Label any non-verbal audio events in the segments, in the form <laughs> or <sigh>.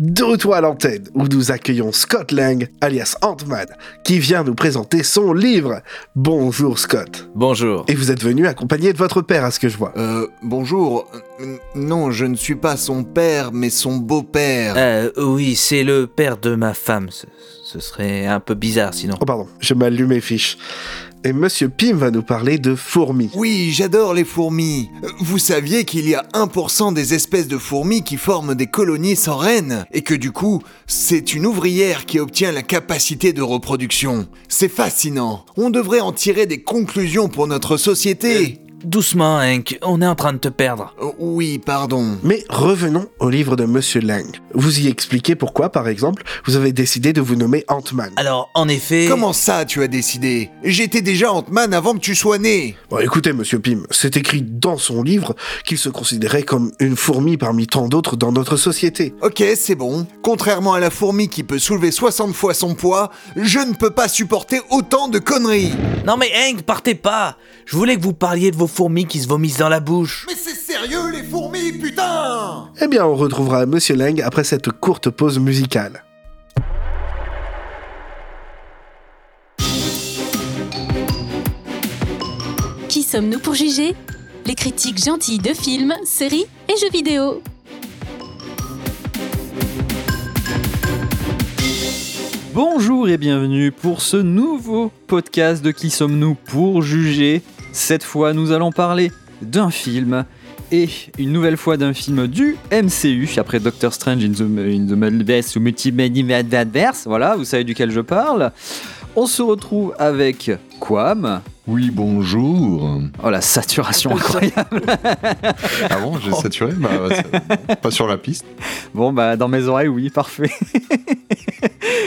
De retour à l'antenne, où nous accueillons Scott Lang, alias Ant-Man, qui vient nous présenter son livre. Bonjour Scott. Bonjour. Et vous êtes venu accompagné de votre père, à ce que je vois. Euh, bonjour. Euh, Non, je ne suis pas son père, mais son beau-père. Euh, oui, c'est le père de ma femme. Ce, ce serait un peu bizarre sinon. Oh pardon, je m'allume mes fiches. Et Monsieur Pym va nous parler de fourmis. Oui, j'adore les fourmis. Euh, Vous saviez qu'il y a 1% des espèces de fourmis qui forment des colonies sans reine, et que du coup, c'est une ouvrière qui obtient la capacité de reproduction. C'est fascinant. On devrait en tirer des conclusions pour notre société. Doucement, Hank, on est en train de te perdre. Oui, pardon. Mais revenons au livre de Monsieur Lang. Vous y expliquez pourquoi, par exemple, vous avez décidé de vous nommer Ant-Man. Alors, en effet... Comment ça, tu as décidé? J'étais déjà Ant-Man avant que tu sois né. Bon, écoutez, Monsieur Pym, c'est écrit dans son livre qu'il se considérait comme une fourmi parmi tant d'autres dans notre société. Ok, c'est bon. Contrairement à la fourmi qui peut soulever 60 fois son poids, je ne peux pas supporter autant de conneries. Non mais Hank, partez pas Je voulais que vous parliez de vos fourmis qui se vomissent dans la bouche. Mais c'est sérieux les fourmis, putain Eh bien, on retrouvera Monsieur Lang après cette courte pause musicale. Qui sommes-nous pour juger? Les critiques gentilles de films, séries et jeux vidéo. Bonjour et bienvenue pour ce nouveau podcast de Qui sommes-nous pour juger? Cette fois, nous allons parler d'un film et une nouvelle fois d'un film du MCU après Doctor Strange in the, in the Multiverse ou Multiverse. Voilà, vous savez duquel je parle. On se retrouve avec Quam. Oui, bonjour. Oh la saturation <laughs> incroyable. Ah bon, j'ai saturé bah, Pas sur la piste. Bon bah dans mes oreilles, oui, parfait.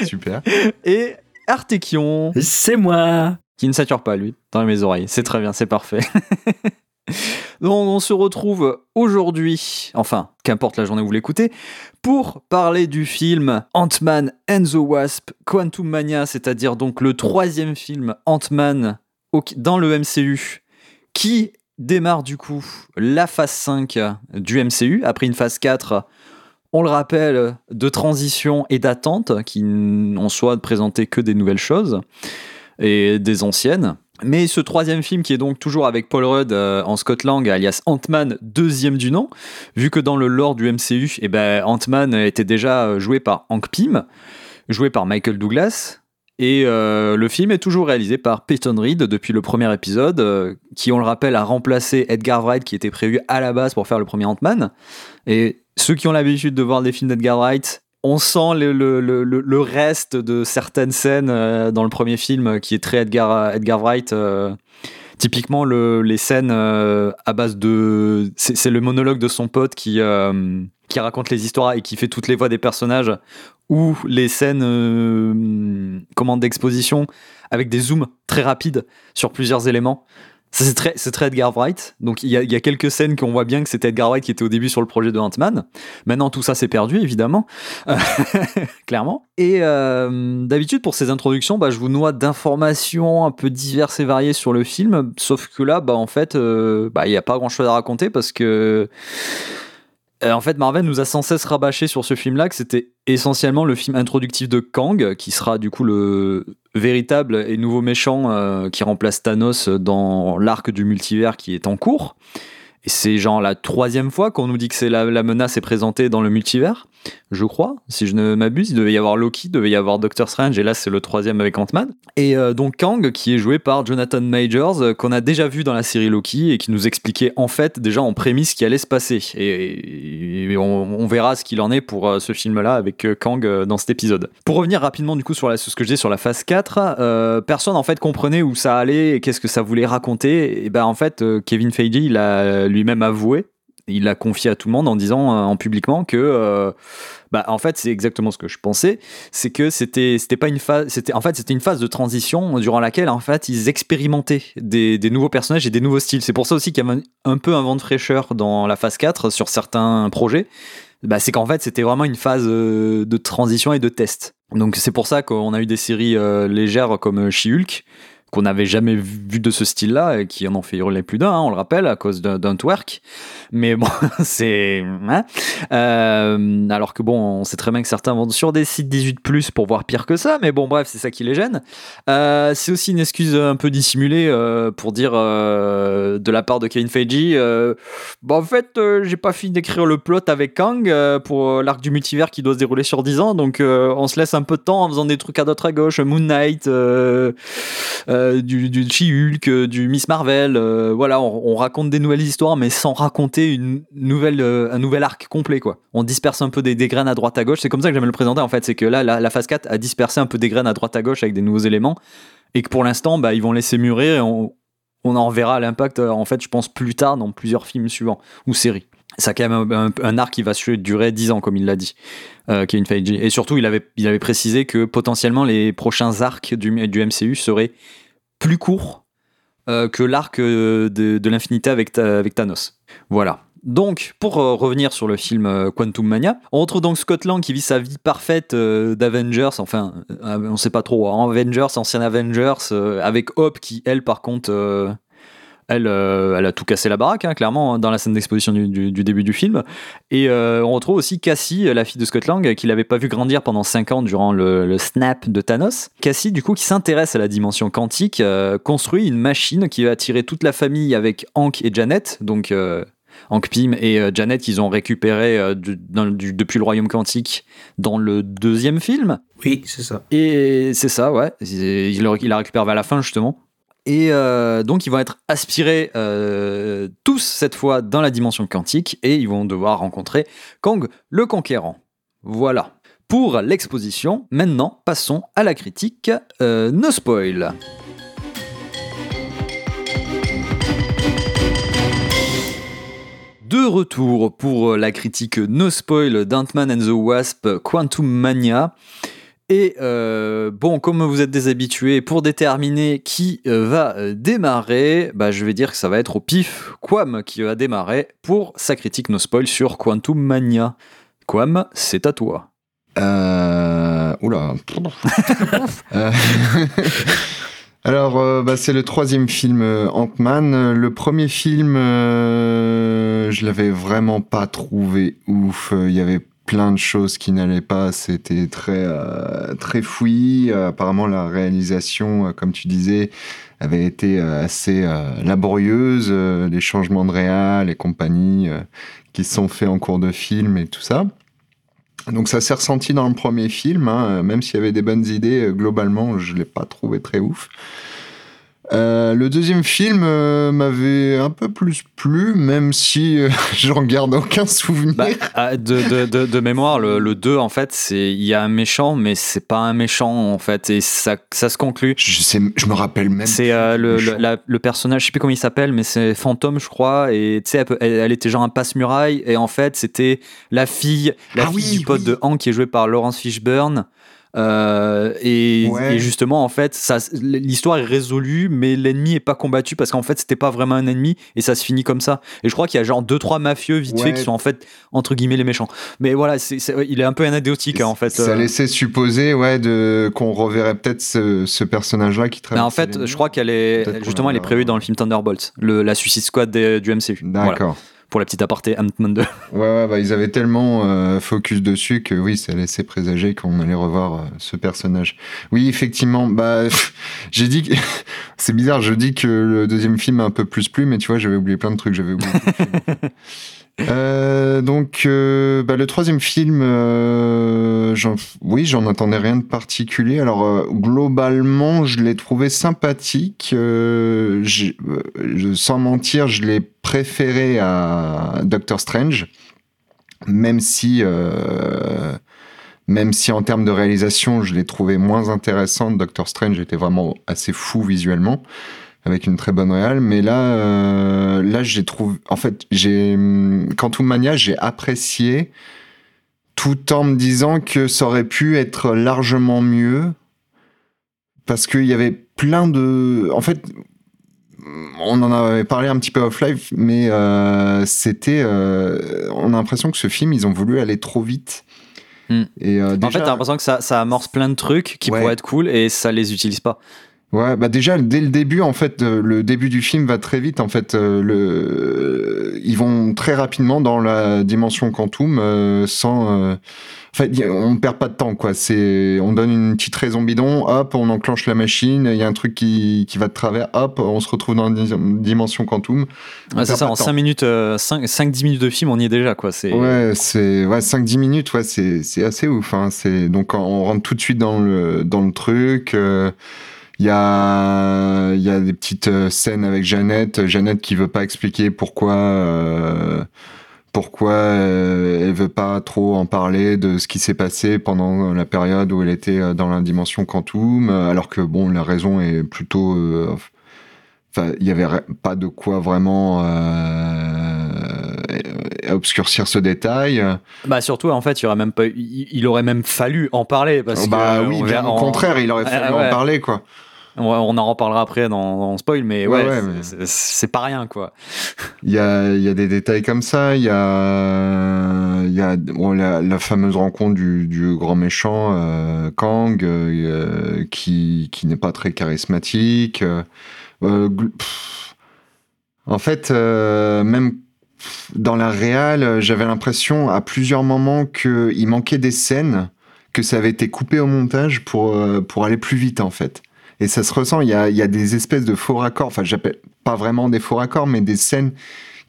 Super. Et Artekion. C'est moi qui ne sature pas lui dans mes oreilles. C'est très bien, c'est parfait. <laughs> Donc on se retrouve aujourd'hui, enfin qu'importe la journée où vous l'écoutez, pour parler du film Ant-Man and the Wasp Quantum Mania, c'est-à-dire donc le troisième film Ant-Man dans le MCU, qui démarre du coup la phase 5 du MCU, après une phase 4 on le rappelle, de transition et d'attente, qui en soi ne présentait que des nouvelles choses et des anciennes. Mais ce troisième film, qui est donc toujours avec Paul Rudd euh, en Scott Lang, alias Ant-Man, deuxième du nom, vu que dans le lore du MCU, eh ben, Ant-Man était déjà euh, joué par Hank Pym, joué par Michael Douglas, et euh, le film est toujours réalisé par Peyton Reed depuis le premier épisode, qui, on le rappelle, a remplacé Edgar Wright, qui était prévu à la base pour faire le premier Ant-Man. Et ceux qui ont l'habitude de voir des films d'Edgar Wright, on sent le, reste de certaines scènes euh, dans le premier film euh, qui est très Edgar, Wright. euh, typiquement, le- les scènes à base de. C'est le monologue de son pote qui, raconte les histoires et qui fait toutes les voix des personnages, ou les scènes comment d'exposition avec des zooms très rapides sur plusieurs éléments. C'est très, c'est très Edgar Wright. Donc, il y, a, quelques scènes qu'on voit bien que c'était Edgar Wright qui était au début sur le projet de Ant-Man. Maintenant, tout ça s'est perdu, évidemment. <laughs> Clairement. Et euh, d'habitude, pour ces introductions, bah, je vous noie d'informations un peu diverses et variées sur le film. Sauf que là, bah, en fait, euh, bah, il n'y a pas grand chose à raconter parce que. euh, en fait, Marvel nous a sans cesse rabâché sur ce film-là que c'était essentiellement le film introductif de Kang, qui sera du coup le véritable et nouveau méchant euh, qui remplace Thanos dans l'arc du multivers qui est en cours. Et c'est genre la troisième fois qu'on nous dit que la menace est présentée dans le multivers, je crois. Si je ne m'abuse, il devait y avoir Loki, il devait y avoir Doctor Strange, et là c'est le troisième avec Ant-Man. Et euh, donc Kang, qui est joué par Jonathan Majors, euh, qu'on a déjà vu dans la série Loki, et qui nous expliquait en fait déjà en prémisse ce qui allait se passer. Et, on, verra ce qu'il en est pour euh, ce film-là avec Kang dans cet épisode. Pour revenir rapidement du coup sur, la, ce que je disais sur la phase 4, euh, personne en fait comprenait où ça allait et qu'est-ce que ça voulait raconter. Et ben en fait, Kevin Feige, il a lui-même avoué, il l'a confié à tout le monde en disant euh, en publiquement que euh, bah en fait c'est exactement ce que je pensais. C'est que c'était c'était pas une phase c'était en fait c'était une phase de transition durant laquelle en fait ils expérimentaient des, nouveaux personnages et des nouveaux styles. C'est pour ça aussi qu'il y avait un, peu un vent de fraîcheur dans la phase 4 sur certains projets. Bah, c'est qu'en fait c'était vraiment une phase euh, de transition et de test. Donc c'est pour ça qu'on a eu des séries légères comme She-Hulk qu'on n'avait jamais vu de ce style-là et qui en ont fait hurler plus d'un, hein, on le rappelle, à cause d'un twerk. Mais bon, <laughs> c'est. hein. Euh, alors que bon, on sait très bien que certains vont sur des sites 18 pour voir pire que ça, mais bon, bref, c'est ça qui les gêne. Euh, c'est aussi une excuse un peu dissimulée euh, pour dire euh, de la part de Kevin Feige euh, bah, en fait, euh, j'ai pas fini d'écrire le plot avec Kang euh, pour euh, l'arc du multivers qui doit se dérouler sur 10 ans, donc euh, on se laisse un peu de temps en faisant des trucs à droite à gauche, Moon Knight, euh, du, du She-Hulk, euh, du Miss Marvel, euh, voilà, on, on raconte des nouvelles histoires, mais sans raconter une nouvelle, un nouvel arc complet, quoi. On disperse un peu des, graines à droite à gauche, c'est comme ça que j'aime le présenter, en fait, c'est que là, la, phase 4 a dispersé un peu des graines à droite à gauche avec des nouveaux éléments, et que pour l'instant, bah, ils vont laisser mûrir, et on, en verra l'impact, en fait, je pense, plus tard dans plusieurs films suivants, ou séries. Ça a quand même un, arc qui va durer 10 ans, comme il l'a dit, Kevin Feige. Et surtout, il avait, précisé que potentiellement les prochains arcs du MCU seraient plus courts euh, que l'arc euh, de, l'infinité avec, Thanos. Voilà. Donc, pour euh, revenir sur le film Quantum Mania, on retrouve donc Scott Lang qui vit sa vie parfaite d'Avengers, enfin, on sait pas trop, hein, Avengers, ancien Avengers, avec Hope qui, elle, par contre, elle, euh, elle a tout cassé la baraque, hein, clairement, hein, dans la scène d'exposition du, du- du début du film. Et euh, on retrouve aussi Cassie, la fille de Scott Lang, qu'il n'avait pas vu grandir pendant 5 ans durant le, le snap de Thanos. Cassie, du coup, qui s'intéresse à la dimension quantique, euh, construit une machine qui va attirer toute la famille avec Hank et Janet, donc euh, Hank Pym et euh, Janet qu'ils ont récupéré euh, du- dans- du- depuis le royaume quantique dans le deuxième film. Oui, c'est ça. Et c'est ça, ouais. Il la récupère vers la fin, justement. Et euh, donc, ils vont être aspirés euh, tous, cette fois, dans la dimension quantique, et ils vont devoir rencontrer Kang le Conquérant. Voilà. Pour l'exposition, maintenant, passons à la critique. Euh, no spoil. De retour pour la critique No Spoil d'Ant-Man and the Wasp Quantum Mania. Et euh, bon, comme vous êtes des habitués, pour déterminer qui euh, va euh, démarrer, bah, je vais dire que ça va être au pif Quam qui va démarrer pour sa critique no spoil sur Quantum Mania. Quam, c'est à toi. Euh... Oula. <laughs> Euh, <laughs> Alors, euh, bah, c'est le troisième film euh, Ant-Man. Le premier film, euh, je l'avais vraiment pas trouvé ouf. Il y avait plein de choses qui n'allaient pas. C'était très, euh, très fouillis. Apparemment, la réalisation, euh, comme tu disais, avait été euh, assez euh, laborieuse. Les changements de réal et compagnie euh, qui sont faits en cours de film et tout ça. Donc ça s'est ressenti dans le premier film, hein, même s'il y avait des bonnes idées, globalement je l'ai pas trouvé très ouf. Euh, le deuxième film euh, m'avait un peu plus plu, même si euh, <laughs> j'en garde aucun souvenir. Bah, ah, de, de, de, de mémoire, le, le 2, en fait, c'est il y a un méchant, mais c'est pas un méchant, en fait, et ça, ça se conclut. je, sais, je me rappelle même. C'est euh, le, méchant. le, la- le personnage, je sais plus comment il s'appelle, mais c'est Fantôme, je crois. Et tu sais, elle, était genre un passe-muraille. Et en fait, c'était la fille, la Ah fille oui, du pote oui. de Hank qui est jouée par Laurence Fishburne. Euh, et, Ouais. et justement, en fait, l'histoire est résolue, mais l'ennemi est pas combattu parce qu'en fait, c'était pas vraiment un ennemi et ça se finit comme ça. Et je crois qu'il y a genre deux trois mafieux vite fait Ouais. qui sont en fait entre guillemets les méchants. Mais voilà, il est un peu anecdotique hein, en fait. Ça euh. laissait supposer ouais, de, qu'on reverrait peut-être ce, ce personnage-là qui traverse. en fait, je crois qu'elle est justement, elle est prévue dans le film Thunderbolt, le, la Suicide Squad des- du MCU. Voilà. Pour la petite aparté Ant-Man 2. <laughs> Ouais, ouais, bah, ils avaient tellement euh, focus dessus que oui, ça laissait présager qu'on allait revoir euh, ce personnage. Oui, effectivement, bah, <laughs> j'ai dit que... <laughs> c'est bizarre, je dis que le deuxième film m'a un peu plus plu, mais tu vois, j'avais oublié plein de trucs, j'avais oublié. Euh, donc, euh, bah, le troisième film, euh, oui, j'en attendais rien de particulier. Alors, euh, globalement, je l'ai trouvé sympathique. Euh, je- sans mentir, je l'ai préféré à Doctor Strange, même si, même si en termes de réalisation, je l'ai trouvé moins intéressant. Doctor Strange était vraiment assez fou visuellement avec une très bonne réal, mais là, euh, là, j'ai trouvé, en fait, j'ai, hum, Quantum Mania, j'ai apprécié, tout en me disant que ça aurait pu être largement mieux, parce qu'il y avait plein de, en fait, on en avait parlé un petit peu off live, mais euh, c'était, euh, on a l'impression que ce film, ils ont voulu aller trop vite. Hmm. Et euh, En fait, t'as l'impression que ça, ça amorce plein de trucs qui Ouais. pourraient être cool et ça les utilise pas. Ouais, bah déjà dès le début, en fait, euh, le début du film va très vite. En fait, euh, le... ils vont très rapidement dans la dimension quantum euh, sans. euh, En fait, on perd pas de temps, quoi. C'est, on donne une petite raison bidon, hop, on enclenche la machine. Il y a un truc qui, qui va de travers, hop, on se retrouve dans la di- dimension quantum. Ouais, c'est ça, en de temps. 5 minutes, 5-10 minutes de film, on y est déjà, quoi. C'est... Ouais, c'est ouais, 5-10 minutes, ouais, c'est c'est assez ouf. Hein. C'est donc on rentre tout de suite dans le dans le truc. Il y a il y a des petites euh, scènes avec Jeannette, Jeannette qui veut pas expliquer pourquoi euh, pourquoi euh, elle veut pas trop en parler de ce qui s'est passé pendant la période où elle était euh, dans la dimension quantum, alors que bon la raison est plutôt euh, Enfin, il y avait pas de quoi vraiment euh, obscurcir ce détail. Bah surtout, en fait, il, aurait même pas, il, aurait même fallu en parler. Parce bah que oui, bien verra- au on- contraire, il aurait fallu ouais. en parler, quoi. On, en reparlera après dans, dans Spoil, mais Ouais, ouais, ouais, c'est- mais- pas rien, quoi. Il y a, il y a des détails comme ça. Il y a, il y a bon, la, la fameuse rencontre du, du grand méchant euh, Kang, euh, qui, qui n'est pas très charismatique. Euh, pff. en fait, même dans la réal, j'avais l'impression à plusieurs moments qu'il manquait des scènes, que ça avait été coupé au montage pour, pour aller plus vite, en fait. Et ça se ressent, il y a, il y a des espèces de faux raccords, enfin j'appelle pas vraiment des faux raccords, mais des scènes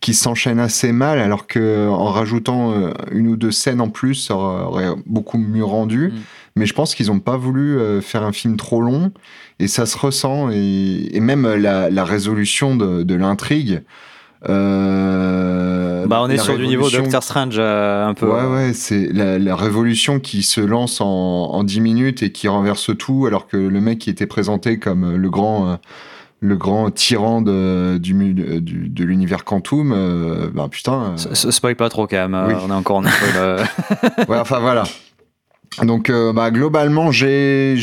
qui s'enchaînent assez mal, alors que en rajoutant euh, une ou deux scènes en plus, ça aurait beaucoup mieux rendu. Mm. Mais je pense qu'ils n'ont pas voulu euh, faire un film trop long, et ça se ressent, et, et même la, la résolution de, de l'intrigue. Euh, bah, on est sur du niveau Doctor Strange, euh, un peu. Ouais, ouais, c'est la, la révolution qui se lance en, en 10 minutes et qui renverse tout, alors que le mec qui était présenté comme le grand, euh, le grand tyran de, du, de l'univers Quantum, bah putain. Spoil pas trop, quand même. Oui. On est encore en <laughs> spoil. ouais, enfin voilà. Donc, bah, globalement, je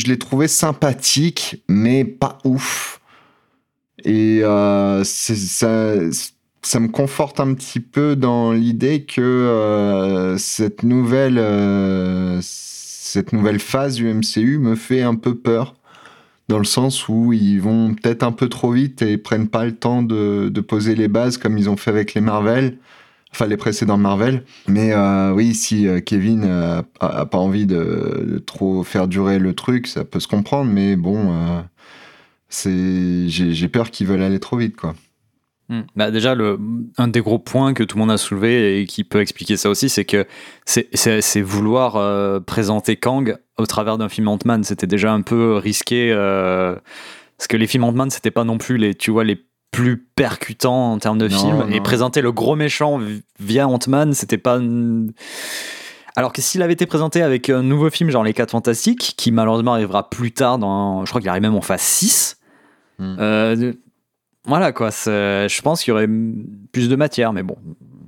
l'ai trouvé sympathique, mais pas ouf. Et euh, c'est- ça, ça me conforte un petit peu dans l'idée que euh, cette nouvelle, euh, cette nouvelle phase du MCU me fait un peu peur. Dans le sens où ils vont peut-être un peu trop vite et prennent pas le temps de, poser les bases comme ils ont fait avec les Marvel enfin les précédents Marvel. Mais euh, oui, si Kevin a, a pas envie de, de trop faire durer le truc, ça peut se comprendre. Mais bon, c'est j'ai peur qu'ils veulent aller trop vite, quoi. Hmm. Bah, déjà, le, un des gros points que tout le monde a soulevé et qui peut expliquer ça aussi, c'est que c'est- vouloir euh, présenter Kang au travers d'un film Ant-Man. C'était déjà un peu risqué. euh, parce que les films Ant-Man, c'était pas non plus les, tu vois, les plus percutants en termes de Non, films. Et non. présenter le gros méchant vi- via Ant-Man, c'était pas. Alors que s'il avait été présenté avec un nouveau film, genre Les 4 Fantastiques, qui malheureusement arrivera plus tard dans. Je crois qu'il arrive même en phase 6. Hmm. Euh, voilà quoi, je pense qu'il y aurait plus de matière, mais bon,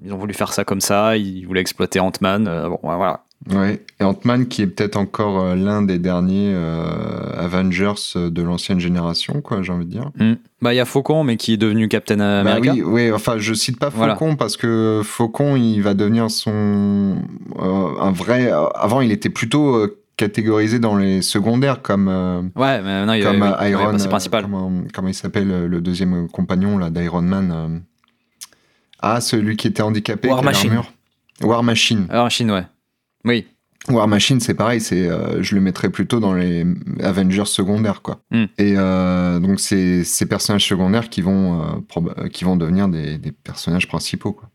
ils ont voulu faire ça comme ça, ils voulaient exploiter Ant-Man, euh, bon voilà. Ouais. Et Ant-Man, qui est peut-être encore euh, l'un des derniers euh, Avengers de l'ancienne génération, quoi, j'ai envie de dire. Hmm. Bah il y a Faucon, mais qui est devenu Captain Bah America. oui, oui, enfin, je cite pas Voilà. Faucon parce que Faucon, il va devenir son euh, un vrai. avant, il était plutôt catégorisé dans les secondaires comme euh, Ouais, mais maintenant il y a comme oui, Iron. c'est euh, principal. Comment, comment il s'appelle euh, le deuxième compagnon là d'Iron Man euh. Ah, celui qui était handicapé. War Machine. War Machine. Alors en Chine, ouais. Oui. War Machine, c'est pareil, c'est, euh, je le mettrais plutôt dans les Avengers secondaires, quoi. Hmm. Et euh, donc, c'est ces personnages secondaires qui vont, euh, qui vont devenir des, des personnages principaux, quoi.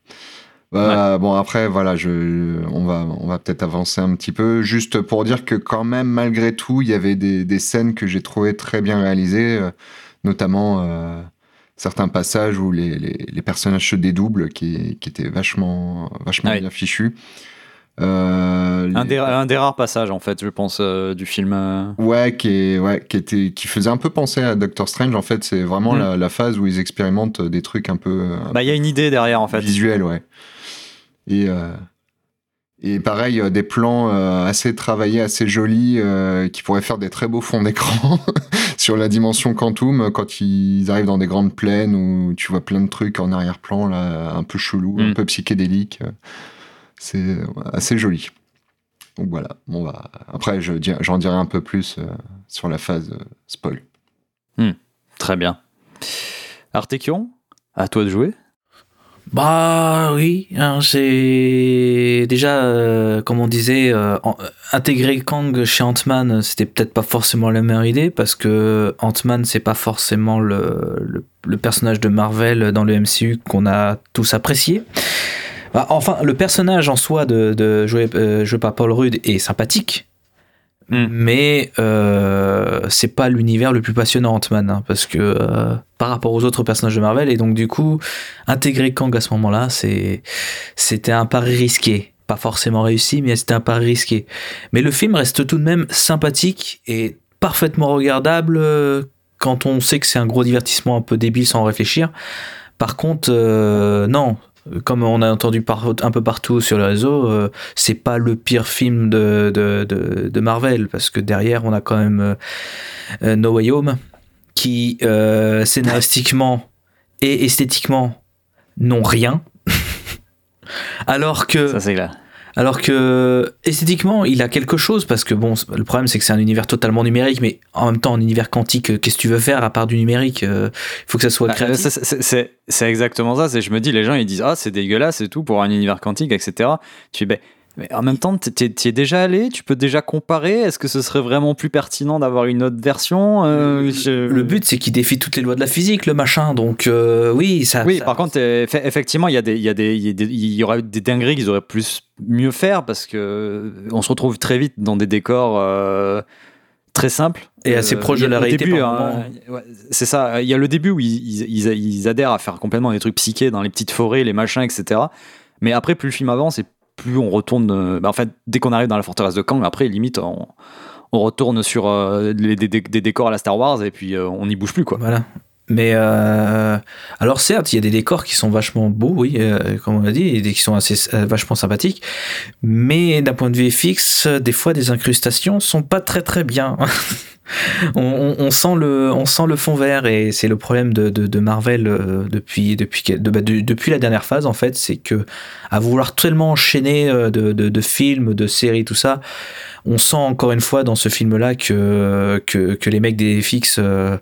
Euh, Bon, après, voilà, je, on va, on va peut-être avancer un petit peu, juste pour dire que quand même, malgré tout, il y avait des, des scènes que j'ai trouvées très bien réalisées, euh, notamment euh, certains passages où les, les, les personnages se dédoublent, qui, qui étaient vachement, vachement Ah bien fichus. Euh, Un les- des, un des rares passages en fait, je pense, euh, du film. euh. Ouais, qui, est, ouais qui, était, qui faisait un peu penser à Doctor Strange. En fait, c'est vraiment Mm. la, la phase où ils expérimentent des trucs un peu un Bah il y a une idée derrière en fait. visuels, ouais. Et, euh, et pareil, euh, des plans euh, assez travaillés, assez jolis, qui pourraient faire des très beaux fonds d'écran <laughs> sur la dimension Quantum, quand ils arrivent dans des grandes plaines où tu vois plein de trucs en arrière-plan, là, un peu chelou, un Mm. peu psychédélique. C'est assez joli. Donc voilà, on va. Après, je j'en dirai un peu plus euh, sur la phase euh, spoil. Très bien. Artekion, à toi de jouer. Bah oui, hein, c'est déjà, euh, comme on disait, euh, euh, intégrer Kang chez Ant-Man, c'était peut-être pas forcément la meilleure idée parce que Ant-Man, c'est pas forcément le, le, le personnage de Marvel dans le MCU qu'on a tous apprécié. Bah, enfin, le personnage en soi de, de joué, euh, joué par Paul Rudd est sympathique, Mm. mais euh, c'est pas l'univers le plus passionnant Ant-Man hein, parce que euh, par rapport aux autres personnages de Marvel et donc du coup intégrer Kang à ce moment-là c'est c'était un pari risqué. Pas forcément réussi mais c'était un pari risqué. Mais le film reste tout de même sympathique et parfaitement regardable euh, quand on sait que c'est un gros divertissement un peu débile sans réfléchir. Par contre non comme on a entendu un peu partout sur les réseaux, euh, c'est pas le pire film de, Marvel, parce que derrière, on a quand même euh, euh, No Way Home, qui scénaristiquement et esthétiquement n'ont rien. <laughs> alors que c'est clair. Alors que esthétiquement, il a quelque chose parce que bon, le problème c'est que c'est un univers totalement numérique, mais en même temps un univers quantique. euh, Qu'est-ce que tu veux faire à part du numérique euh, Il faut que ça soit Bah, créatif. c'est- exactement ça. C'est je me dis, les gens ils disent ah c'est dégueulasse et tout pour un univers quantique, etc. Tu ben, mais en même temps, t'y t'y es déjà allé, tu peux déjà comparer? Est-ce que ce serait vraiment plus pertinent d'avoir une autre version Euh, je- Le but c'est qu'il défie toutes les lois de la physique, le machin. Donc euh, oui, ça. Oui, ça- par contre, effe- effectivement, il y, a des- il y, a des- il y, aurait des dingueries qu'ils auraient plus mieux faire parce que euh, on se retrouve très vite dans des décors euh, très simples Et assez proches de la réalité hein, ouais, c'est ça. Il y a le début où ils, ils- ils- ils adhèrent à faire complètement des trucs psychés dans les petites forêts, les machins, etc. Mais après, plus le film avance et plus on retourne. euh, bah, en fait, dès qu'on arrive dans la forteresse de Kang, après, limite, on, on retourne sur euh, des, décors à la Star Wars et puis euh, on n'y bouge plus, quoi. Voilà. Mais alors certes, il y a des décors qui sont vachement beaux, oui, comme on l'a dit, et qui sont assez vachement sympathiques. Mais d'un point de vue fixe, des fois, des incrustations sont pas très très bien. <laughs> on, sent le, fond vert et c'est le problème de, Marvel euh, bah, de- depuis la dernière phase en fait, c'est que à vouloir tellement enchaîner euh, de, films, de séries, tout ça, on sent encore une fois dans ce film-là que, que que les mecs des FX euh,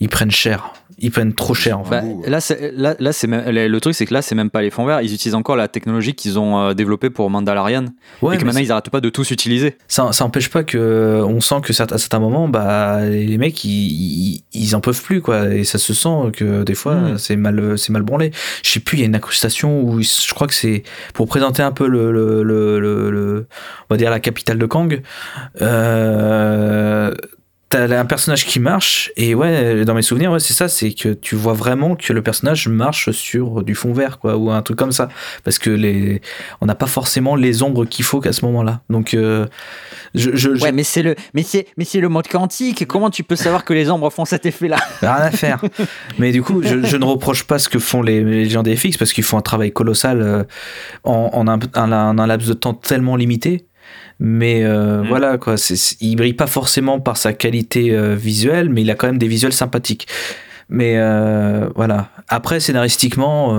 ils prennent cher, ils prennent trop cher en fait. Bah, là, c'est, là, là, c'est même- le truc, c'est que là, c'est même pas les fonds verts. Ils utilisent encore la technologie qu'ils ont euh, développée pour Mandalorian Ouais, et que maintenant ils arrêtent pas de tous utiliser. ça, ça empêche pas que on sent que certains- à certains moments bah les mecs ils, ils, ils en peuvent plus quoi et ça se sent que des fois Mm. c'est mal c'est mal branlé je sais plus il y a une incrustation où je crois que c'est pour présenter un peu le, le, le, le- le- on va dire la capitale de Kang euh, T'as un personnage qui marche et ouais dans mes souvenirs ouais c'est ça c'est que tu vois vraiment que le personnage marche sur du fond vert quoi ou un truc comme ça. Parce que les on n'a pas forcément les ombres qu'il faut qu'à ce moment-là. Donc euh, je, je, j'ai mais c'est le, mais c'est, mais c'est le monde quantique. Comment tu peux savoir que les ombres font cet effet-là? Rien à faire. <laughs> Mais du coup je, je ne reproche pas ce que font les, les gens des FX parce qu'ils font un travail colossal euh, en, en un- en un laps de temps tellement limité mais euh, Mm. voilà quoi c'est, il brille pas forcément par sa qualité euh, visuelle mais il a quand même des visuels sympathiques. Mais euh, voilà. Après scénaristiquement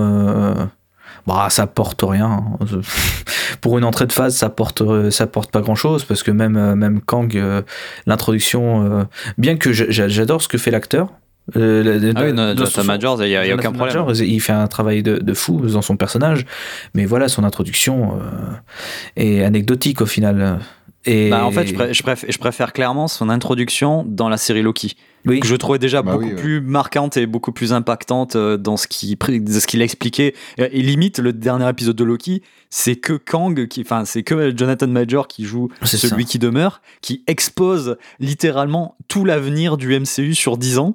bah ça porte rien <laughs> pour une entrée de phase ça porte ça porte pas grand chose parce que même même Kang l'introduction bien que j'a- j'a- j'adore ce que fait l'acteur euh, Ah oui, non, son- Majors, il y a, a aucun Jonathan problème. Majors, il fait un travail de, de fou dans son personnage, mais voilà, son introduction euh, est anecdotique au final. Et Bah, en fait, je, pré- je préfère, je préfère clairement son introduction dans la série Loki, oui, que je trouvais déjà Bah beaucoup oui, ouais. plus marquante et beaucoup plus impactante euh, dans ce qu'il ce qu'il expliquait. Et et limite, le dernier épisode de Loki, c'est que Kang, qui, enfin, c'est que Jonathan Major qui joue celui ça. qui demeure, qui expose littéralement tout l'avenir du MCU sur 10 ans.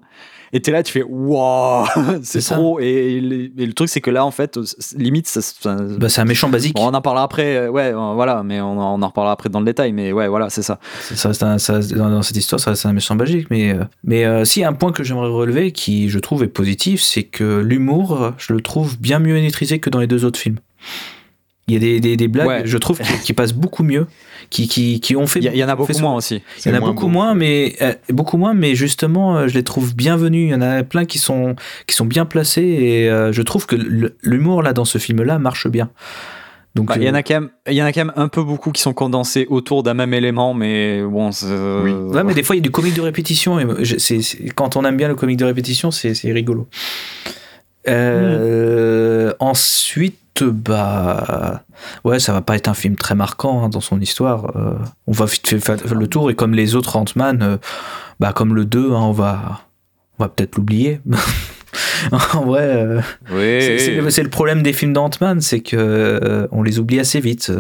Et t'es là, tu fais waouh, <laughs> c'est C'est trop. Et, et le et le truc, c'est que là, en fait, limite, ça, ça- bah, c'est un méchant basique. On en parlera après, euh, ouais, euh, voilà, mais on, en- on en reparlera après dans le détail, mais ouais, voilà, c'est ça. Ça dans, dans cette histoire, ça reste un méchant basique. Mais, euh, mais euh, si, un point que j'aimerais relever, qui je trouve est positif, c'est que l'humour, je le trouve bien mieux maîtrisé que dans les deux autres films. Il y a des, des, des blagues, Ouais. je trouve, qui, qui passent beaucoup mieux, qui, qui, qui ont fait. Il y, a- il y en a beaucoup moins aussi. Il y en a beaucoup beau. moins, mais euh, beaucoup moins, mais justement, euh, je les trouve bienvenus. Il y en a plein qui sont qui sont bien placés et euh, je trouve que l'humour là dans ce film-là marche bien. Donc, Bah, Il y en a quand même, il y en a quand même un peu beaucoup qui sont condensés autour d'un même élément, mais bon. Oui. Ouais, mais des fois, il y a du comique de répétition. Et c'est- quand on aime bien le comique de répétition, c'est c'est rigolo. Euh, Ensuite, bah. Ouais, ça va pas être un film très marquant hein, dans son histoire. Euh, on va vite faire le tour. Et comme les autres Ant-Man, euh, bah, comme le 2, hein, on va, on va peut-être l'oublier. <laughs> en vrai. euh, Oui. c'est- le- problème des films d'Ant-Man, c'est que on les oublie assez vite.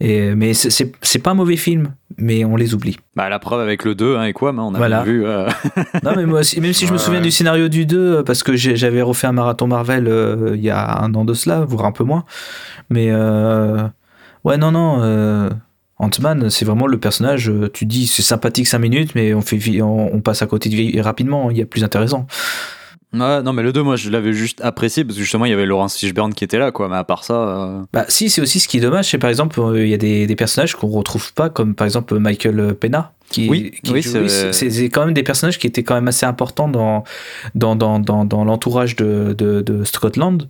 Et, mais c'est- pas un mauvais film, mais on les oublie. Bah, la preuve avec le 2, hein, et quoi, on a Voilà. vu. euh, <laughs> Non, mais moi, aussi- même si je me Ouais. souviens du scénario du 2, euh, parce que j'avais refait un marathon Marvel euh, il y a un an de cela, voire un peu moins. Mais euh, ouais, non, non. Ant-Man, c'est vraiment le personnage. Tu dis c'est sympathique 5 minutes, mais on, fait, on passe à côté de vie rapidement. Il y a plus intéressant. Ouais, non, mais le 2, moi, je l'avais juste apprécié parce que justement, il y avait Laurence Fishburne qui était là, quoi. Mais à part ça. euh, Bah, si, c'est aussi ce qui est dommage. C'est par exemple, euh, il y a des, des personnages qu'on retrouve pas, comme par exemple Michael Pena. Qui, Oui, qui oui, c'est- quand même des personnages qui étaient quand même assez importants dans, dans, dans, dans, dans l'entourage de, de, de Scotland.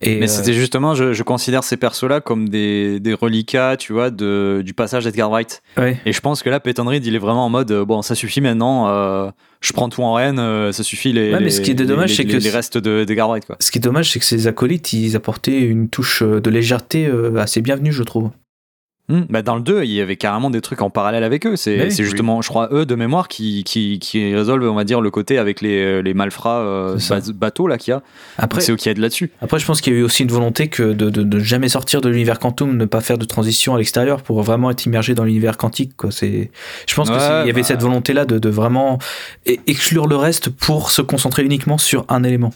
Et, Mais euh, c'était justement, je, je considère ces persos-là comme des, des reliquats, tu vois, de, du passage d'Edgar Wright. ouais. Et je pense que là, Peyton Reed, il est vraiment en mode, euh, bon, ça suffit maintenant, euh, je prends tout en reine, euh, ça suffit les, Ouais, mais ce qui est les- dommage, les- que les, restes de- d'Edgar Wright, quoi. Ce qui est dommage, c'est que ces acolytes, ils apportaient une touche euh, de légèreté euh, assez bienvenue, je trouve. Hmm, bah dans le 2, il y avait carrément des trucs en parallèle avec eux. C'est Oui. c'est justement, je crois, eux de mémoire qui, qui, qui résolvent, on va dire, le côté avec les, les malfrats euh, bateaux là qu'il y a. Après, C'est eux qui aident là-dessus. après, je pense qu'il y a eu aussi une volonté que de, de, de jamais sortir de l'univers quantum, ne pas faire de transition à l'extérieur pour vraiment être immergé dans l'univers quantique. Quoi. C'est, je pense Ouais, qu'il y avait bah. cette volonté-là de, de vraiment exclure le reste pour se concentrer uniquement sur un élément.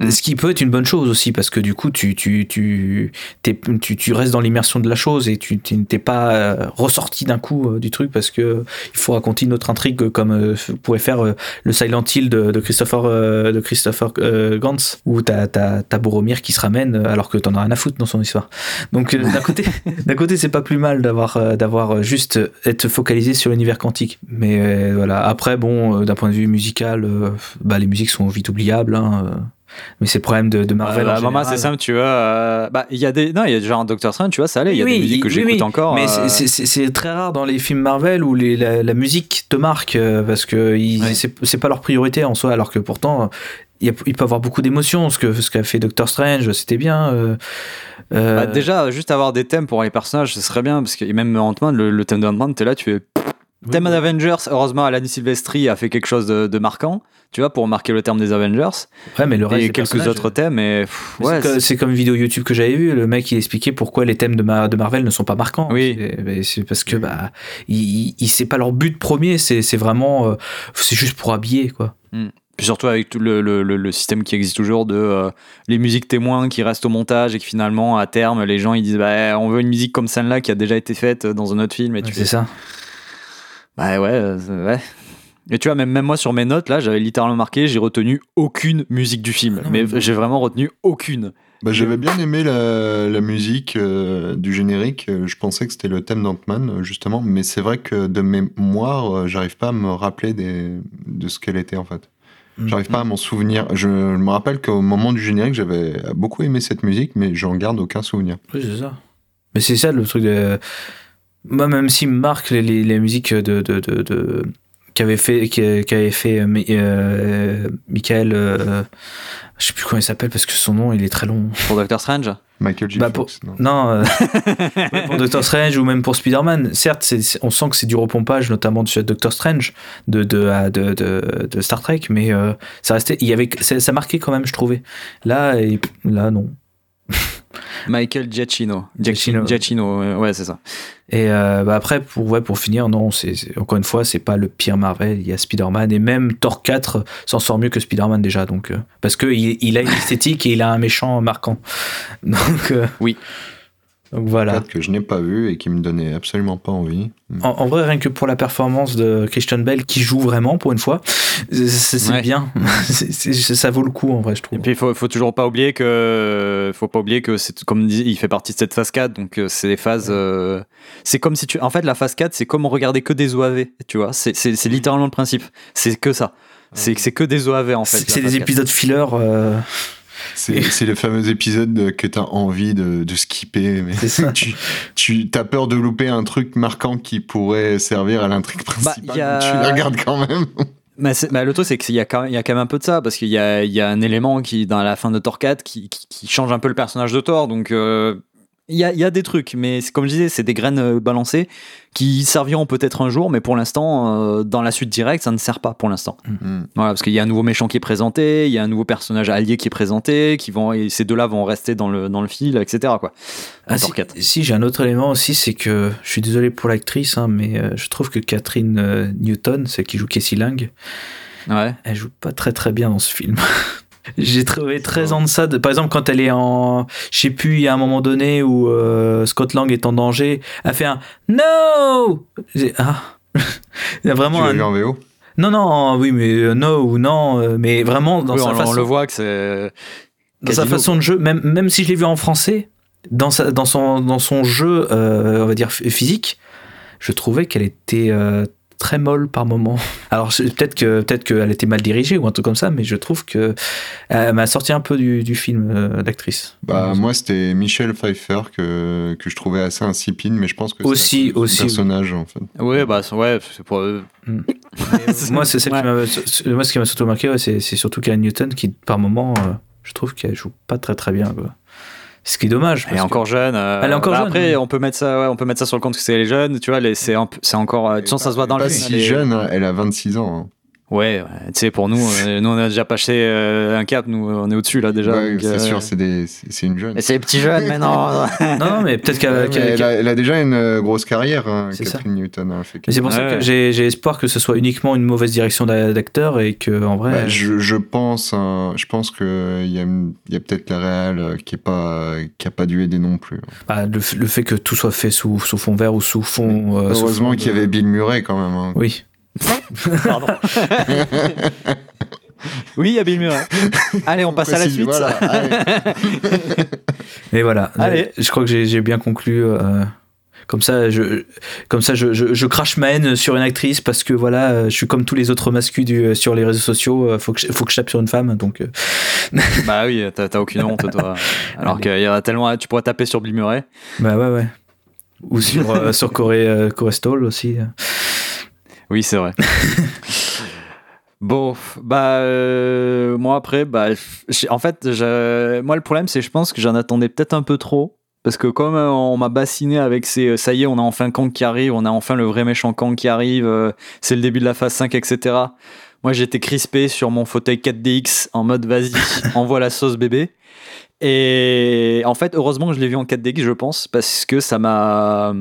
Mm. Ce qui peut être une bonne chose aussi, parce que du coup, tu, tu, tu, tu, tu restes dans l'immersion de la chose et tu tu n'es pas euh, ressorti d'un coup euh, du truc parce que il faut raconter une autre intrigue comme euh, pourrait faire le Silent Hill de, de Christopher, de Christopher Gantz, où t'as, t'as, t'as Boromir qui se ramène alors que t'en as rien à foutre dans son histoire. Donc d'un côté, <laughs> d'un côté, c'est pas plus mal d'avoir, d'avoir juste être focalisé sur l'univers quantique. Mais voilà. Après, bon, d'un point de vue musical, bah, les musiques sont vite oubliables. Hein. Mais c'est le problème de, de Marvel. Bah, en maman, c'est simple, tu vois. euh, bah, il y a des, non, il y a genre Doctor Strange, tu vois, ça allait. Il y a Oui, des musiques que oui, j'écoute oui, encore. Mais euh, c'est- très rare dans les films Marvel où les, la, la musique te marque euh, parce que Ouais. c'est c'est pas leur priorité en soi, alors que pourtant il, y a- il peut avoir beaucoup d'émotions. Ce que ce qu'a fait Doctor Strange, c'était bien. euh, euh, Bah, déjà, juste avoir des thèmes pour les personnages, ce serait bien, parce que même Ant-Man, le, le thème d'Ant-Man, t'es là, tu fais. Oui, Thème oui. d'Avengers, heureusement, Alan Silvestri a fait quelque chose de, de marquant, tu vois, pour marquer le terme des Avengers. Ouais, mais le reste et quelques autres thèmes, et pff, ouais. c'est comme- une vidéo YouTube que j'avais vue, le mec il expliquait pourquoi les thèmes de, Ma- de Marvel ne sont pas marquants. Oui. C'est parce que bah il, il- c'est pas leur but premier, c'est c'est vraiment euh, c'est juste pour habiller quoi. Puis surtout avec tout le, le- le- le système qui existe toujours de euh, les musiques témoins qui restent au montage et que finalement, à terme, les gens ils disent bah, on veut une musique comme celle-là qui a déjà été faite dans un autre film. Et tu C'est ça. Bah ouais, euh, ouais. Et tu vois, même, même moi sur mes notes, là, j'avais littéralement marqué, j'ai retenu aucune musique du film. Ah non, mais mais- j'ai vraiment retenu aucune. Bah, J'avais bien aimé la, la musique euh, du générique. Euh, Je pensais que c'était le thème d'Ant-Man, justement. Mais c'est vrai que de mémoire, euh, j'arrive pas à me rappeler des, de ce qu'elle était, en fait. J'arrive pas à m'en souvenir. Je me rappelle qu'au moment du générique, j'avais beaucoup aimé cette musique, mais j'en garde aucun souvenir. Oui, c'est ça. Mais c'est ça le truc de. Moi, même si Marc, les, les, les musiques de. de, de, de- qu'avait fait, qu'avait fait euh, euh, Michael. euh, je sais plus comment il s'appelle parce que son nom il est très long. Pour Doctor Strange? Michael J. Bah, Fox, non Non, euh, <laughs> ouais, pour Doctor Strange ou même pour Spider-Man, certes, c'est- on sent que c'est du repompage, notamment de Doctor Strange, de, de, de, de, de Star Trek, mais euh, ça restait, il y avait, ça, ça marquait quand même, je trouvais. Là, et, là, non. <laughs> Michael Giacchino. Giacchino. Giacchino, euh, ouais, c'est ça. Et euh, bah après, pour, ouais, pour finir, non, c'est encore une fois, c'est pas le pire Marvel. Il y a Spider-Man et même Thor 4 s'en sort mieux que Spider-Man déjà. Donc, euh, parce que il, il a une <laughs> esthétique et il a un méchant marquant. Donc, euh, Oui. Donc voilà. Quatre que je n'ai pas vu et qui me donnait absolument pas envie. En, en vrai, rien que pour la performance de Christian Bell qui joue vraiment pour une fois, c'est Ouais. bien. <laughs> Ça vaut le coup en vrai, je trouve. Et puis il faut, faut toujours pas oublier que faut pas oublier que c'est comme dit, il fait partie de cette phase 4 donc euh, c'est des phases euh, c'est comme si tu en fait la phase 4 c'est comme regarder que des OAV tu vois c'est littéralement le principe c'est que ça c'est c'est que des OAV en fait C'est des 4. épisodes filler. euh, C'est le fameux épisode de- que t'as envie de, de skipper, mais C'est ça. tu, tu as peur de louper un truc marquant qui pourrait servir à l'intrigue principale, Bah, a- mais tu la regardes quand même. <laughs> Mais, le truc, c'est qu'il y, a quand même- il y a quand même un peu de ça, parce qu'il y y a un élément qui, dans la fin de Thor 4 qui, qui, qui change un peu le personnage de Thor. Donc, euh, il, y a, il y a des trucs, mais c'est- comme je disais, c'est des graines euh, balancées qui serviront peut-être un jour, mais pour l'instant, euh, dans la suite directe, ça ne sert pas pour l'instant. Mm. Voilà, parce qu'il y a un nouveau méchant qui est présenté, il y a un nouveau personnage allié qui est présenté, qui vont, et ces deux-là vont rester dans le, dans le fil, etc. Quoi. Ah, si, Thor 4. si, j'ai un autre élément aussi, c'est que je suis désolé pour l'actrice, hein, mais euh, je trouve que Catherine euh, Newton, celle qui joue Casey Lang, Ouais. elle joue pas très très bien dans ce film. <laughs> J'ai trouvé très en deçà de. Par exemple, quand elle est en. Je sais plus, il y a un moment donné où euh, Scott Lang est en danger, elle fait un No J'ai- Ah <laughs> Il y a Tu vraiment l'as un. vu en VO Non, non, oui, mais euh, no ou non, euh, mais vraiment dans Oui, sa on, façon. on le voit que c'est. dans sa façon de jeu, même, même si je l'ai vu en français, dans, sa, dans, son, dans son jeu, euh, on va dire physique, je trouvais qu'elle était euh, très molle par moment. Alors peut-être que peut-être qu'elle était mal dirigée ou un truc comme ça, mais je trouve que elle m'a sorti un peu du, du film euh, d'actrice. Bah, moi, c'était Michel Pfeiffer que, que je trouvais assez insipide, mais je pense que Aussi, son aussi, oui. personnage, en fait. Oui, bah, c'est- ouais, c'est pour. Mais, euh, <laughs> moi, c'est celle qui m'a, c- moi, ce qui m'a surtout marqué, ouais, c'est, c'est surtout Karen Newton qui, par moment, euh, je trouve qu'elle joue pas très très bien. Quoi. Ce qui est dommage. Elle est encore jeune. euh, Elle est encore bah jeune, Après, on peut mettre ça, ouais, on peut mettre ça sur le compte que c'est elle est jeune. Tu vois, les- c'est encore. euh, De toute façon, ça se voit dans film. si elle est- jeune, hein, elle a 26 ans. hein. Ouais, ouais, tu sais, pour nous, <laughs> euh, nous on a déjà passé euh, un cap, nous on est au-dessus là déjà. Ouais, c'est euh, sûr, c'est des- une jeune. Mais c'est les petits jeunes que- <laughs> Non, non, mais peut-être qu'elle, mais elle, a, elle a déjà une euh, grosse carrière, hein, C'est Catherine Newton. hein, fait Mais c'est pour ça que j'ai, j'ai espoir que ce soit uniquement une mauvaise direction d'a- d'acteur et que en vrai, Bah, je, je pense, hein, je pense que il y a, y a peut-être la euh, qui est pas, qui a pas dû aider non plus. bah, le, le fait que tout soit fait sous, sous fond vert ou sous fond. euh, Heureusement qu'il y avait Bill Murray quand même. hein. Oui. Pardon. <laughs> oui, il y a Bill Murray. Allez, on passe à la suite. voilà, allez. <laughs> Mais voilà. Allez. Je crois que j'ai, bien conclu. euh, comme ça, je, comme ça, je, je, je crache ma haine sur une actrice parce que voilà, euh, je suis comme tous les autres mascus du, sur les réseaux sociaux. euh, Faut que, je- faut que je tape sur une femme, donc. euh, <laughs> Bah oui, t'as aucune honte toi. Alors qu'il y a tellement, tu pourrais taper sur Bill Murray. bah ouais, ouais. Ou sur, euh, sur Corey, euh, Corey Stoll aussi. Oui, c'est vrai. <laughs> Bon, bah euh, moi après, bah en fait, je- moi le problème c'est, je pense que j'en attendais peut-être un peu trop. Parce que comme euh, on m'a bassiné avec ces euh, ça y est, on a enfin Kang qui arrive, on a enfin le vrai méchant Kang qui arrive, euh, c'est le début de la phase 5, etc. Moi j'étais crispé sur mon fauteuil 4DX en mode vas-y, <laughs> envoie la sauce bébé. Et en fait, heureusement que je l'ai vu en 4DX, je pense, parce que ça m'a.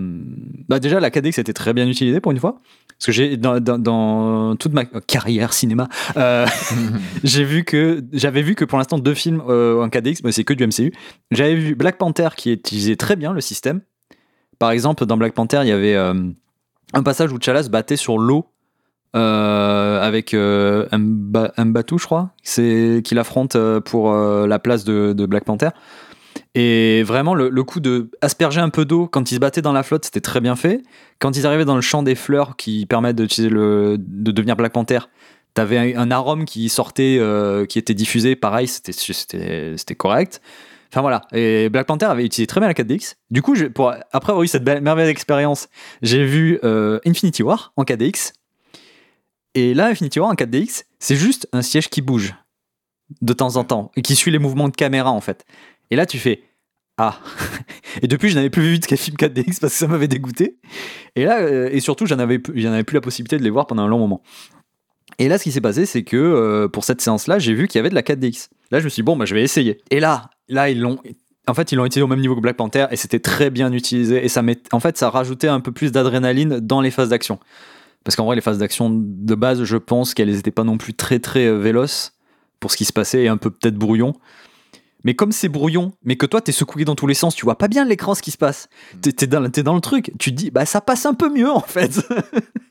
Bah déjà, la 4DX était très bien utilisée pour une fois. Parce que j'ai dans, dans, dans toute ma carrière cinéma, euh, <laughs> j'ai vu que j'avais vu que pour l'instant deux films euh, en 4DX, mais c'est que du MCU. J'avais vu Black Panther qui utilisait très bien le système. Par exemple, dans Black Panther, il y avait euh, un passage où T'Challa se battait sur l'eau euh, avec euh, Mba- Mbatu, je crois, c'est qu'il affronte euh, pour euh, la place de, de Black Panther. Et vraiment, le, coup de asperger un peu d'eau quand ils se battaient dans la flotte, c'était très bien fait. Quand ils arrivaient dans le champ des fleurs qui permettent d'utiliser le, de devenir Black Panther, t'avais un, arôme qui sortait, qui était diffusé, pareil, c'était, correct. Enfin voilà, et Black Panther avait utilisé très bien la 4DX. Du coup, pour, après avoir eu cette merveilleuse expérience, j'ai vu Infinity War en 4DX. Et là, Infinity War en 4DX, c'est juste un siège qui bouge de temps en temps et qui suit les mouvements de caméra en fait. Et là, tu fais Ah <laughs> Et depuis, je n'avais plus vu de film 4DX parce que ça m'avait dégoûté. Et là, euh, et surtout, j'en avais, j'en avais plus la possibilité de les voir pendant un long moment. Et là, ce qui s'est passé, c'est que euh, pour cette séance-là, j'ai vu qu'il y avait de la 4DX. Là, je me suis dit, bon, bah, je vais essayer. Et là, là, ils l'ont. En fait, ils l'ont utilisé au même niveau que Black Panther et c'était très bien utilisé. Et ça met, en fait, ça rajoutait un peu plus d'adrénaline dans les phases d'action. Parce qu'en vrai, les phases d'action de base, je pense qu'elles n'étaient pas non plus très très euh, véloces pour ce qui se passait et un peu peut-être brouillon. Mais comme c'est brouillon, mais que toi t'es secoué dans tous les sens, tu vois pas bien l'écran ce qui se passe. T'es, t'es dans, t'es dans le truc, tu te dis bah ça passe un peu mieux en fait. <laughs>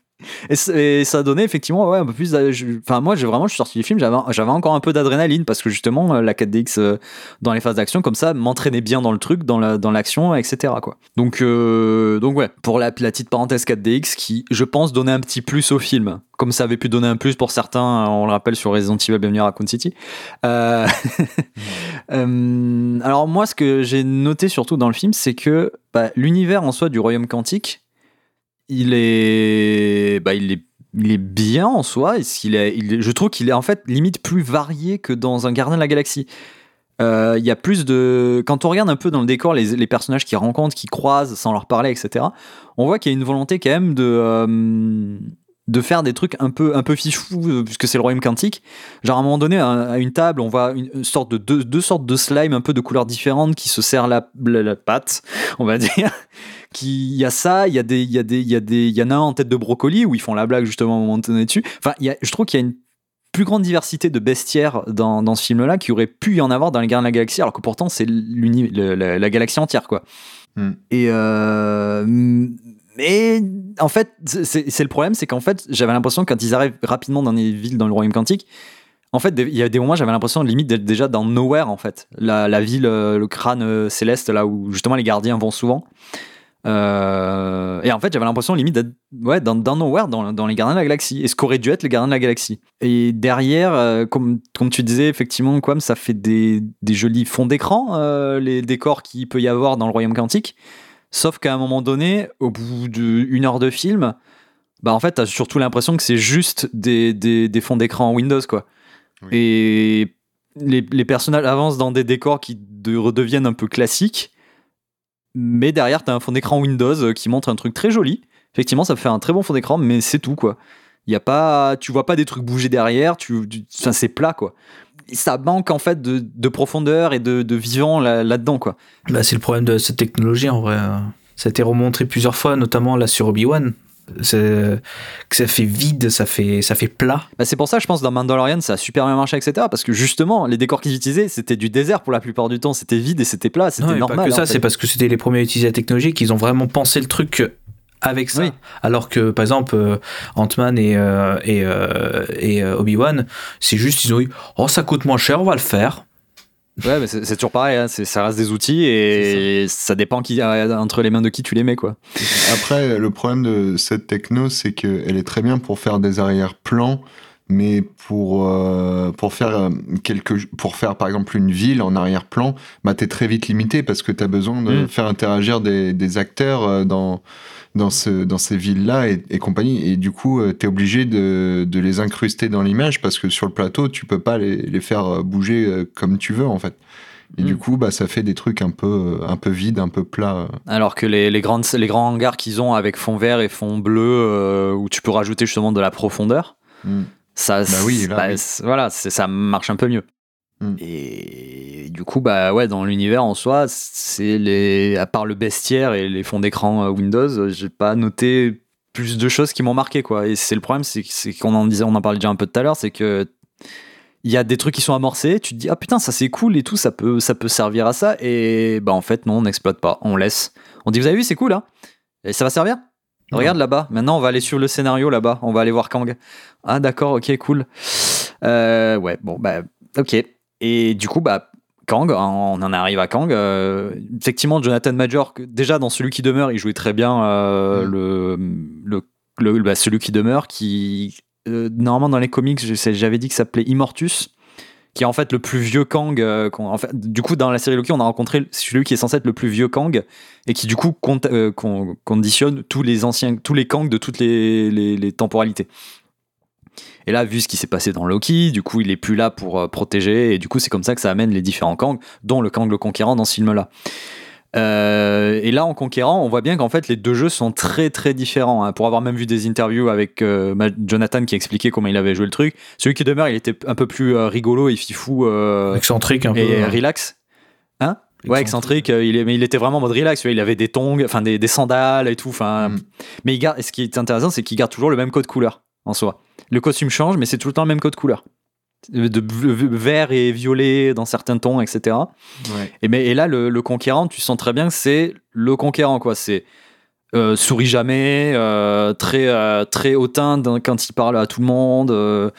Et, et ça a donné effectivement ouais, un peu plus. Enfin, moi, j'ai vraiment, je suis sorti du film, j'avais encore un peu d'adrénaline parce que justement, euh, la 4DX euh, dans les phases d'action, comme ça, m'entraînait bien dans le truc, dans la- dans l'action, etc. Quoi. Donc, euh, donc, ouais, pour la, la petite parenthèse 4DX qui, je pense, donnait un petit plus au film. Comme ça avait pu donner un plus pour certains, on le rappelle sur Resident Evil Bienvenue à Raccoon City. Euh, <laughs> euh, alors, moi, ce que j'ai noté surtout dans le film, c'est que bah, l'univers en soi du royaume quantique, il est, bah, il est, il est bien en soi. Qu'il est, il je trouve qu'il est en fait limite plus varié que dans un Gardien de la Galaxie. Euh, Il y a plus de. Quand on regarde un peu dans le décor les, les personnages qui rencontrent, qui croisent sans leur parler, etc., on voit qu'il y a une volonté quand même de. euh, de faire des trucs un peu un peu fifou euh, puisque c'est le royaume quantique genre à un moment donné à, une table on voit une, sorte de deux, deux sortes de slime un peu de couleurs différentes qui se serrent la, la, la patte on va <laughs> dire qui il y a ça il y a des il y a des il y a des il y en a un en tête de brocoli où ils font la blague justement un moment donné dessus enfin il y a, je trouve qu'il y a une plus grande diversité de bestiaires dans, dans ce film-là qu'il aurait pu y en avoir dans les Gardiens de la Galaxie, alors que pourtant c'est l'uni- le- la, la galaxie entière, quoi. Hmm. Et euh, mais en fait, c'est le problème, c'est qu'en fait, j'avais l'impression quand ils arrivent rapidement dans les villes dans le royaume quantique, en fait, il y a des moments, j'avais l'impression limite d'être déjà dans Nowhere, en fait, la, ville, euh, le crâne euh, céleste, là où justement les gardiens vont souvent. Euh, et en fait, j'avais l'impression limite d'être ouais, dans, Nowhere, dans, les Gardiens de la Galaxie, et ce qu'aurait dû être les Gardiens de la Galaxie. Et derrière, comme, tu disais, effectivement, Quam, ça fait des, jolis fonds d'écran, les décors qu'il peut y avoir dans le Royaume Quantique. Sauf qu'à un moment donné, au bout d'une heure de film, bah en fait, t'as surtout l'impression que c'est juste des, des, des fonds d'écran Windows, quoi. Oui. Et les, les personnages avancent dans des décors qui de- redeviennent un peu classiques, mais derrière, t'as un fond d'écran Windows euh, qui montre un truc très joli. Effectivement, ça fait un très bon fond d'écran, mais c'est tout, quoi. Y a pas, tu vois pas des trucs bouger derrière, tu, tu- c'est plat, quoi. Ça manque en fait de, de profondeur et de, de vivant là- là-dedans, quoi. Bah, c'est le problème de cette technologie en vrai. Ça a été remontré plusieurs fois, notamment là sur Obi-Wan. Que ça fait vide, ça fait, ça fait plat. Bah, c'est pour ça, je pense, dans Mandalorian, ça a super bien marché, etc. Parce que justement, les décors qu'ils utilisaient, c'était du désert pour la plupart du temps. C'était vide et c'était plat, c'était normal. Pas que ça, c'est parce que c'était les premiers à utiliser la technologie qu'ils ont vraiment pensé le truc avec ça. Oui. Alors que, par exemple, euh, Ant-Man et, euh, et, euh, et euh, Obi-Wan, c'est juste, ils ont eu, oh, ça coûte moins cher, on va le faire. Ouais, mais c'est toujours pareil, hein, ça reste des outils et ça, dépend qui, entre les mains de qui tu les mets, quoi. Après, le problème de cette techno, c'est qu'elle est très bien pour faire des arrière-plans, mais pour, euh, pour, faire euh, quelque, pour faire par exemple une ville en arrière-plan, bah, tu es très vite limité parce que tu as besoin de Mm. faire interagir des, des acteurs dans, dans, ce, dans ces villes-là et, et compagnie. Et du coup, tu es obligé de, de les incruster dans l'image parce que sur le plateau, tu peux pas les, les faire euh, bouger euh, comme tu veux en fait. Et du coup, bah, ça fait des trucs un peu, un peu vides, un peu plats. euh. Alors que les, les, grandes, les grands hangars qu'ils ont avec fond vert et fond bleu, euh, où tu peux rajouter justement de la profondeur, Mm. ça, Bah oui, là, bah, oui. voilà, ça marche un peu mieux. Mm. Et du coup, bah ouais, dans l'univers en soi, c'est les, à part le bestiaire et les fonds d'écran euh, Windows, j'ai pas noté plus de choses qui m'ont marqué, quoi. Et c'est le problème, c'est qu'on en disait, on en parlait déjà un peu tout à l'heure, c'est que il y a des trucs qui sont amorcés, tu te dis ah putain ça c'est cool et tout, ça peut ça peut servir à ça et bah en fait non on n'exploite pas, on laisse. On dit vous avez vu c'est cool hein et ça va servir? Regarde là-bas. Maintenant, on va aller sur le scénario là-bas. On va aller voir Kang. Ah, d'accord, ok, cool. Euh, ouais, bon, bah, ok. Et du coup, bah, Kang, on en arrive à Kang. euh, effectivement, Jonathan Major, que déjà dans celui qui demeure, il jouait très bien euh, Mm. le, le, le- bah, celui qui demeure, qui euh, normalement dans les comics, j'avais dit qu'il s'appelait Immortus, qui est en fait le plus vieux Kang. euh, en fait, du coup, dans la série Loki, on a rencontré celui qui est censé être le plus vieux Kang et qui du coup con- conditionne tous les anciens, tous les Kang de toutes les, les- les temporalités. Et là, vu ce qui s'est passé dans Loki, du coup, il est plus là pour euh, protéger, et du coup, c'est comme ça que ça amène les différents Kang, dont le Kang le Conquérant dans ce film-là. Euh, et là, en Conquérant, on voit bien qu'en fait, les deux jeux sont très très différents. hein. Pour avoir même vu des interviews avec euh, Jonathan qui expliquait comment il avait joué le truc, celui qui demeure, il était un peu plus euh, rigolo et fifou Excentrique un peu. et hein. relax. Hein? Ouais, excentrique. il est, mais il était vraiment en mode relax. Il avait des tongs, enfin des, des sandales et tout. Enfin, Mm. mais il garde. et Ce qui est intéressant, c'est qu'il garde toujours le même code couleur en soi. Le costume change, mais c'est tout le temps le même code couleur. De vert et violet dans certains tons, etc. Ouais. Et, mais, et là, le, le conquérant, tu sens très bien que c'est le conquérant, quoi. C'est Euh, sourit jamais, euh, très, euh, très hautain quand il parle à tout le monde. euh.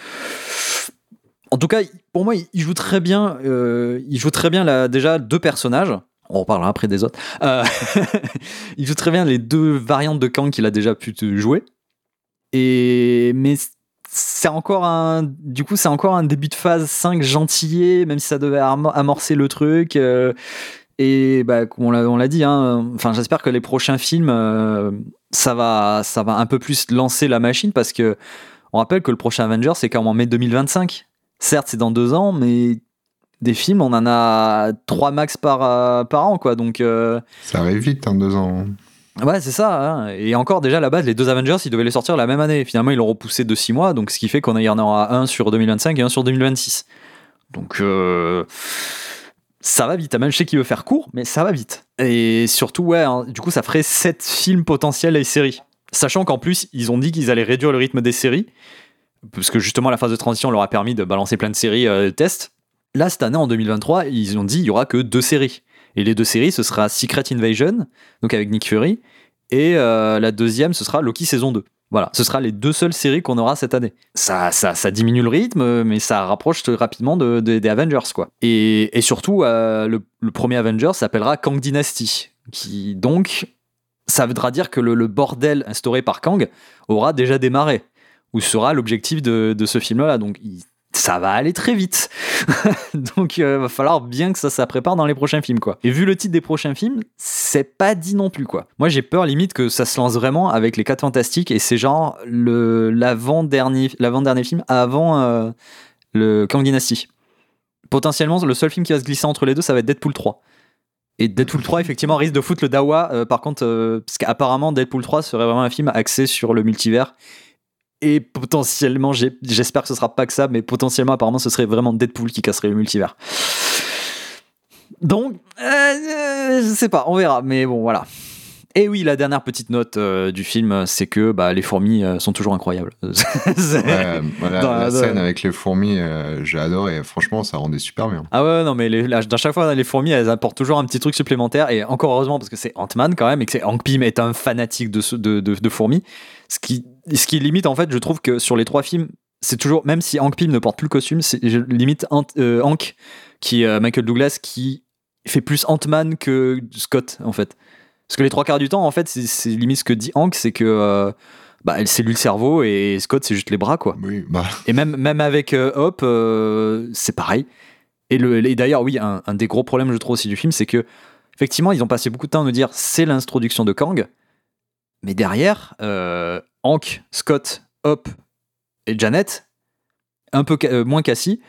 En tout cas, pour moi, il- joue très bien. il joue très bien là, déjà deux personnages. On reparlera après des autres. Euh, <laughs> il joue très bien les deux variantes de Kang qu'il a déjà pu jouer. Et mais c'est encore un du coup c'est encore un début de phase 5 gentillet même si ça devait am- amorcer le truc euh, et bah on l'a dit hein, enfin j'espère que les prochains films euh, ça va ça va un peu plus lancer la machine parce que on rappelle que le prochain Avenger c'est quand même en mai 2025 certes c'est dans deux ans mais des films on en a trois max par euh, par an quoi donc Ça arrive vite, en deux ans. Ouais, c'est ça. hein. Et encore, déjà, à la base, les deux Avengers, ils devaient les sortir la même année. Finalement, ils l'ont repoussé de 6 mois, donc ce qui fait qu'on y en aura un sur 2025 et un sur 2026. Donc, euh, ça va vite. Même je sais qu'il veut faire court, mais ça va vite. Et surtout, ouais, hein, du coup, ça ferait 7 films potentiels et séries. Sachant qu'en plus, ils ont dit qu'ils allaient réduire le rythme des séries, parce que justement, la phase de transition leur a permis de balancer plein de séries euh, tests. Là, cette année, en 2023, ils ont dit qu'il y aura que deux séries. Et les deux séries, ce sera Secret Invasion, donc avec Nick Fury, et euh, la deuxième, ce sera Loki saison 2. Voilà, ce sera les deux seules séries qu'on aura cette année. Ça, ça, ça diminue le rythme, mais ça rapproche rapidement de, de- des Avengers, quoi. Et, surtout, euh, le, premier Avenger s'appellera Kang Dynasty, qui donc, ça voudra dire que le, le bordel instauré par Kang aura déjà démarré, ou sera l'objectif de, de ce film-là. Donc, il- ça va aller très vite. <laughs> donc, il va falloir bien que ça, ça prépare dans les prochains films, quoi. Et vu le titre des prochains films, c'est pas dit non plus, quoi. Moi, j'ai peur limite que ça se lance vraiment avec les 4 Fantastiques et c'est genre le l'avant-dernier l'avant-dernier film avant euh, le Kang Dynasty. Potentiellement, le seul film qui va se glisser entre les deux, ça va être Deadpool 3. Et Deadpool 3, effectivement, risque de foutre le Dawa. euh, par contre, euh, parce qu'apparemment, Deadpool 3 serait vraiment un film axé sur le multivers. Et potentiellement, j'espère que ce sera pas que ça, mais potentiellement, apparemment, ce serait vraiment Deadpool qui casserait le multivers. Donc, euh, je sais pas, on verra. Mais bon, voilà. Et oui, la dernière petite note euh, du film, c'est que bah, les fourmis euh, sont toujours incroyables. <laughs> Ouais, voilà, Dans- la scène avec les fourmis, euh, j'ai adoré. Franchement, ça rendait super bien. Ah ouais, non, mais les, là, dans chaque fois, les fourmis, elles apportent toujours un petit truc supplémentaire. Et encore heureusement, parce que c'est Ant-Man quand même, et que c'est Hank Pym est un fanatique de, ce- de, de, de fourmis. Ce qui, ce qui limite, en fait, je trouve que sur les trois films, c'est toujours, même si Hank Pym ne porte plus le costume, c'est limite Ant- euh, Hank, qui euh, Michael Douglas, qui fait plus Ant-Man que Scott, en fait. Parce que les trois quarts du temps, en fait, c'est limite ce que dit Hank, c'est que. euh, bah, elle c'est lui le cerveau et Scott c'est juste les bras quoi. Oui, bah, Et même, même avec euh, Hop, euh, c'est pareil. Et, le, et d'ailleurs, oui, un, un des gros problèmes, je trouve, aussi du film, c'est que, effectivement, ils ont passé beaucoup de temps à nous dire c'est l'introduction de Kang. Mais derrière, euh, Hank, Scott, Hop et Janet, un peu moins Cassie,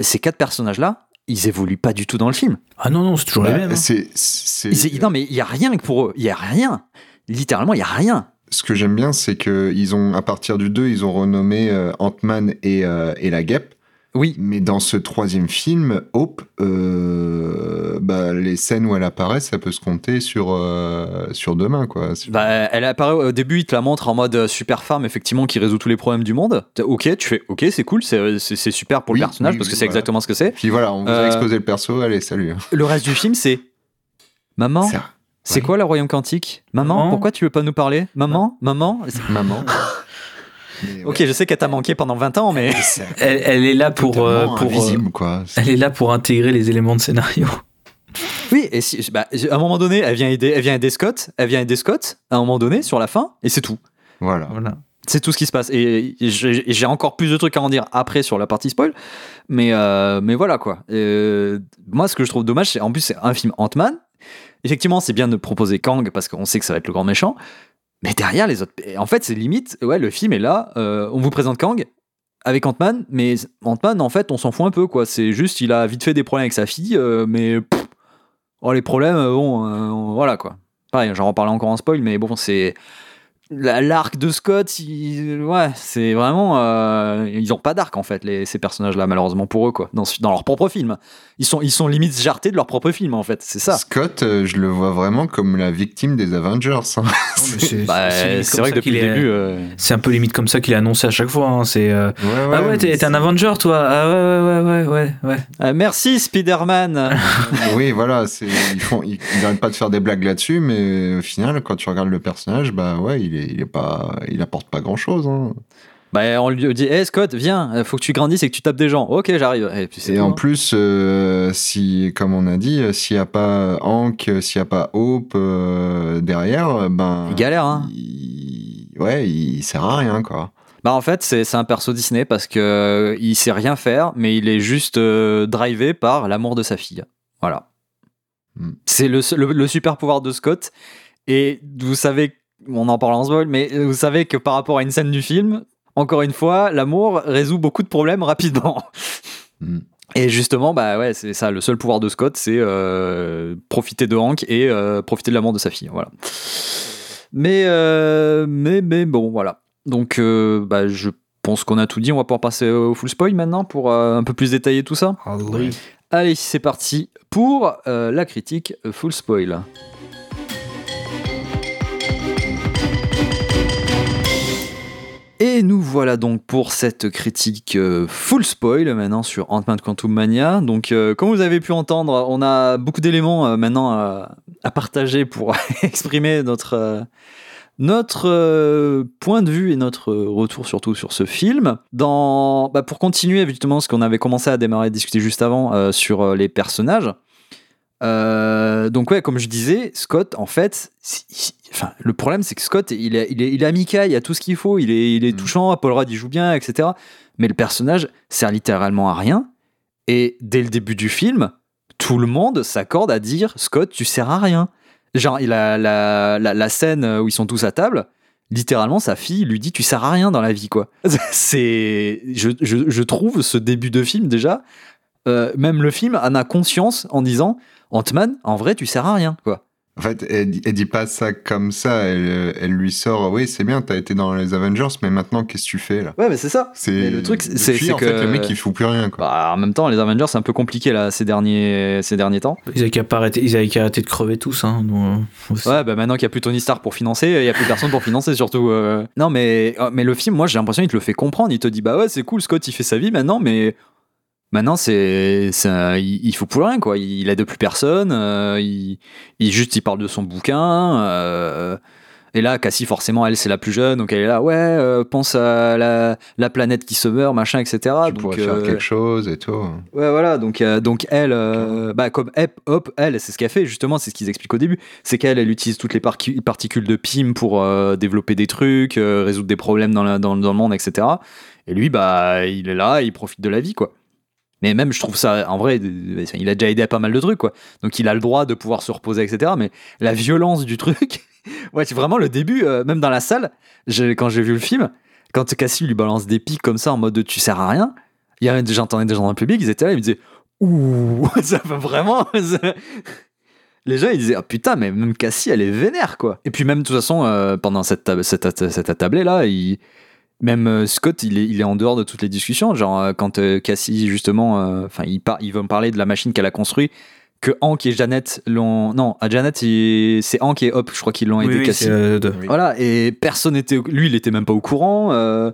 ces quatre personnages-là, ils évoluent pas du tout dans le film. Ah non, non, c'est toujours les bah, mêmes. hein. c'est, c'est- Ils- non, mais il y a rien que pour eux. Il y a rien. Littéralement, il y a rien. Ce que j'aime bien, c'est que ils ont, à partir du 2, ils ont renommé euh, Ant-Man et, euh, et la guêpe. Oui, Mais dans ce troisième film, Hope, euh, bah, les scènes où elle apparaît, ça peut se compter sur, euh, sur deux mains, quoi. Bah, elle apparaît au début, il te la montre en mode euh, super femme, effectivement, qui résout tous les problèmes du monde. Ok, tu fais, ok, c'est cool, c'est super pour Oui, le personnage oui, parce que c'est voilà. exactement ce que c'est. Puis voilà, on vous Euh, a exposé le perso, allez, salut. Le reste du film, c'est Maman, C'est- quoi le royaume quantique? Maman, Maman pourquoi tu veux pas nous parler? Maman, maman Maman. <laughs> Mais Ok, ouais, je sais qu'elle t'a manqué pendant 20 ans, mais. <laughs> Elle, elle est là pour, euh, pour, euh, invisible, quoi. C'est- elle est là pour intégrer les éléments de scénario. Oui, et si, bah, à un moment donné, elle vient, aider, elle vient aider Scott, elle vient aider Scott, à un moment donné, sur la fin, et c'est tout. Voilà. Voilà. C'est tout ce qui se passe. Et j'ai et j'ai encore plus de trucs à en dire après sur la partie spoil. Mais, euh, mais voilà quoi. Euh, moi, ce que je trouve dommage, c'est en plus, c'est un film Ant-Man. Effectivement, c'est bien de proposer Kang parce qu'on sait que ça va être le grand méchant. Mais derrière, les autres. En fait, c'est limite. Ouais, le film est là. euh, on vous présente Kang avec Ant-Man. Mais Ant-Man, en fait, on s'en fout un peu quoi. C'est juste, il a vite fait des problèmes avec sa fille. euh, mais. oh, les problèmes, euh, bon, voilà quoi. Pareil, j'en reparle encore en spoil. Mais bon, c'est l'arc de Scott, il- ouais, c'est vraiment. euh, ils ont pas d'arc en fait, les, ces personnages-là, malheureusement pour eux, quoi. Dans, dans leur propre film. Ils sont, ils sont limite jartés de leur propre film, en fait. C'est ça. Scott, euh, je le vois vraiment comme la victime des Avengers. hein. C'est Bah, c'est vrai que depuis le début. euh, C'est un peu limite comme ça qu'il est annoncé à chaque fois. hein. C'est euh, Ouais, ah ouais, t'es un Avenger toi. Ah ouais ouais ouais ouais ouais ouais. euh, merci, Spider-Man. <laughs> Oui, voilà, c'est ils font, ils, ils arrêtent pas de faire des blagues là-dessus, mais au final, quand tu regardes le personnage, bah ouais, il est, il est pas, il apporte pas grand-chose. Hein. bah, on lui dit Hé Scott, viens, euh, faut que tu grandisses et que tu tapes des gens. Ok, j'arrive. Et puis c'est Et tout, en hein. plus, euh, si, comme on a dit, euh, s'il y a pas Hank, s'il y a pas Hope euh, derrière, ben Il galère, hein. il- ouais, il sert à rien, quoi. Bah en fait c'est un perso Disney parce que il sait rien faire mais il est juste euh, drivé par l'amour de sa fille. Voilà. Hmm. C'est le, le, le super pouvoir de Scott et vous savez on en parle en spoil mais vous savez que par rapport à une scène du film encore une fois l'amour résout beaucoup de problèmes rapidement. Hmm. <laughs> Et justement, bah ouais, c'est ça. Le seul pouvoir de Scott, c'est euh, profiter de Hank et euh, profiter de l'amour de sa fille. Voilà. Mais, euh, mais, mais bon, voilà. Donc, bah, je pense qu'on a tout dit. On va pouvoir passer au full spoil maintenant pour un peu plus détailler tout ça. Allez, c'est parti pour la critique full spoil. Et nous voilà donc pour cette critique euh, full spoil maintenant sur Ant-Man Quantum Mania. Donc, euh, comme vous avez pu entendre, on a beaucoup d'éléments euh, maintenant à, partager pour <laughs> exprimer notre, notre point de vue et notre retour surtout sur ce film. Dans, bah, pour continuer justement ce qu'on avait commencé à démarrer discuter juste avant sur les personnages. Euh, donc ouais, comme je disais, Scott, en fait, enfin, le problème c'est que Scott, il est, il est, il est amical, il a tout ce qu'il faut, il est, il est Mm. touchant, Paul Rudd il joue bien, etc. Mais le personnage sert littéralement à rien. Et dès le début du film, tout le monde s'accorde à dire Scott, tu sers à rien. Genre, il a la, la, la scène où ils sont tous à table. Littéralement, sa fille lui dit tu sers à rien dans la vie, quoi. <laughs> C'est, je, je, je trouve ce début de film déjà. euh, même le film en a conscience en disant Ant-Man, en vrai, tu sers à rien, quoi. En fait, elle, dit- elle dit pas ça comme ça. Elle, elle lui sort, oui, c'est bien, t'as été dans les Avengers, mais maintenant, qu'est-ce que tu fais là? Ouais, mais c'est ça. C'est le truc, c'est- que- fait, le mec, il fout plus rien, quoi. Bah, en même temps, les Avengers, c'est un peu compliqué là ces derniers, ces derniers temps. Ils avaient qu'à arrêter, ils avaient qu'à arrêter de crever tous. Hein, donc, euh. Ouais, bah maintenant qu'il n'y a plus Tony Stark pour financer, il n'y a plus personne pour financer surtout. euh. Non, mais, euh, mais le film, moi j'ai l'impression qu'il te le fait comprendre. Il te dit, bah ouais, c'est cool, Scott il fait sa vie maintenant, mais maintenant c'est. il, faut plus rien quoi. Il, aide plus personne, euh, il, il juste il parle de son bouquin. euh, et là, Cassie, forcément, elle, c'est la plus jeune, donc elle est là, ouais, euh, pense à la, la planète qui se meurt, machin, etc. tu donc, pourrais faire quelque chose et tout. Ouais, voilà, donc, donc elle, bah, comme Hop, Hop, elle, c'est ce qu'elle fait, justement, c'est ce qu'ils expliquent au début. C'est qu'elle, elle utilise toutes les particules de PIM pour développer des trucs, résoudre des problèmes dans, la- dans, dans le monde, etc. Et lui, bah, il est là, il profite de la vie, quoi. Mais même, je trouve ça, en vrai, il a déjà aidé à pas mal de trucs, quoi. Donc, il a le droit de pouvoir se reposer, etc. Mais la violence du truc, <laughs> ouais, c'est vraiment le début, euh, même dans la salle, quand j'ai vu le film, quand Cassie lui balance des pics comme ça en mode tu sers à rien, j'entendais des gens dans le public, ils étaient là, ils me disaient ouh, <laughs> ça fait vraiment. <laughs> Les gens ils disaient ah putain mais même Cassie elle est vénère quoi. Et puis même de toute façon euh, pendant cette cette, cette attablée là, il- même euh, Scott il est, il est en dehors de toutes les discussions. Genre euh, quand euh, Cassie justement, enfin il par, vont me parler de la machine qu'elle a construite. Que Hank et Janet l'ont. Non, à Janet, il- c'est Hank et Hop, je crois qu'ils l'ont Oui, aidé oui, Cassie. euh, de- Voilà, et personne n'était. Lui, il était même pas au courant. euh,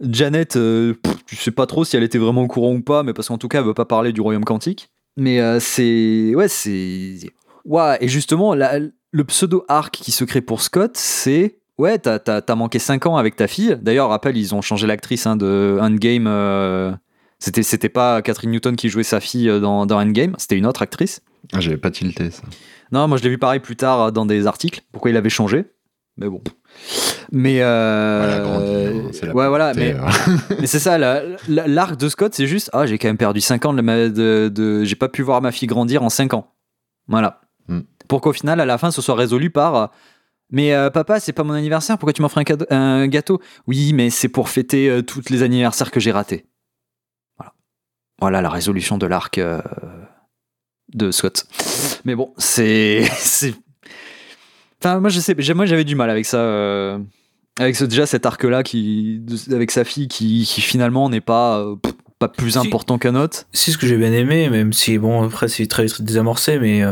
Janet, euh, pff, tu sais pas trop si elle était vraiment au courant ou pas, mais parce qu'en tout cas, elle veut pas parler du royaume quantique. Mais c'est. Ouais, c'est. Ouais, et justement, la- le pseudo-arc qui se crée pour Scott, c'est. Ouais, t'as, t'as- t'as manqué 5 ans avec ta fille. D'ailleurs, rappel, ils ont changé l'actrice hein, de Endgame. euh, C'était, c'était pas Catherine Newton qui jouait sa fille euh, dans, dans Endgame, c'était une autre actrice. Ah, J'avais pas tilté ça. Non, moi je l'ai vu pareil plus tard euh, dans des articles. Pourquoi il avait changé Mais bon. Mais euh, hein, c'est la ouais, voilà. puberté, Mais, <laughs> mais c'est ça. la- la- L'arc de Scott, c'est juste ah j'ai quand même perdu 5 ans de, ma- de, de- j'ai pas pu voir ma fille grandir en 5 ans. Voilà. Hmm. Pour qu'au final, à la fin, ce soit résolu par. Mais euh, papa, c'est pas mon anniversaire. Pourquoi tu m'offres un, cadeau- un gâteau? Oui, mais c'est pour fêter euh, tous les anniversaires que j'ai ratés. Voilà. Voilà la résolution de l'arc euh, de Scott. Mais bon, c'est. <laughs> c'est- Enfin, moi, je sais, moi, j'avais du mal avec ça. euh, Avec ce- déjà cet arc-là qui, avec sa fille qui, qui finalement n'est pas, pff, pas plus Si. important qu'un autre. C'est ce que j'ai bien aimé, même si, bon, après, c'est très désamorcé, mais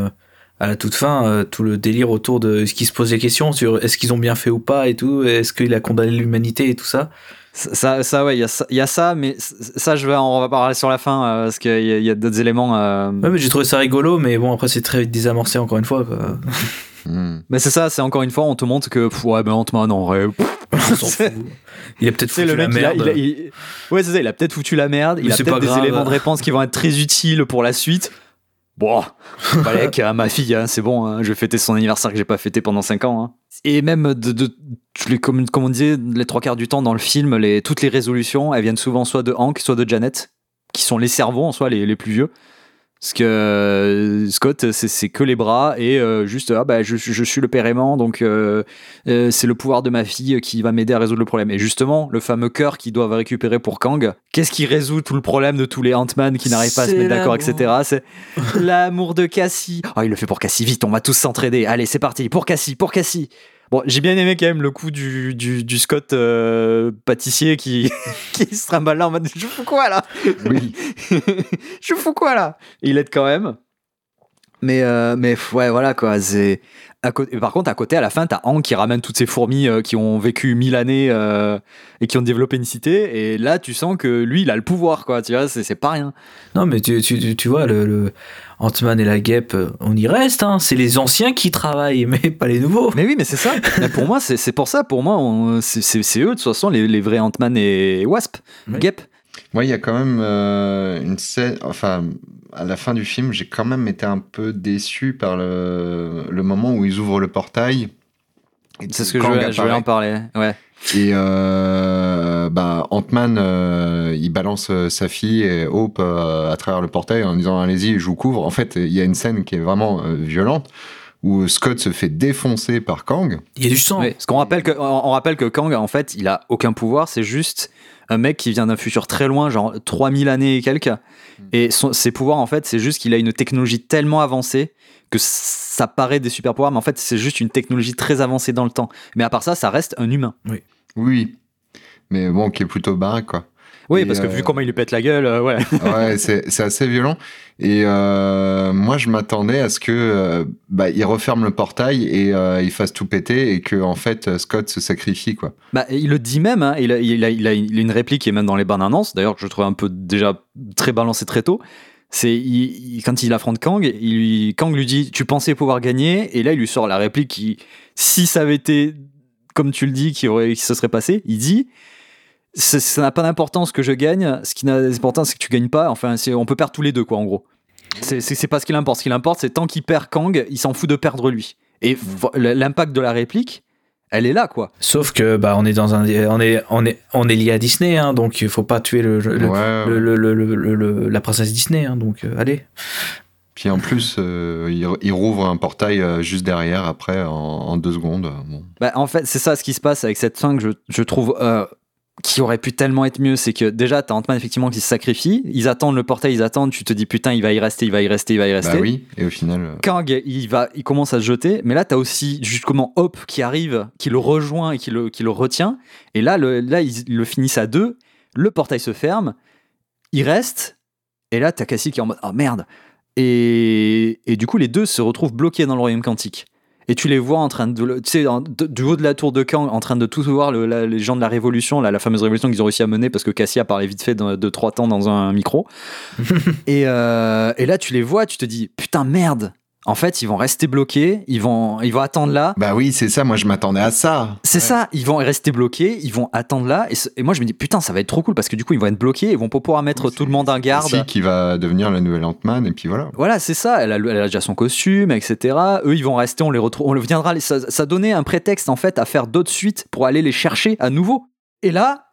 à la toute fin, euh, tout le délire autour de ce qui se pose des questions sur est-ce qu'ils ont bien fait ou pas et tout, est-ce qu'il a condamné l'humanité et tout ça. Ça, ça, ouais, il y, a ça- il y a ça, mais ça, je vais, en- on va parler sur la fin euh, parce qu'il y a, d'autres éléments. euh, Ouais, mais j'ai trouvé ça rigolo, mais bon, après, c'est très vite désamorcé encore une fois. Quoi. <laughs> Hmm. Mais c'est ça, c'est encore une fois, on te montre que, pff, ouais, ben Ant-Man, en vrai, pff, <laughs> On s'en fout. Il a peut-être foutu le la mec, il a, merde. il a- il- ouais, c'est ça, il a peut-être foutu la merde, il a peut-être des grave. éléments de réponse qui vont être très utiles pour la suite. Bon, <laughs> Balek, ma fille, hein, c'est bon, hein, je vais fêter son anniversaire que j'ai pas fêté pendant 5 ans. hein. Et même, de, de- les- comme, comme on disait, les trois quarts du temps dans le film, les, toutes les résolutions, elles viennent souvent soit de Hank, soit de Janet, qui sont les cerveaux en soi, les, les plus vieux. Parce que euh, Scott, c'est que les bras et euh, juste, ah bah, je, je suis le père aimant, donc euh, c'est le pouvoir de ma fille qui va m'aider à résoudre le problème. Et justement, le fameux cœur qu'ils doivent récupérer pour Kang, qu'est-ce qui résout tout le problème de tous les Ant-Man qui n'arrivent pas à se mettre d'accord, etc. C'est <laughs> l'amour de Cassie. Oh, il le fait pour Cassie, vite, on va tous s'entraider. Allez, c'est parti, pour Cassie, pour Cassie. Bon, j'ai bien aimé quand même le coup du, du, du Scott euh, pâtissier qui, <laughs> qui se trimballe là en mode Je fous quoi là? Oui. <laughs> je fous quoi là? Et Il aide quand même. Mais, euh, mais ouais, voilà quoi. C'est côté. Par contre, à côté, à la fin, t'as Hank qui ramène toutes ces fourmis euh, qui ont vécu mille années euh, et qui ont développé une cité. Et là, tu sens que lui, il a le pouvoir, quoi. Tu vois, c'est pas rien. Non, mais tu, tu, tu- tu vois, le, le Ant-Man et la guêpe, euh, on y reste. Hein. C'est les anciens qui travaillent, <laughs> mais pas les nouveaux. Mais oui, mais c'est ça. Mais pour moi, c'est pour ça. Pour moi, on- c'est eux, de toute façon, les, les vrais Ant-Man et Wasp. Oui. Gep. Moi, il y a quand même euh, une scène. Enfin, à la fin du film, j'ai quand même été un peu déçu par le, le moment où ils ouvrent le portail. C'est ce que je voulais, je voulais en parler. Ouais. Et euh, bah, Ant-Man, euh, il balance euh, sa fille et Hope euh, à travers le portail en disant allez-y, je vous couvre. En fait, il y a une scène qui est vraiment euh, violente où Scott se fait défoncer par Kang. Il y a du sang. Oui, parce qu'on rappelle que, on on rappelle que Kang, en fait, il a aucun pouvoir, c'est juste un mec qui vient d'un futur très loin, genre 3000 années et quelques. Et son- ses pouvoirs, en fait, c'est juste qu'il a une technologie tellement avancée que ça paraît des super pouvoirs, mais en fait, c'est juste une technologie très avancée dans le temps. Mais à part ça, ça reste un humain. Oui, mais bon, qui est plutôt barré, quoi. Oui, Et, parce que euh, vu comment il lui pète la gueule, euh, ouais. <laughs> ouais, c'est assez violent. Et euh, moi, je m'attendais à ce que bah, il referme le portail et il fasse tout péter et que en fait Scott se sacrifie, quoi. Bah, il le dit même, hein, il, a, il, a, il a une réplique qui est même dans les bandes annonces, d'ailleurs que je trouve un peu déjà très balancé très tôt. C'est quand il affronte Kang, il Kang lui dit Tu pensais pouvoir gagner Et là, il lui sort la réplique qui, si ça avait été comme tu le dis, qui, aurait, qui se serait passé, il dit Ça n'a pas d'importance que je gagne, ce qui n'a d'importance, c'est que tu gagnes pas. Enfin, on peut perdre tous les deux, quoi, en gros. C'est pas ce qu'il importe. Ce qu'il importe, c'est tant qu'il perd Kang, il s'en fout de perdre lui. Et l'impact de la réplique, elle est là, quoi. Sauf que bah on est dans un on est on est on est lié à Disney hein, donc il faut pas tuer le, le- Ouais, le- le- le- le- le- le- la princesse Disney hein, donc euh, allez. Puis en plus, euh, il, il rouvre un portail euh, juste derrière après en, en deux secondes. Bon. Bah, en fait, c'est ça ce qui se passe avec cette fin que je, je trouve euh, qui aurait pu tellement être mieux. C'est que déjà, t'as Ant-Man effectivement qui se sacrifie. Ils attendent le portail, ils attendent. Tu te dis putain, il va y rester, il va y rester, il va y rester. Bah oui, et au final, euh, Kang, il, va, il commence à se jeter. Mais là, t'as aussi justement Hope qui arrive, qui le rejoint et qui le, qui le retient. Et là, le, là ils, ils le finissent à deux. Le portail se ferme. Il reste. Et là, t'as Cassie qui est en mode oh merde. Et, et du coup, les deux se retrouvent bloqués dans le royaume quantique. Et tu les vois en train de, tu sais, en- de- du haut de la tour de Kang, en train de tout voir le- la- les gens de la révolution, là, la fameuse révolution qu'ils ont réussi à mener parce que Cassie a parlé vite fait de, de trois temps dans un micro. <laughs> et, euh, et là, tu les vois, tu te dis putain merde. En fait, ils vont rester bloqués, ils vont, ils vont attendre là. bah oui, c'est ça. Moi, je m'attendais à ça. C'est ça, ils vont rester bloqués, ils vont attendre là. Et, moi, je me dis putain, ça va être trop cool parce que du coup, ils vont être bloqués, ils vont pas pouvoir mettre tout le monde en garde. Qui va devenir la nouvelle Ant-Man, et puis voilà. Voilà, c'est ça. Elle a, elle a déjà son costume, etc. Eux, ils vont rester, on les retrouve, on le viendra. Ça, ça donnait un prétexte en fait à faire d'autres suites pour aller les chercher à nouveau. Et là,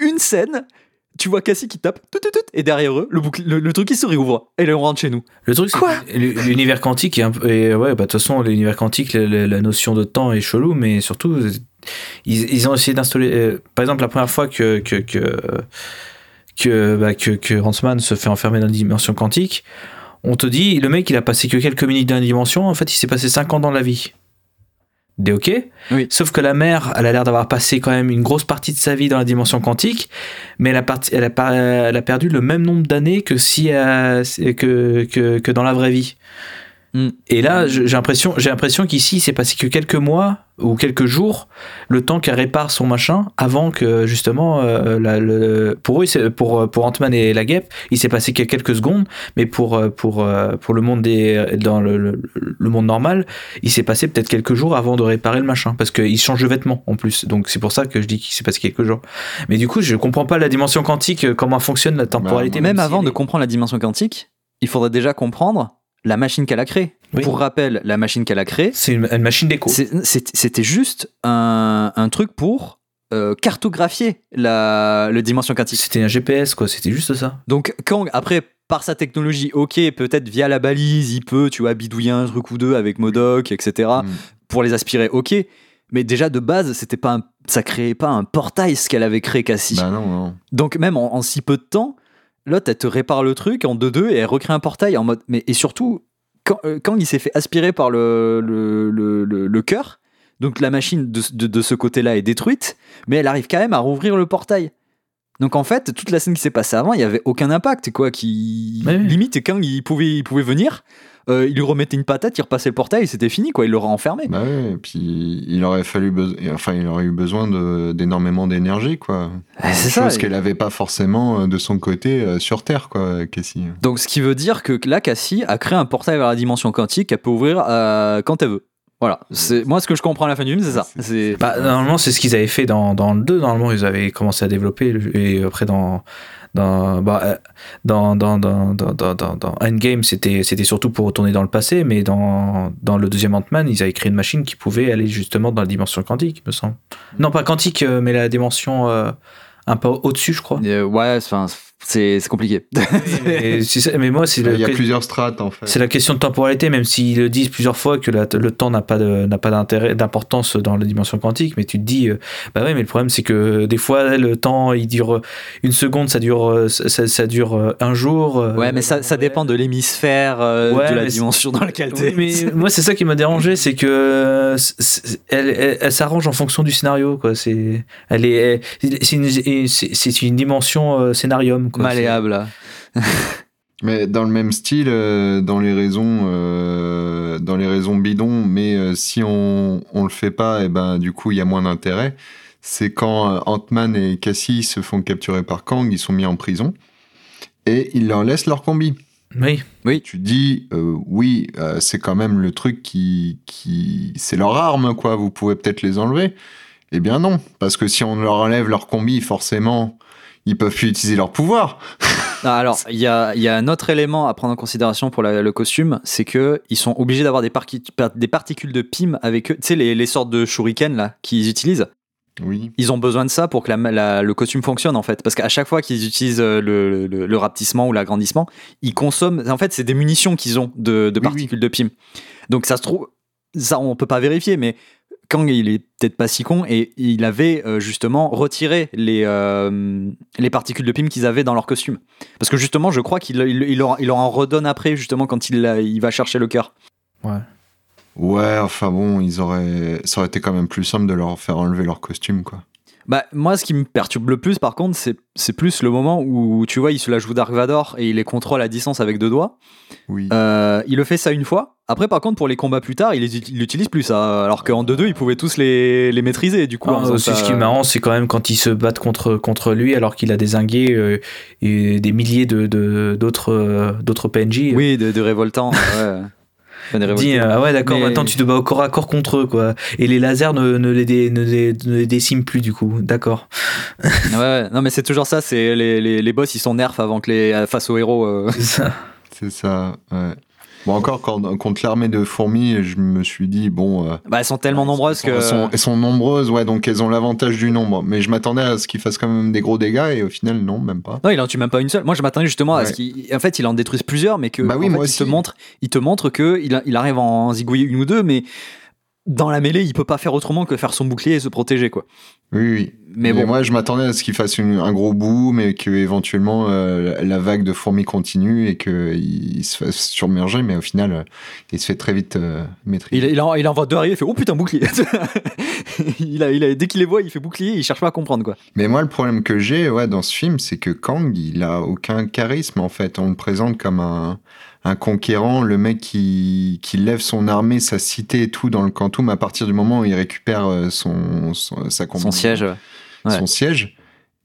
une scène, tu vois Cassie qui tape, tout, tout, tout, et derrière eux, le, boucle- le, le truc qui se réouvre. Et là, on rentre chez nous. Le truc, c'est l'univers quantique est un peu. et ouais, bah, de toute façon, l'univers quantique, la, la- la notion de temps est chelou, mais surtout, ils, ils ont essayé d'installer. euh, par exemple, la première fois que. que, que que, bah, que, que Huntsman se fait enfermer dans une dimension quantique, on te dit, le mec, il a passé que quelques minutes dans la dimension, en fait, il s'est passé 5 ans dans la vie. Des. Oui. Sauf que la mère, elle a l'air d'avoir passé quand même une grosse partie de sa vie dans la dimension quantique, mais elle a, parti- elle a, pas- elle a perdu le même nombre d'années que, si, euh, que, que, que dans la vraie vie. Mm. Et là, j'ai l'impression, j'ai l'impression qu'ici, il s'est passé que quelques mois ou quelques jours, le temps qu'elle répare son machin, avant que justement, euh, la- le- pour eux, pour, pour Ant-Man et la guêpe, il s'est passé que quelques secondes, mais pour, euh, pour, euh, pour le monde des, dans le, le, le monde normal, il s'est passé peut-être quelques jours avant de réparer le machin, parce qu'il change de vêtements en plus. Donc c'est pour ça que je dis qu'il s'est passé quelques jours. Mais du coup, je comprends pas la dimension quantique, euh, comment fonctionne la temporalité. Même si avant de comprendre la dimension quantique, il faudrait déjà comprendre la machine qu'elle a créée. Oui. Pour rappel, la machine qu'elle a créée, C'est une, une machine d'écho. c'était juste un, un truc pour euh, cartographier la, le dimension quantique. C'était un GPS, quoi. C'était juste ça. Donc Kang, après, par sa technologie, ok, peut-être via la balise, il peut, tu vois, bidouiller un truc ou deux avec Modoc, etc. Mm. Pour les aspirer, ok. Mais déjà de base, c'était pas un- ça créait pas un portail ce qu'elle avait créé Cassie. Bah non, non. Donc même en, en si peu de temps, l'autre elle te répare le truc en 2-2 et elle recrée un portail en mode. Mais et surtout, quand, euh, quand il s'est fait aspirer par le, le, le, cœur, donc la machine de, de ce côté-là est détruite, mais elle arrive quand même à rouvrir le portail. Donc en fait, toute la scène qui s'est passée avant, il n'y avait aucun impact, quoi. Qui limite, quand il pouvait, il pouvait venir, euh, il lui remettait une patate, il repassait le portail, et c'était fini, quoi. Il l'aurait enfermé. Bah et puis il aurait fallu, enfin il aurait eu besoin de- d'énormément d'énergie, quoi. Ah, c'est ça. Chose qu'elle avait pas forcément euh, de son côté euh, sur Terre, quoi, Cassie. Donc ce qui veut dire que là, Cassie a créé un portail vers la dimension quantique qu'elle peut ouvrir euh, quand elle veut. Voilà. C'est moi ce que je comprends à la fin du film, c'est ça. C'est- Bah, normalement, c'est ce qu'ils avaient fait dans, dans le 2. Normalement, ils avaient commencé à développer. Et après, dans. Dans, bah, euh, dans, dans, dans, dans, dans, dans- dans Endgame, c'était c'était surtout pour retourner dans le passé, mais dans, dans le deuxième Ant-Man, ils avaient créé une machine qui pouvait aller justement dans la dimension quantique, me semble. Non, pas quantique, euh, mais la dimension euh, un peu au-dessus, je crois. Euh, ouais, enfin c'est c'est compliqué. <laughs> mais, c'est ça- mais moi, c'est Il y a plusieurs strates, en fait. C'est la question de temporalité, même s'ils le disent plusieurs fois que la- le temps n'a pas de- n'a pas d'intérêt, d'importance dans la dimension quantique, mais tu te dis, euh, bah ouais, mais le problème c'est que des fois le temps il dure euh, une seconde, ça dure, euh, ça, ça dure euh, un jour. euh, ouais, mais ça, ça dépend de l'hémisphère, euh, Ouais, de la dimension dans laquelle Oui, t'es. mais moi c'est ça qui m'a dérangé, c'est que euh, elle, elle, elle s'arrange en fonction du scénario, quoi. C'est, elle est, c'est une, c'est c'est une dimension euh, quoi. Malléable. <laughs> Mais dans le même style, euh, dans les raisons, euh, dans les raisons bidons, mais euh, si on on le fait pas, et ben du coup il y a moins d'intérêt. C'est quand Ant-Man et Cassie se font capturer par Kang, ils sont mis en prison et ils leur laissent leur combi. Oui, Tu dis euh, oui, euh, c'est quand même le truc qui qui c'est leur arme quoi. Vous pouvez peut-être les enlever. Eh bien non, parce que si on leur enlève leur combi, forcément ils peuvent plus utiliser leur pouvoir. <laughs> Ah, alors, il y a, il y a un autre élément à prendre en considération pour la- le costume, c'est que ils sont obligés d'avoir des, parqui- par- des particules de PIM avec eux. Tu sais, les, les sortes de shuriken là qu'ils utilisent. Oui. Ils ont besoin de ça pour que la- la- le costume fonctionne en fait. Parce qu'à chaque fois qu'ils utilisent euh, le, le- le rapetissement ou l'agrandissement, ils consomment. En fait, c'est des munitions qu'ils ont de, de Oui, particules de PIM. Donc ça se trouve, ça on peut pas vérifier, mais Kang il est peut-être pas si con et il avait euh, justement retiré les, euh, les particules de PIM qu'ils avaient dans leur costume. Parce que justement, je crois qu'il il, il leur, il leur en redonne après justement quand il, il va chercher le cœur. Ouais, enfin bon, ils auraient, ça aurait été quand même plus simple de leur faire enlever leur costume, quoi. Bah, moi, ce qui me perturbe le plus, par contre, c'est, c'est plus le moment où, tu vois, il se la joue Dark Vador et il les contrôle à distance avec deux doigts. Oui. Euh, il le fait ça une fois. Après, par contre, pour les combats plus tard, il l'utilise plus, ça. Alors qu'en 2-2, il pouvait tous les, les maîtriser, du coup. Ah, aussi, ça. ce qui est marrant, c'est quand même quand ils se battent contre, contre lui, alors qu'il a désingué euh, et des milliers de, de- d'autres, euh, d'autres PNJ. Oui, de, de révoltants. <laughs> ouais. Dit, euh, ah ouais, d'accord, Mais- maintenant tu te bats au corps à corps contre eux, quoi. Et les lasers ne, ne, les, dé- ne, les, ne les déciment plus, du coup. D'accord. Ouais, ouais. Non, mais c'est toujours ça. C'est les, les, les boss, ils sont nerfs avant que les face aux héros. euh. C'est ça. C'est ça, ouais. Bon, encore, quand, contre l'armée de fourmis, je me suis dit, bon. euh, Bah, elles sont tellement nombreuses elles, que. sont, elles sont nombreuses, ouais, donc elles ont l'avantage du nombre. Mais je m'attendais à ce qu'ils fassent quand même des gros dégâts, et au final, non, même pas. Non, il en tue même pas une seule. Moi, je m'attendais justement à ce qu'il, en fait, il en détruise plusieurs, mais que, Bah oui, en fait, moi il te montre, il te montre que il, a- il arrive à en zigouiller une ou deux, mais dans la mêlée, il peut pas faire autrement que faire son bouclier et se protéger, quoi. Oui, oui. mais bon, moi, je m'attendais à ce qu'il fasse une- un gros boom et que éventuellement euh, la vague de fourmis continue et qu'il se fasse submerger, mais au final, euh, il se fait très vite euh, maîtriser. il, il, en, il en voit deux arriver, il fait oh putain bouclier. <laughs> il a, il a, dès qu'il les voit, il fait bouclier, il cherche pas à comprendre quoi. Mais moi, le problème que j'ai ouais, dans ce film, c'est que Kang, il a aucun charisme en fait. On le présente comme un, un conquérant, le mec qui, qui lève son armée, sa cité et tout dans le Quantum à partir du moment où il récupère euh, son, son- sa Son siège. ouais. Ouais. son siège.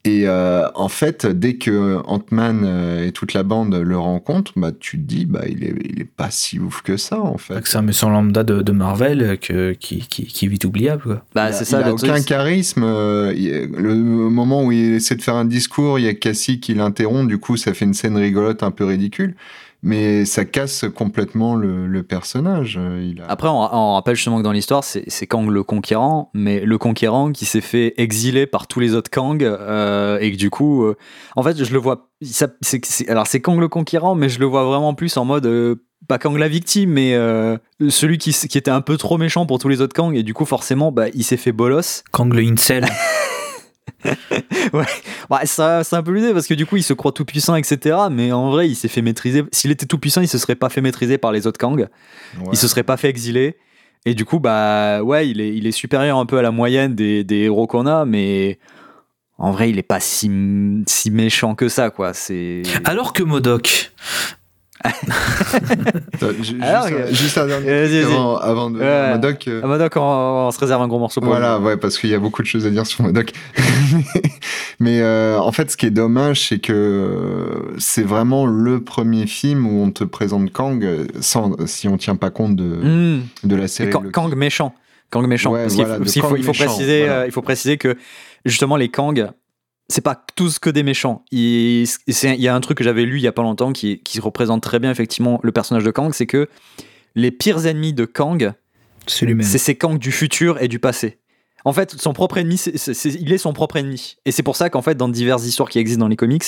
Et euh, en fait, dès que Ant-Man euh, et toute la bande le rencontrent, bah, tu te dis, bah, il est, il est pas si ouf que ça, en fait. C'est un méchant lambda de, de Marvel que, qui, qui, qui est vite oubliable. Quoi. Bah, Il a- c'est ça il a le aucun truc. charisme. le moment où il essaie de faire un discours, il y a Cassie qui l'interrompt. Du coup, ça fait une scène rigolote un peu ridicule. Mais ça casse complètement le, le personnage. Il a... Après, on, on rappelle justement que dans l'histoire, c'est c'est Kang le conquérant, mais le conquérant qui s'est fait exiler par tous les autres Kang, euh, et que du coup, euh, en fait, je le vois. ça- c'est- c'est- alors, c'est Kang le conquérant, mais je le vois vraiment plus en mode. euh, pas Kang la victime, mais euh, celui qui était un peu trop méchant pour tous les autres Kang, et du coup, forcément, bah, il s'est fait bolos. Kang le incel. <laughs> Ouais, ça, c'est un peu l'idée parce que du coup, il se croit tout puissant, etc. Mais en vrai, il s'est fait maîtriser. S'il était tout puissant, il se serait pas fait maîtriser par les autres Kang. Ouais. Il se serait pas fait exiler. Et du coup, bah ouais, il est, il est supérieur un peu à la moyenne des, des héros qu'on a, mais en vrai, il est pas si, si méchant que ça, quoi. C'est. Alors que Modoc, <laughs> Attends, ju- Alors, juste, un- juste dernier avant, avant de Ouais. Modoc. euh, Ah donc, on, on se réserve un gros morceau pour Voilà, lui. ouais, parce qu'il y a beaucoup de choses à dire sur Modoc. <laughs> Mais euh, en fait, ce qui est dommage, c'est que euh, c'est vraiment le premier film où on te présente Kang sans, si on tient pas compte de, Hmm. de la série. Kang, méchant. Kang méchant. Ouais, Parce faut, faut- il faut préciser, voilà. euh, il faut préciser que justement les Kang, c'est pas tous que des méchants. Il, y a un truc que j'avais lu il y a pas longtemps qui, qui représente très bien effectivement le personnage de Kang, c'est que les pires ennemis de Kang, c'est ces Kang du futur et du passé. En fait, son propre ennemi, il est son propre ennemi. Et c'est pour ça qu'en fait, dans diverses histoires qui existent dans les comics,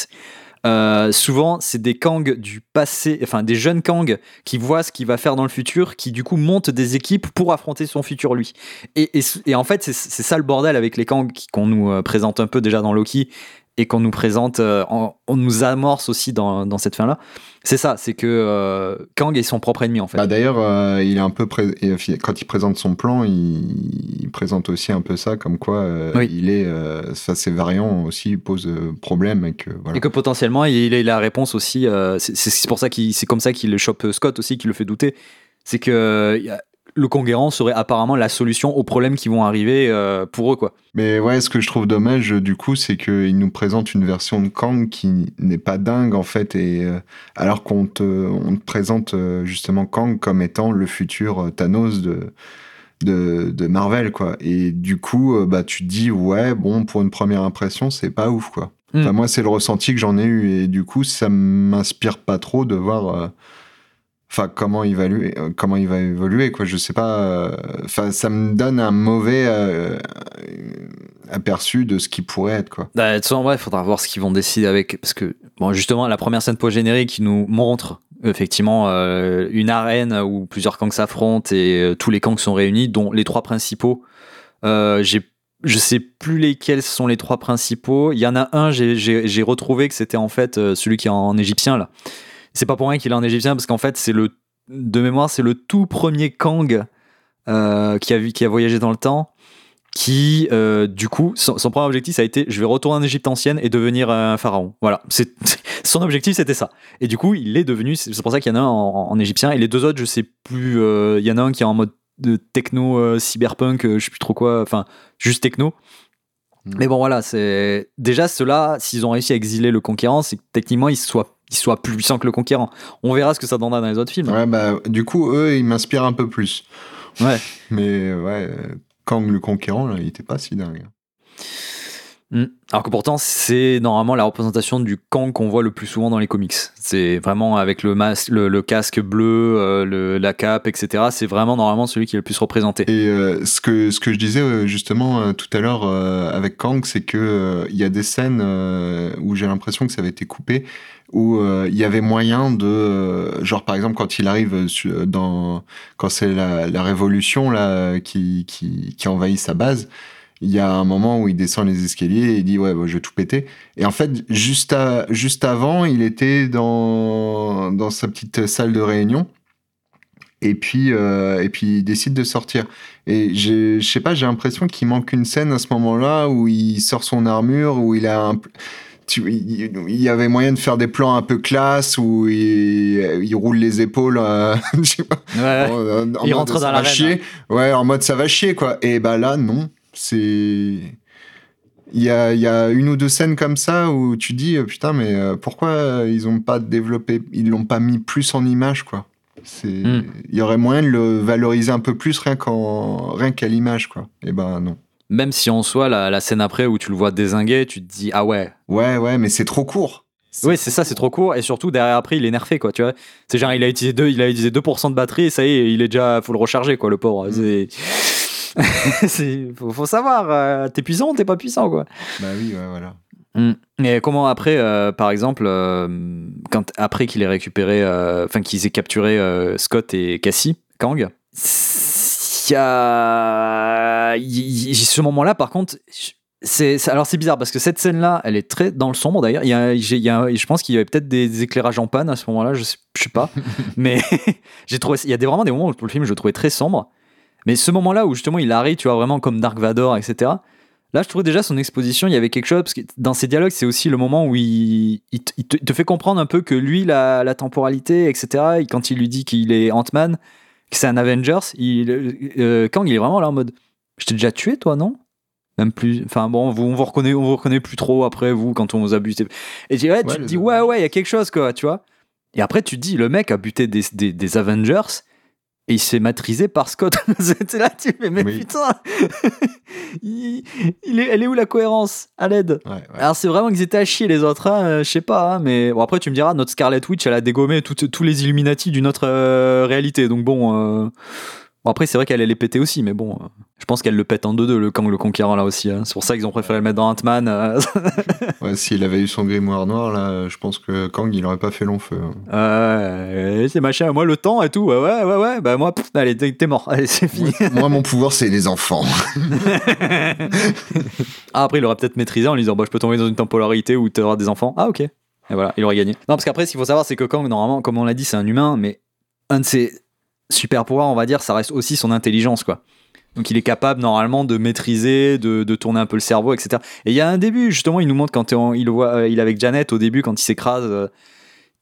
euh, souvent, c'est des Kang du passé, enfin des jeunes Kang qui voient ce qu'il va faire dans le futur, qui du coup montent des équipes pour affronter son futur lui. Et, et- en fait, c'est ça le bordel avec les Kang qu'on nous euh, présente un peu déjà dans Loki et qu'on nous présente, euh, on nous amorce aussi dans, dans cette fin-là. C'est ça, c'est que euh, Kang est son propre ennemi en fait. Bah, D'ailleurs, euh, il est un peu pré- euh, quand il présente son plan, il, il présente aussi un peu ça, comme quoi Oui. il est, ça, ces variants aussi posent problème et que voilà. Et que potentiellement, il a la réponse aussi. c'est- pour ça qu'il, c'est comme ça qu'il le chope Scott aussi, qui le fait douter. C'est que le conquérant serait apparemment la solution aux problèmes qui vont arriver euh, pour eux, quoi. Mais ouais, ce que je trouve dommage du coup, c'est qu'il nous présente une version de Kang qui n'est pas dingue en fait, et euh, alors qu'on te, on te présente euh, justement Kang comme étant le futur Thanos de, de, de Marvel quoi. Et du coup, bah tu te dis ouais, bon pour une première impression, c'est pas ouf quoi. Mm. Enfin, moi, c'est le ressenti que j'en ai eu, et du coup, ça m'inspire pas trop de voir. euh, Enfin, comment il va évoluer, euh, comment il quoi. Je sais pas. euh, Enfin, ça me donne un mauvais euh, aperçu de ce qui pourrait être, quoi. Bah, façon, ouais, il faudra voir ce qu'ils vont décider avec. Parce que, bon, justement, la première scène post-générique qui nous montre effectivement euh, une arène où plusieurs Kangs s'affrontent et euh, tous les Kangs sont réunis, dont les trois principaux. Euh, j'ai je sais plus lesquels sont les trois principaux. Il y en a un, j'ai- retrouvé que c'était en fait euh, celui qui est en égyptien là. C'est pas pour rien qu'il est en égyptien parce qu'en fait c'est le de mémoire c'est le tout premier Kang euh, qui a vu qui a voyagé dans le temps qui euh, du coup son, son premier objectif ça a été je vais retourner en Égypte ancienne et devenir un pharaon. Voilà, c'est <laughs> son objectif c'était ça. Et du coup il est devenu c'est pour ça qu'il y en a un en, en égyptien et les deux autres je sais plus euh, il y en a un qui est en mode de techno euh, cyberpunk euh, je sais plus trop quoi enfin juste techno. Mm. Mais bon voilà, c'est déjà ceux-là s'ils ont réussi à exiler le conquérant, c'est que techniquement ils soient ils soient plus puissants que le conquérant. On verra ce que ça donnera dans les autres films. Ouais, bah, du coup, eux, ils m'inspirent un peu plus. Ouais. <laughs> Mais ouais, Kang le conquérant, là, il était pas si dingue. Mm. Alors que pourtant, c'est normalement la représentation du Kang qu'on voit le plus souvent dans les comics. C'est vraiment avec le, masque, le, le casque bleu, euh, le- la cape, etc. C'est vraiment normalement celui qui est le plus représenté. Et euh, ce, que, ce que je disais euh, justement euh, tout à l'heure euh, avec Kang, c'est que euh, il y a des scènes euh, où j'ai l'impression que ça avait été coupé, où euh, il y avait moyen de, euh, genre par exemple quand il arrive dans, quand c'est la, la révolution là qui, qui, qui envahit sa base, il y a un moment où il descend les escaliers et il dit ouais, bah, je vais tout péter. Et en fait, juste, à, juste avant, il était dans, dans sa petite salle de réunion. Et puis, euh, et puis il décide de sortir. Et je sais pas, j'ai l'impression qu'il manque une scène à ce moment-là où il sort son armure, où il a un. Tu, il, y avait moyen de faire des plans un peu classe où il, il roule les épaules, euh, <laughs> je sais pas, Ouais. en- en Il mode rentre ça dans va l'arène, chier. Ouais, en mode ça va chier, quoi. Et bah là, non. C'est. Il y a, il y a une ou deux scènes comme ça où tu dis, euh, putain, mais euh, pourquoi ils ont pas développé, ils l'ont pas mis plus en image, quoi? C'est, Hmm. il y aurait moyen de le valoriser un peu plus rien qu'en, rien qu'à l'image, quoi. Et ben non. Même si en soi, la, la scène après où tu le vois désinguer, tu te dis, ah ouais. Ouais, ouais, mais c'est trop court. Oui, c'est ça, c'est trop court. Et surtout, derrière après, il est nerfé, quoi, tu vois. C'est genre, il a utilisé 2, il a utilisé 2% de batterie et ça y est, il est déjà, faut le recharger, quoi, le pauvre. C'est. <laughs> faut, faut savoir, euh, t'es puissant ou t'es pas puissant, quoi. Bah oui, ouais, voilà. Mm. Et comment après, euh, par exemple, euh, quand après qu'il ait récupéré, enfin qu'ils aient capturé Scott et Cassie, Kang, il y a, y- ce moment-là, par contre, c'est alors c'est bizarre parce que cette scène-là, elle est très dans le sombre d'ailleurs. Il y a, j'ai- il y a- je pense qu'il y avait peut-être des éclairages en panne à ce moment-là, je sais, je sais pas, <laughs> mais <laughs> j'ai trouvé, il y a des, vraiment des moments où le film je le trouvais très sombre. Mais ce moment-là où justement il arrive, tu vois, vraiment comme Dark Vador, etc. Là, je trouvais déjà son exposition, il y avait quelque chose, parce que dans ses dialogues, c'est aussi le moment où il, il te, il fait comprendre un peu que lui, la, la temporalité, etc., et quand il lui dit qu'il est Ant-Man, que c'est un Avengers, il, euh, Kang, il est vraiment là en mode Je t'ai déjà tué, toi, non? Même plus. Enfin bon, vous, on vous reconnaît, on vous reconnaît plus trop après, vous, quand on vous a buté. Et tu, ouais, tu Ouais, te dis Ouais, ouais, il y a quelque chose, quoi, tu vois. Et après, tu te dis Le mec a buté des, des, des Avengers. Et il se fait matriser par Scott. <laughs> C'était là, tu fais, mais Oui. putain, <laughs> il, il est, elle est où la cohérence À l'aide. Ouais, ouais. Alors c'est vraiment qu'ils étaient à chier les autres, hein, euh, je sais pas, hein, mais bon, après tu me diras, notre Scarlet Witch, elle a dégommé tous les Illuminati d'une autre euh, réalité, donc bon, euh, bon après c'est vrai qu'elle elle est pétée aussi, mais bon, je pense qu'elle le pète en deux-deux, le Kang le Conquérant là aussi, hein. c'est pour ça qu'ils ont préféré le mettre dans Ant-Man. euh. <laughs> Ouais, s'il avait eu son grimoire noir, là, je pense que Kang, il aurait pas fait long feu. hein. Euh, c'est machin, moi le temps et tout, ouais, ouais, ouais, ouais, bah moi, pff, allez, t'es t'es mort, <laughs> allez, c'est fini. Moi, mon pouvoir, c'est les enfants. <laughs> Ah, après, il aurait peut-être maîtrisé en lui disant bah, Je peux tomber dans une temporalité où tu auras des enfants. Ah, ok. Et voilà, il aurait gagné. Non, parce qu'après, ce qu'il faut savoir, c'est que Kang, normalement, comme on l'a dit, c'est un humain, mais un de ses super pouvoirs, on va dire, ça reste aussi son intelligence, quoi. Donc, il est capable, normalement, de maîtriser, de, tourner un peu le cerveau, etc. Et il y a un début, justement, il nous montre quand il voit, euh, est avec Janet au début, quand il s'écrase. euh,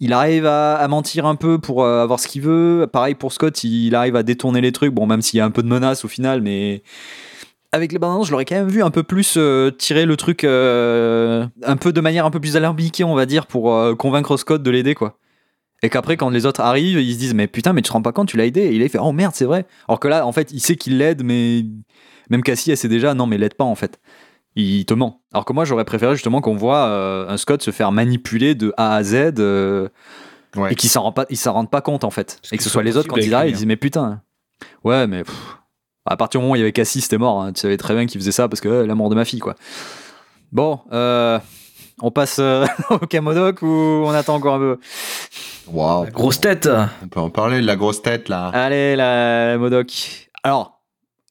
il arrive à, mentir un peu pour euh, avoir ce qu'il veut. Pareil pour Scott, il arrive à détourner les trucs. Bon, même s'il y a un peu de menace au final, mais avec les bandes je l'aurais quand même vu un peu plus tirer le truc un peu de manière un peu plus alambiquée, on va dire, pour convaincre Scott de l'aider, quoi. Et qu'après, quand les autres arrivent, ils se disent Mais putain, mais tu te rends pas compte, tu l'as aidé. Et il est fait Oh merde, c'est vrai. Alors que là, en fait, il sait qu'il l'aide, mais même Cassie, elle sait déjà Non, mais l'aide pas, en fait. Il te ment. Alors que moi, j'aurais préféré justement qu'on voit euh, un Scott se faire manipuler de A à Z euh, Ouais. et qu'il s'en rend pas, il s'en rende pas compte, en fait. Parce et que que ce soit les autres, quand ils arrivent, ils disent Mais putain. Ouais, mais. pff, à partir du moment où il y avait Cassie, c'était mort. hein. Tu savais très bien qu'il faisait ça parce que euh, l'amour de ma fille, quoi. Bon, euh, on passe euh, <laughs> au Camodoc ou on attend encore un peu? Waouh. Grosse tête On peut en parler de la grosse tête, là. Allez, la Modoc. Alors,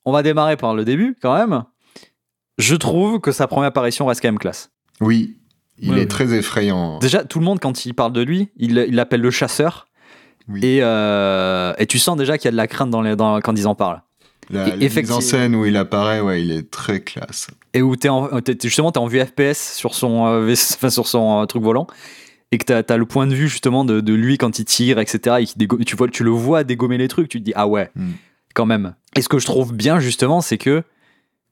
on va démarrer par le début quand même. Je trouve que sa première apparition reste quand même classe. Oui. Il Ouais, est très effrayant. Déjà, tout le monde, quand il parle de lui, il l'appelle le chasseur. Oui. Et, euh, et tu sens déjà qu'il y a de la crainte dans les, dans, quand ils en parlent. La, et la mise en scène où il apparaît, ouais, il est très classe. Et où t'es en, t'es- justement t'es en vue FPS sur son, euh, enfin, sur son euh, truc volant et que t'as as le point de vue justement de, de lui quand il tire etc et dégo- tu, vois, tu le vois dégommer les trucs tu te dis ah ouais Mm. quand même. Et ce que je trouve bien justement c'est que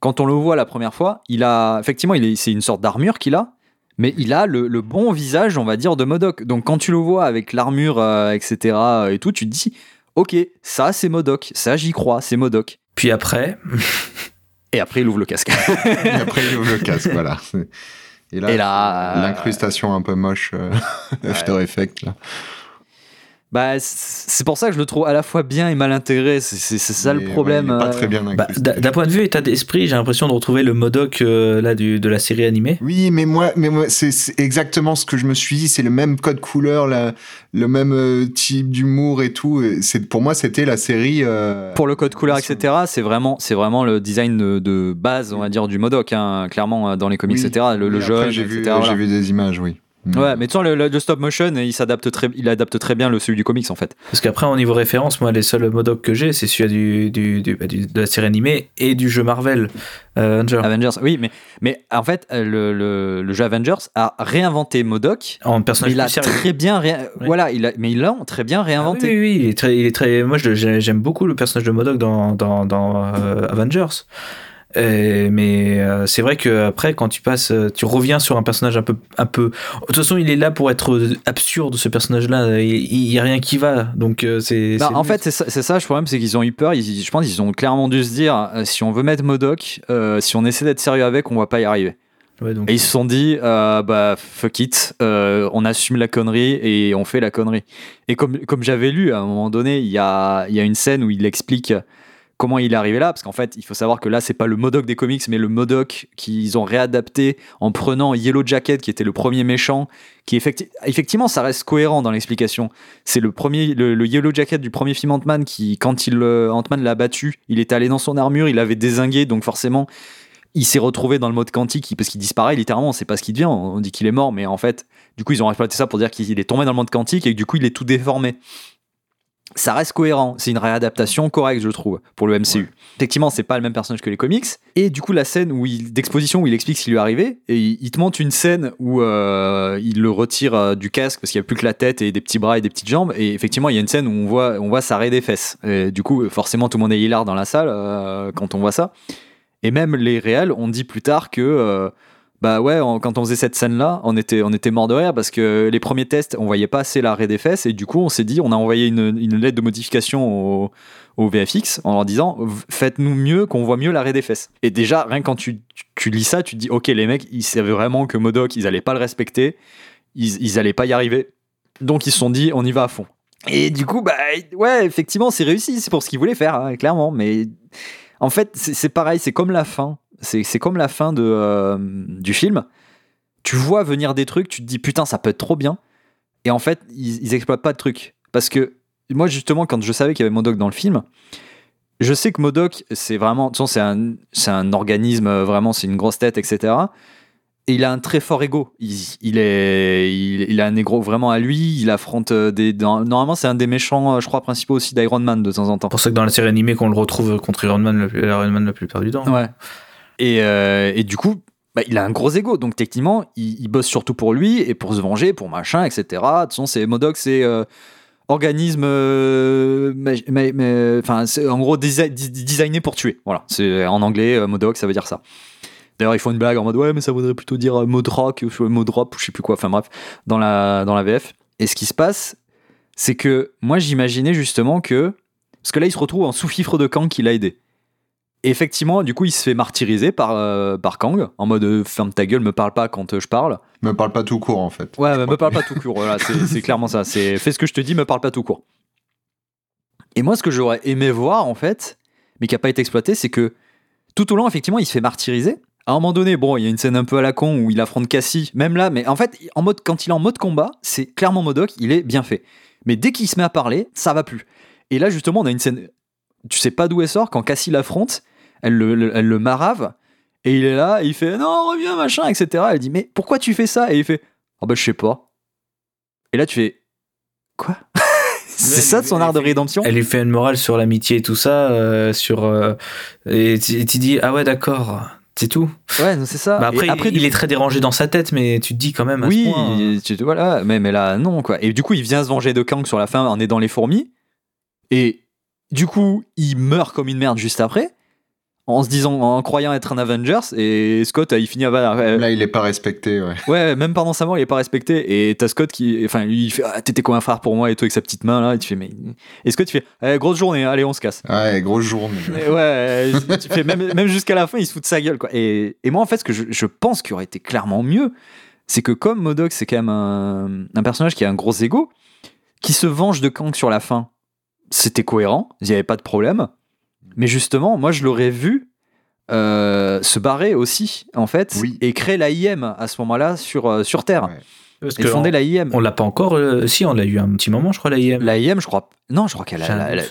quand on le voit la première fois il a effectivement il est, c'est une sorte d'armure qu'il a mais il a le, le bon visage on va dire de Modoc. Donc quand tu le vois avec l'armure euh, etc et tout tu te dis ok ça c'est Modoc. Ça j'y crois c'est Modoc. Puis après, <laughs> et après il ouvre le casque Et après, il ouvre le casque, <laughs> voilà. Et là, l'incrustation un peu moche euh, After Effects, là. Bah, c'est pour ça que je le trouve à la fois bien et mal intégré. C'est ça Mais, le problème. ouais, pas euh, très bien Bah, d'un point de vue état d'esprit, j'ai l'impression de retrouver le Modoc euh, là du, de la série animée. Oui, mais moi, mais moi, c'est exactement ce que je me suis dit. C'est le même code couleur, la, le même euh, type d'humour et tout. Et pour moi, c'était la série. euh, Pour le code couleur, etc., c'est vraiment, c'est vraiment le design de, de base, on va dire, du Modoc, hein, clairement, dans les comics, Oui. etc. Le, le jeune, j'ai voilà. vu des images, oui. Mm. Ouais, mais tu vois, le, stop motion, il s'adapte très, il adapte très bien le celui du comics, en fait. Parce qu'après, au niveau référence, moi, les seuls Modoc que j'ai, c'est celui du, du, du- bah, du- de la série animée et du jeu Marvel euh, Avenger. Avengers, oui, mais, mais en fait, euh, le, le, le jeu Avengers a réinventé Modoc. En personnage il a sérieux. très bien, ré- Oui. voilà, il a, mais il l'a très bien Ah oui, réinventé. oui, oui, il est très, il est très. Moi, j'aime beaucoup le personnage de Modoc dans, dans, dans euh, Avengers. Et- mais euh, c'est vrai que après, quand tu passes, euh, tu reviens sur un personnage un peu, un peu. De toute façon, il est là pour être absurde ce personnage-là. Il, il y a rien qui va, donc euh, c'est. Bah, c'est en fait, c'est ça, ça, le problème, c'est qu'ils ont eu peur. Ils- je pense qu'ils ont clairement dû se dire si on veut mettre Modoc, euh, si on essaie d'être sérieux avec, on va pas y arriver. Ouais, donc, Et ils se sont dit, euh, bah fuck it, euh, on assume la connerie et on fait la connerie. Et comme, comme j'avais lu, à un moment donné, il y a, il y a une scène où il explique comment il est arrivé là, parce qu'en fait, il faut savoir que là, c'est pas le Modoc des comics, mais le Modoc qu'ils ont réadapté en prenant Yellow Jacket, qui était le premier méchant, qui effecti- effectivement, ça reste cohérent dans l'explication. C'est le premier, le Yellow Jacket du premier film Ant-Man qui, quand il, euh, Ant-Man l'a battu, il est allé dans son armure, il avait désingué, donc forcément, il s'est retrouvé dans le mode quantique parce qu'il disparaît littéralement, on sait pas ce qu'il devient, on dit qu'il est mort, mais en fait, du coup, ils ont exploité ça pour dire qu'il est tombé dans le monde quantique et que du coup, il est tout déformé. Ça reste cohérent, c'est une réadaptation correcte, je trouve, pour le MCU. Effectivement, c'est pas le même personnage que les comics. Et du coup, la scène où il, d'exposition où il explique ce qui lui est arrivé, et il, il te montre une scène où euh, il le retire euh, du casque parce qu'il n'y a plus que la tête et des petits bras et des petites jambes. Et effectivement, il y a une scène où on voit, on voit sa raie des fesses. Et du coup, forcément, tout le monde est hilar dans la salle euh, quand on voit ça. Et même les réels ont dit plus tard que, bah ouais, quand on faisait cette scène-là, on était, on était mort de rire parce que les premiers tests, on voyait pas assez l'arrêt des fesses et du coup, on s'est dit, on a envoyé une, une lettre de modification au, au VFX en leur disant, faites-nous mieux, qu'on voit mieux l'arrêt des fesses. Et déjà, rien que quand tu, tu, lis ça, tu te dis, ok, les mecs, ils savaient vraiment que Modoc, ils allaient pas le respecter, ils, ils allaient pas y arriver. Donc ils se sont dit, on y va à fond. Et du coup, bah ouais, effectivement, c'est réussi, c'est pour ce qu'ils voulaient faire, hein, clairement. Mais en fait, c'est pareil, c'est comme la fin. C'est comme la fin de, euh, du film. Tu vois venir des trucs, tu te dis putain, ça peut être trop bien. Et en fait, ils, ils exploitent pas de trucs. Parce que moi, justement, quand je savais qu'il y avait Modoc dans le film, je sais que Modoc, c'est vraiment. de toute façon, C'est un, un organisme, euh, vraiment, c'est une grosse tête, etc. Et il a un très fort ego. Il, il est, il, il a un ego vraiment à lui. Il affronte euh, des. normalement, c'est un des méchants, je crois, principaux aussi d'Iron Man de temps en temps. C'est pour ça que dans la série animée, qu'on le retrouve contre Iron Man, le, Iron Man la plupart du temps. Ouais. Et, euh, et du coup, bah, il a un gros ego. Donc techniquement, il, bosse surtout pour lui et pour se venger, pour machin, etc. De toute façon, c'est Modoc, c'est euh, organisme, euh, en gros designé pour tuer. Voilà. C'est en anglais, euh, Modoc, ça veut dire ça. D'ailleurs, ils font une blague en mode ouais, mais ça voudrait plutôt dire Modrock Modrop je sais plus quoi. Enfin bref, dans la dans la VF. Et ce qui se passe, c'est que moi j'imaginais justement que parce que là il se retrouve en sous-fifre de Kang qui l'a aidé. Et effectivement, du coup, il se fait martyriser par, euh, par Kang, en mode euh, ferme ta gueule, me parle pas quand euh, je parle. Me parle pas tout court en fait. Ouais, me parle pas tout court, voilà, <laughs> c'est clairement ça. C'est fais ce que je te dis, me parle pas tout court. Et moi, ce que j'aurais aimé voir, en fait, mais qui a pas été exploité, c'est que tout au long, effectivement, il se fait martyriser. À un moment donné, bon, il y a une scène un peu à la con où il affronte Cassie, même là, mais en fait, en mode, quand il est en mode combat, c'est clairement Modoc, il est bien fait. Mais dès qu'il se met à parler, ça va plus. Et là, justement, on a une scène, tu sais pas d'où elle sort, quand Cassie l'affronte, elle le, le- elle le marave, et il est là, et il fait non, reviens, machin, etc. Elle dit, mais pourquoi tu fais ça? Et il fait, ah bah je sais pas. Et là, tu fais, quoi? <laughs> C'est ça son art de rédemption? Elle lui fait une morale sur l'amitié et tout ça, euh, sur euh, et tu dis ah ouais d'accord, c'est tout. Ouais, non, c'est ça. Bah après, Et après il du est très dérangé dans sa tête, mais tu te dis quand même à oui, ce point, euh, tu- voilà, mais, mais là, non, quoi. Et du coup, il vient se venger de Kang sur la fin en aidant les fourmis. Et du coup, il meurt comme une merde juste après, en se disant, en croyant être un Avengers. Et Scott, il finit à. euh, Là, il est pas respecté, ouais. <laughs> Ouais, même pendant sa mort, il est pas respecté. Et t'as Scott qui. Enfin, lui, il fait ah, T'étais comme un frère pour moi et tout, avec sa petite main là. Et tu fais Mais. Et Scott, tu fais Eh, Grosse journée, allez, on se casse. Ouais, grosse journée. <laughs> Et ouais, tu fais même, même jusqu'à la fin, il se fout de sa gueule, quoi. Et, et moi, en fait, ce que je, je pense qu'il aurait été clairement mieux, c'est que comme Modoc, c'est quand même un, un personnage qui a un gros ego, qui se venge de Kang sur la fin, c'était cohérent, il n'y avait pas de problème. Mais justement, moi, je l'aurais vu euh, se barrer aussi, en fait, Oui. et créer l'AIM à ce moment-là sur, euh, sur Terre. Ouais. Parce Et que fonder on, l'AIM. on l'a pas encore. euh, si, on l'a eu un petit moment, je crois, l'AIM. L'AIM, je crois. Non, je crois qu'elle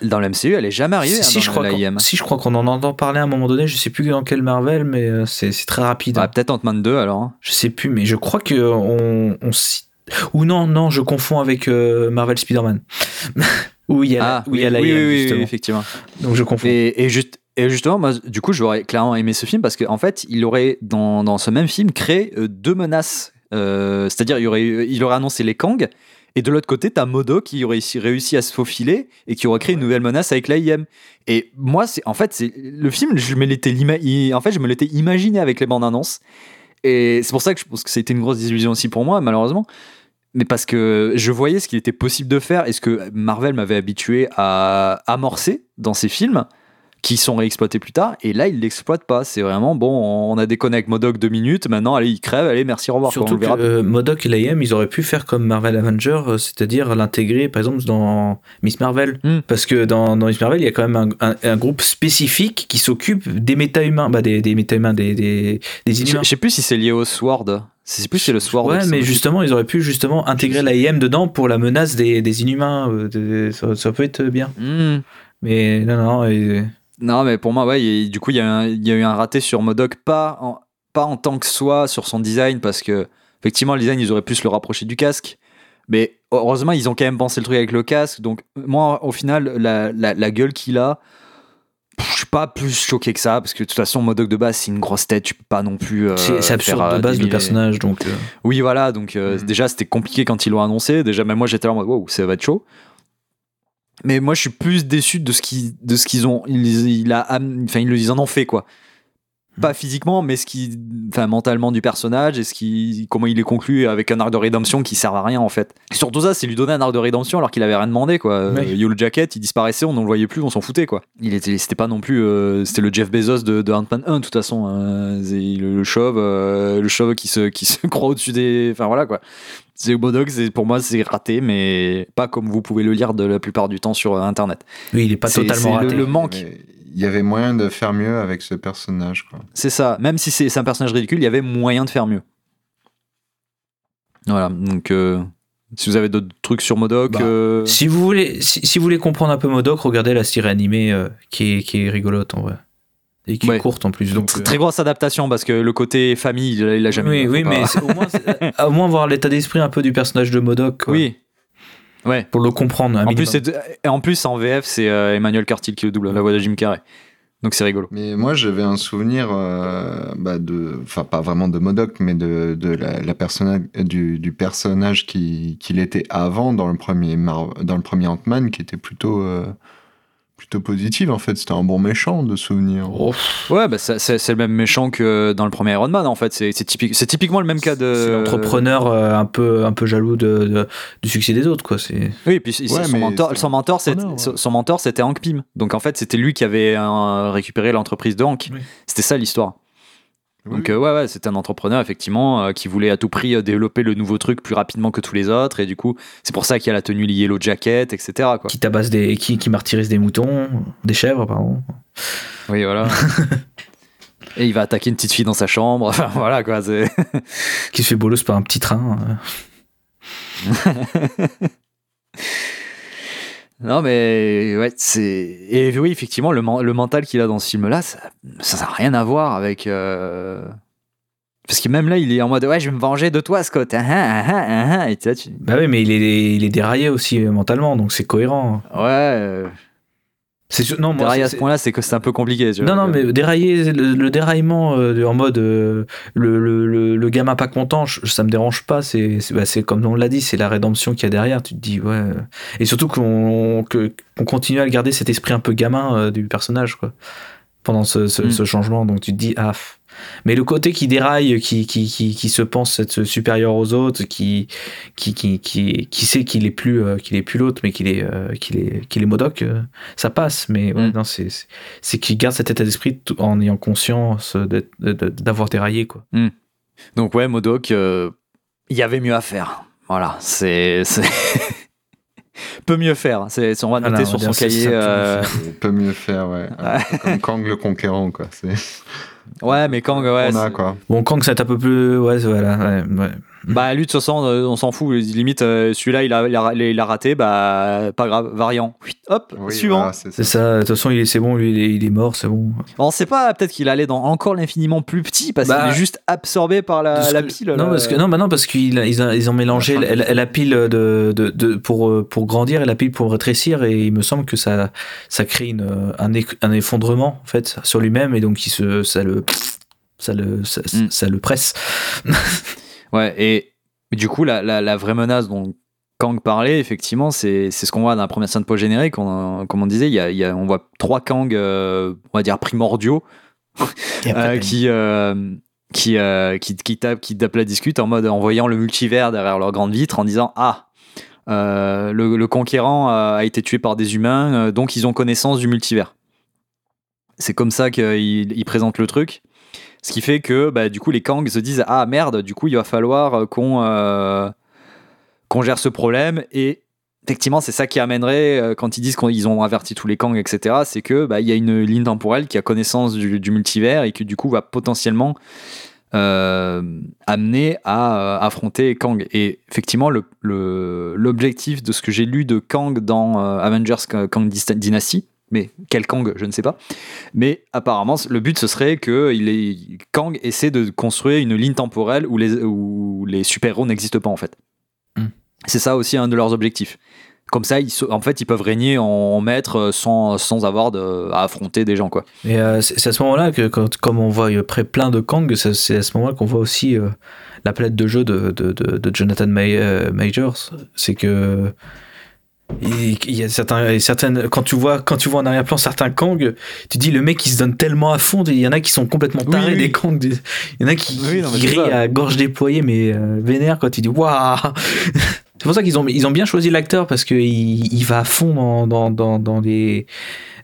dans l'MCU, elle est jamais arrivée. si, hein, si, dans je crois si, je crois qu'on en entend parler à un moment donné. Je sais plus dans quel Marvel, mais c'est, très rapide. Peut-être Ant-Man 2 alors. hein. Je sais plus, mais je crois que on, on cite- ou non, non, je confonds avec euh, Marvel Spider-Man. <laughs> où il y a, Ah, où il y a oui, l'AIM, oui, oui, oui, justement. effectivement. Donc je confonds. Et, et, juste, et justement, moi, du coup, j'aurais clairement aimé ce film parce qu'en fait, il aurait, dans, dans ce même film, créé euh, deux menaces. Euh, C'est-à-dire, il aurait, il aurait annoncé les Kang, et de l'autre côté, t'as Modo qui aurait réussi- à se faufiler et qui aurait créé une nouvelle menace avec l'AIM. Et moi, c'est en fait, c'est le film, je me l'étais en fait, je me l'étais imaginé avec les bandes annonces. Et c'est pour ça que je pense que c'était une grosse désillusion aussi pour moi, malheureusement. Mais parce que je voyais ce qu'il était possible de faire et ce que Marvel m'avait habitué à amorcer dans ses films qui sont réexploités plus tard. Et là, il l'exploite pas. C'est vraiment bon, on a déconné avec Modoc deux minutes. Maintenant, allez, il crève. Allez, merci, au revoir. quoi, on Surtout verra que euh, Modoc et l'AIM, ils auraient pu faire comme Marvel Avenger, euh, c'est-à-dire l'intégrer, par exemple, dans Miss Marvel. Hmm. Parce que dans, dans Miss Marvel, il y a quand même un, un- un groupe spécifique qui s'occupe des méta-humains, bah, des, des méta-humains, des, des, des Je je sais plus si c'est lié au Sword. C'est plus c'est le Sword. Ouais, mais justement, ils auraient pu justement intégrer l'AIM dedans pour la menace des, des inhumains. euh, ça, ça peut être bien. Hmm. Mais non, non. et- Non, mais pour moi, ouais, du coup, il y, a y eu un raté sur Modoc, pas en, pas en tant que soi, sur son design, parce que, effectivement, le design, ils auraient pu se le rapprocher du casque. Mais heureusement, ils ont quand même pensé le truc avec le casque. Donc, moi, au final, la, la, la gueule qu'il a, je suis pas plus choqué que ça, parce que de toute façon, Modoc de base, c'est une grosse tête, tu peux pas non plus. euh, c'est c'est absurde faire, euh, de base le 10 000 personnage, donc. euh, Oui, voilà, donc euh, Mhm. déjà c'était compliqué quand ils l'ont annoncé. Déjà, même moi j'étais là en mode wow, ça va être chaud. Mais moi je suis plus déçu de ce qu'ils de ce qu'ils ont. Ils, il a, enfin, ils, ils en ont fait quoi. Pas physiquement, mais ce qui, enfin, mentalement du personnage et ce qui, comment il est conclu avec un arc de rédemption qui sert à rien en fait. Et surtout ça, c'est lui donner un arc de rédemption alors qu'il avait rien demandé quoi. Euh. Yellow Jacket, il disparaissait, on ne le voyait plus, on s'en foutait quoi. Il était, c'était pas non plus, euh, c'était le Jeff Bezos de, de Ant-Man 1 de toute façon. hein. C'est le, le chauve, euh, le chauve qui se, qui se <laughs> croit au-dessus des, enfin voilà quoi. C'est c'est pour moi c'est raté, mais pas comme vous pouvez le lire de la plupart du temps sur internet. Oui, il est pas totalement le- raté. le manque. Mais Il y avait moyen de faire mieux avec ce personnage. C'est ça. Même si c'est un personnage ridicule, il y avait moyen de faire mieux. Voilà. Donc, euh, si vous avez d'autres trucs sur Modoc, Bah, euh, Si vous voulez, si, si vous voulez comprendre un peu Modoc, regardez la série animée euh, qui, est, qui est rigolote en vrai. Et qui Ouais. est courte en plus. Donc, c'est très grosse adaptation parce que le côté famille, il, il a jamais. oui, oui, mais c'est- au moins, au moins voir l'état d'esprit un peu du personnage de Modoc. quoi, oui. Ouais. Pour le comprendre. un En plus, en plus, en VF, c'est euh, Emmanuel Cartil qui le double, la voix de Jim Carrey. Donc c'est rigolo. Mais moi, j'avais un souvenir euh, bah, de, enfin pas vraiment de Modoc, mais de, de la, la personnage du, du personnage qui qu'il était avant dans le premier Mar- dans le premier Ant-Man, qui était plutôt euh, plutôt positif en fait. C'était un bon méchant de souvenir. Oh, Ouais, bah, c'est c'est le même méchant que dans le premier Iron Man, en fait. C'est c'est typique, c'est typiquement le même cas de. c'est l'entrepreneur euh, un peu un peu jaloux de, de- du succès des autres quoi. C'est Oui, et puis Ouais, son, mentor, c'est son mentor, c'est- entrepreneur, ouais. son- son mentor, c'était Hank Pym. Donc en fait, c'était lui qui avait euh, récupéré l'entreprise de Hank. Oui. C'était ça l'histoire. Oui, Donc euh, ouais, ouais, c'était un entrepreneur effectivement euh, qui voulait à tout prix euh, développer le nouveau truc plus rapidement que tous les autres. Et du coup, c'est pour ça qu'il y a la tenue Yellow Jacket, etc. Quoi. qui tabasse des qui, qui martyrise des moutons, des chèvres pardon. Oui, voilà. <laughs> Et il va attaquer une petite fille dans sa chambre. <laughs> Enfin voilà quoi. c'est- qui se fait bolos par un petit train. <laughs> Non mais ouais, c'est et oui effectivement le, le mental qu'il a dans ce film-là, ça ça n'a rien à voir avec euh, parce que même là il est en mode ouais je vais me venger de toi Scott, Ah, ah, ah, ah, ah. et tu- Bah oui, mais il est il est déraillé aussi mentalement, donc c'est cohérent. ouais euh, sûr- non moi dérailler à c'est- ce point-là c'est que c'est un peu compliqué. Tu vois. Non, non, mais dérailler, le, le déraillement euh, en mode euh, le, le, le, le gamin pas content, je- ça me dérange pas. C'est c'est bah, c'est comme on l'a dit, c'est la rédemption qu'il y a derrière. Tu te dis, ouais. euh. Et surtout qu'on qu'on continue à garder cet esprit un peu gamin euh, du personnage, quoi, pendant ce, ce, Mm. ce changement. Donc tu te dis, ah. Mais le côté qui déraille, qui, qui, qui, qui se pense être supérieur aux autres, qui, qui, qui, qui, qui sait qu'il est plus, euh, qu'il est plus l'autre, mais qu'il est, euh, qu'il est, qu'il est modoc, euh, ça passe. Mais ouais, Mm. non, c'est, c'est- c'est qu'il garde cet état d'esprit en ayant conscience d'être- de- de- d'avoir déraillé, quoi. Donc ouais Modoc, euh, il y avait mieux à faire. Voilà, c'est c'est <laughs> peut mieux faire. C'est, c'est- on va Voilà, noter on sur son cahier. ça, peut mieux euh, On peut mieux faire, ouais. <laughs> Comme Kang le conquérant, quoi. C'est Ouais, mais Kang, ouais. on a, c'est- quoi. Bon, Kang, c'est un peu plus. Ouais, voilà. Ouais, ouais. <laughs> Bah, lui, de toute façon, euh, on s'en fout. Limite, euh, celui-là, il a, il, a, il a raté, bah, pas grave, variant. Hop, Oui, suivant. voilà, c'est ça. ça. De toute façon, il est- c'est bon, lui, il est, il est mort, c'est bon. On sait pas, peut-être qu'il allait dans encore l'infiniment plus petit parce Bah, qu'il est juste absorbé par la, que- pile. non, parce que, non, bah non, parce qu'ils ils, ont- ils ont mélangé La la, pile de, de, de- pour, euh, pour grandir et la pile pour rétrécir, et il me semble que ça, ça crée une, un, eff- un effondrement en fait sur lui-même, et donc il se, ça le, ça le, ça, Mm. ça le presse. <laughs> Ouais, et du coup, la, la, la vraie menace dont Kang parlait, effectivement, c'est ce qu'on voit dans la première scène post-générique. On, comme on disait, il y a, il y a- on voit trois Kang, euh, on va dire primordiaux, <laughs> euh, qui, euh, qui, qui, qui, tapent, qui tapent la discute en mode en voyant le multivers derrière leur grande vitre en disant Ah, le, le conquérant a, été tué par des humains, donc ils ont connaissance du multivers. C'est comme ça qu'ils ils présentent le truc. Ce qui fait que bah, du coup les Kang se disent Ah merde, du coup il va falloir euh, qu'on euh, qu'on gère ce problème. Et effectivement, c'est ça qui amènerait, euh, quand ils disent qu'ils ont averti tous les Kang, etc., c'est que bah, y a une ligne temporelle qui a connaissance du, multivers et qui du coup va potentiellement amener à affronter Kang. Et effectivement, le- le- l'objectif de ce que j'ai lu de Kang dans Avengers Kang Dynasty, mais quel Kang, je ne sais pas. Mais apparemment, le but ce serait que il est, Kang essaie de construire une ligne temporelle où les, où les super-héros n'existent pas en fait. Hmm. C'est ça aussi un de leurs objectifs. Comme ça, ils, en fait, ils peuvent régner en, en maître sans, sans avoir de, à affronter des gens quoi. Et euh, c'est à ce moment-là que, quand, comme on voit près plein de Kang, c'est à ce moment-là qu'on voit aussi euh, la palette de jeu de, de, de, de Jonathan euh, Majors. C'est que il il y a certains, certaines, quand tu vois, quand tu vois en arrière-plan certains Kang, tu dis le mec il se donne tellement à fond. Il y en a qui sont complètement tarés oui. des Kang. des- Il y en a qui, Oui, non, qui à gorge déployée mais euh, vénère quand tu dis waouh. <laughs> C'est pour ça qu'ils ont, ils ont bien choisi l'acteur parce que il, il va à fond dans, dans, dans, dans les,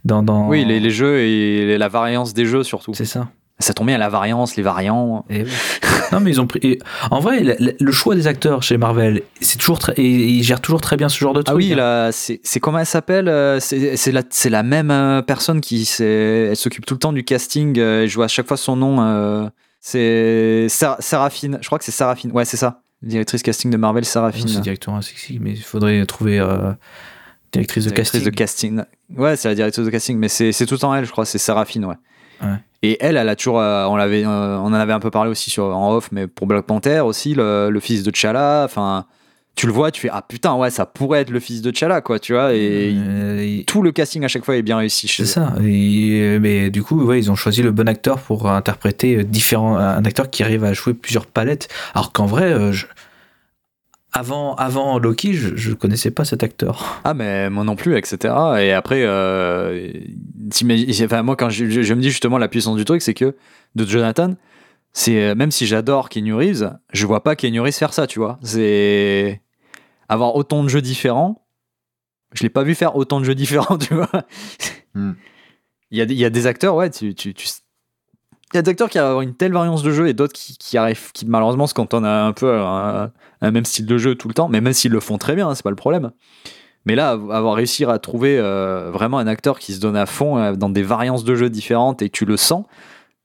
dans, dans. Oui, les, les jeux et la variance des jeux surtout. C'est ça. Ça tombe bien la variance, les variants. Et oui. <laughs> non, mais ils ont pris. et en vrai, le, choix des acteurs chez Marvel, c'est toujours très. Et ils gèrent toujours très bien ce genre de truc. Ah oui, hein. c'est comment elle s'appelle euh, C'est la, la même euh, personne qui elle s'occupe tout le temps du casting. euh, je vois à chaque fois son nom. euh, c'est Sar- Séraphine. Je crois que c'est Séraphine. Ouais, c'est ça. Directrice casting de Marvel, Non, Séraphine. C'est directement sexy, mais il faudrait trouver euh, directrice de Directrice casting. de casting. Ouais, c'est la directrice de casting, mais c'est tout le temps elle, je crois. C'est Séraphine, ouais. Ouais. Et elle, elle a toujours, euh, on l'avait, euh, on en avait un peu parlé aussi sur en off, mais pour Black Panther aussi, le, le fils de T'Challa. Enfin, tu le vois, tu fais ah putain ouais, ça pourrait être le fils de T'Challa, quoi, tu vois. Et Euh, il- tout le casting à chaque fois est bien réussi C'est ça. Et, mais du coup, ouais, ils ont choisi le bon acteur pour interpréter différents. Un acteur qui arrive à jouer plusieurs palettes. Alors qu'en vrai, je- avant, avant Loki, je, je connaissais pas cet acteur. Ah mais moi non plus, etc. Et après, euh, enfin, moi quand je, je- je me dis justement la puissance du truc, c'est que de Jonathan, c'est euh, même si j'adore Keanu Reeves, je vois pas Keanu Reeves faire ça, tu vois. C'est avoir autant de jeux différents. Je l'ai pas vu faire autant de jeux différents, <laughs> tu vois. Hmm. Il y, a, des- il y a des acteurs, ouais, tu, tu, tu- y a des acteurs qui ont une telle variance de jeu et d'autres qui, qui arrivent, qui malheureusement se cantonnent à un peu un, un même style de jeu tout le temps, mais même s'ils le font très bien, hein, c'est pas le problème. Mais là, avoir réussi à trouver euh, vraiment un acteur qui se donne à fond euh, dans des variances de jeux différentes et que tu le sens,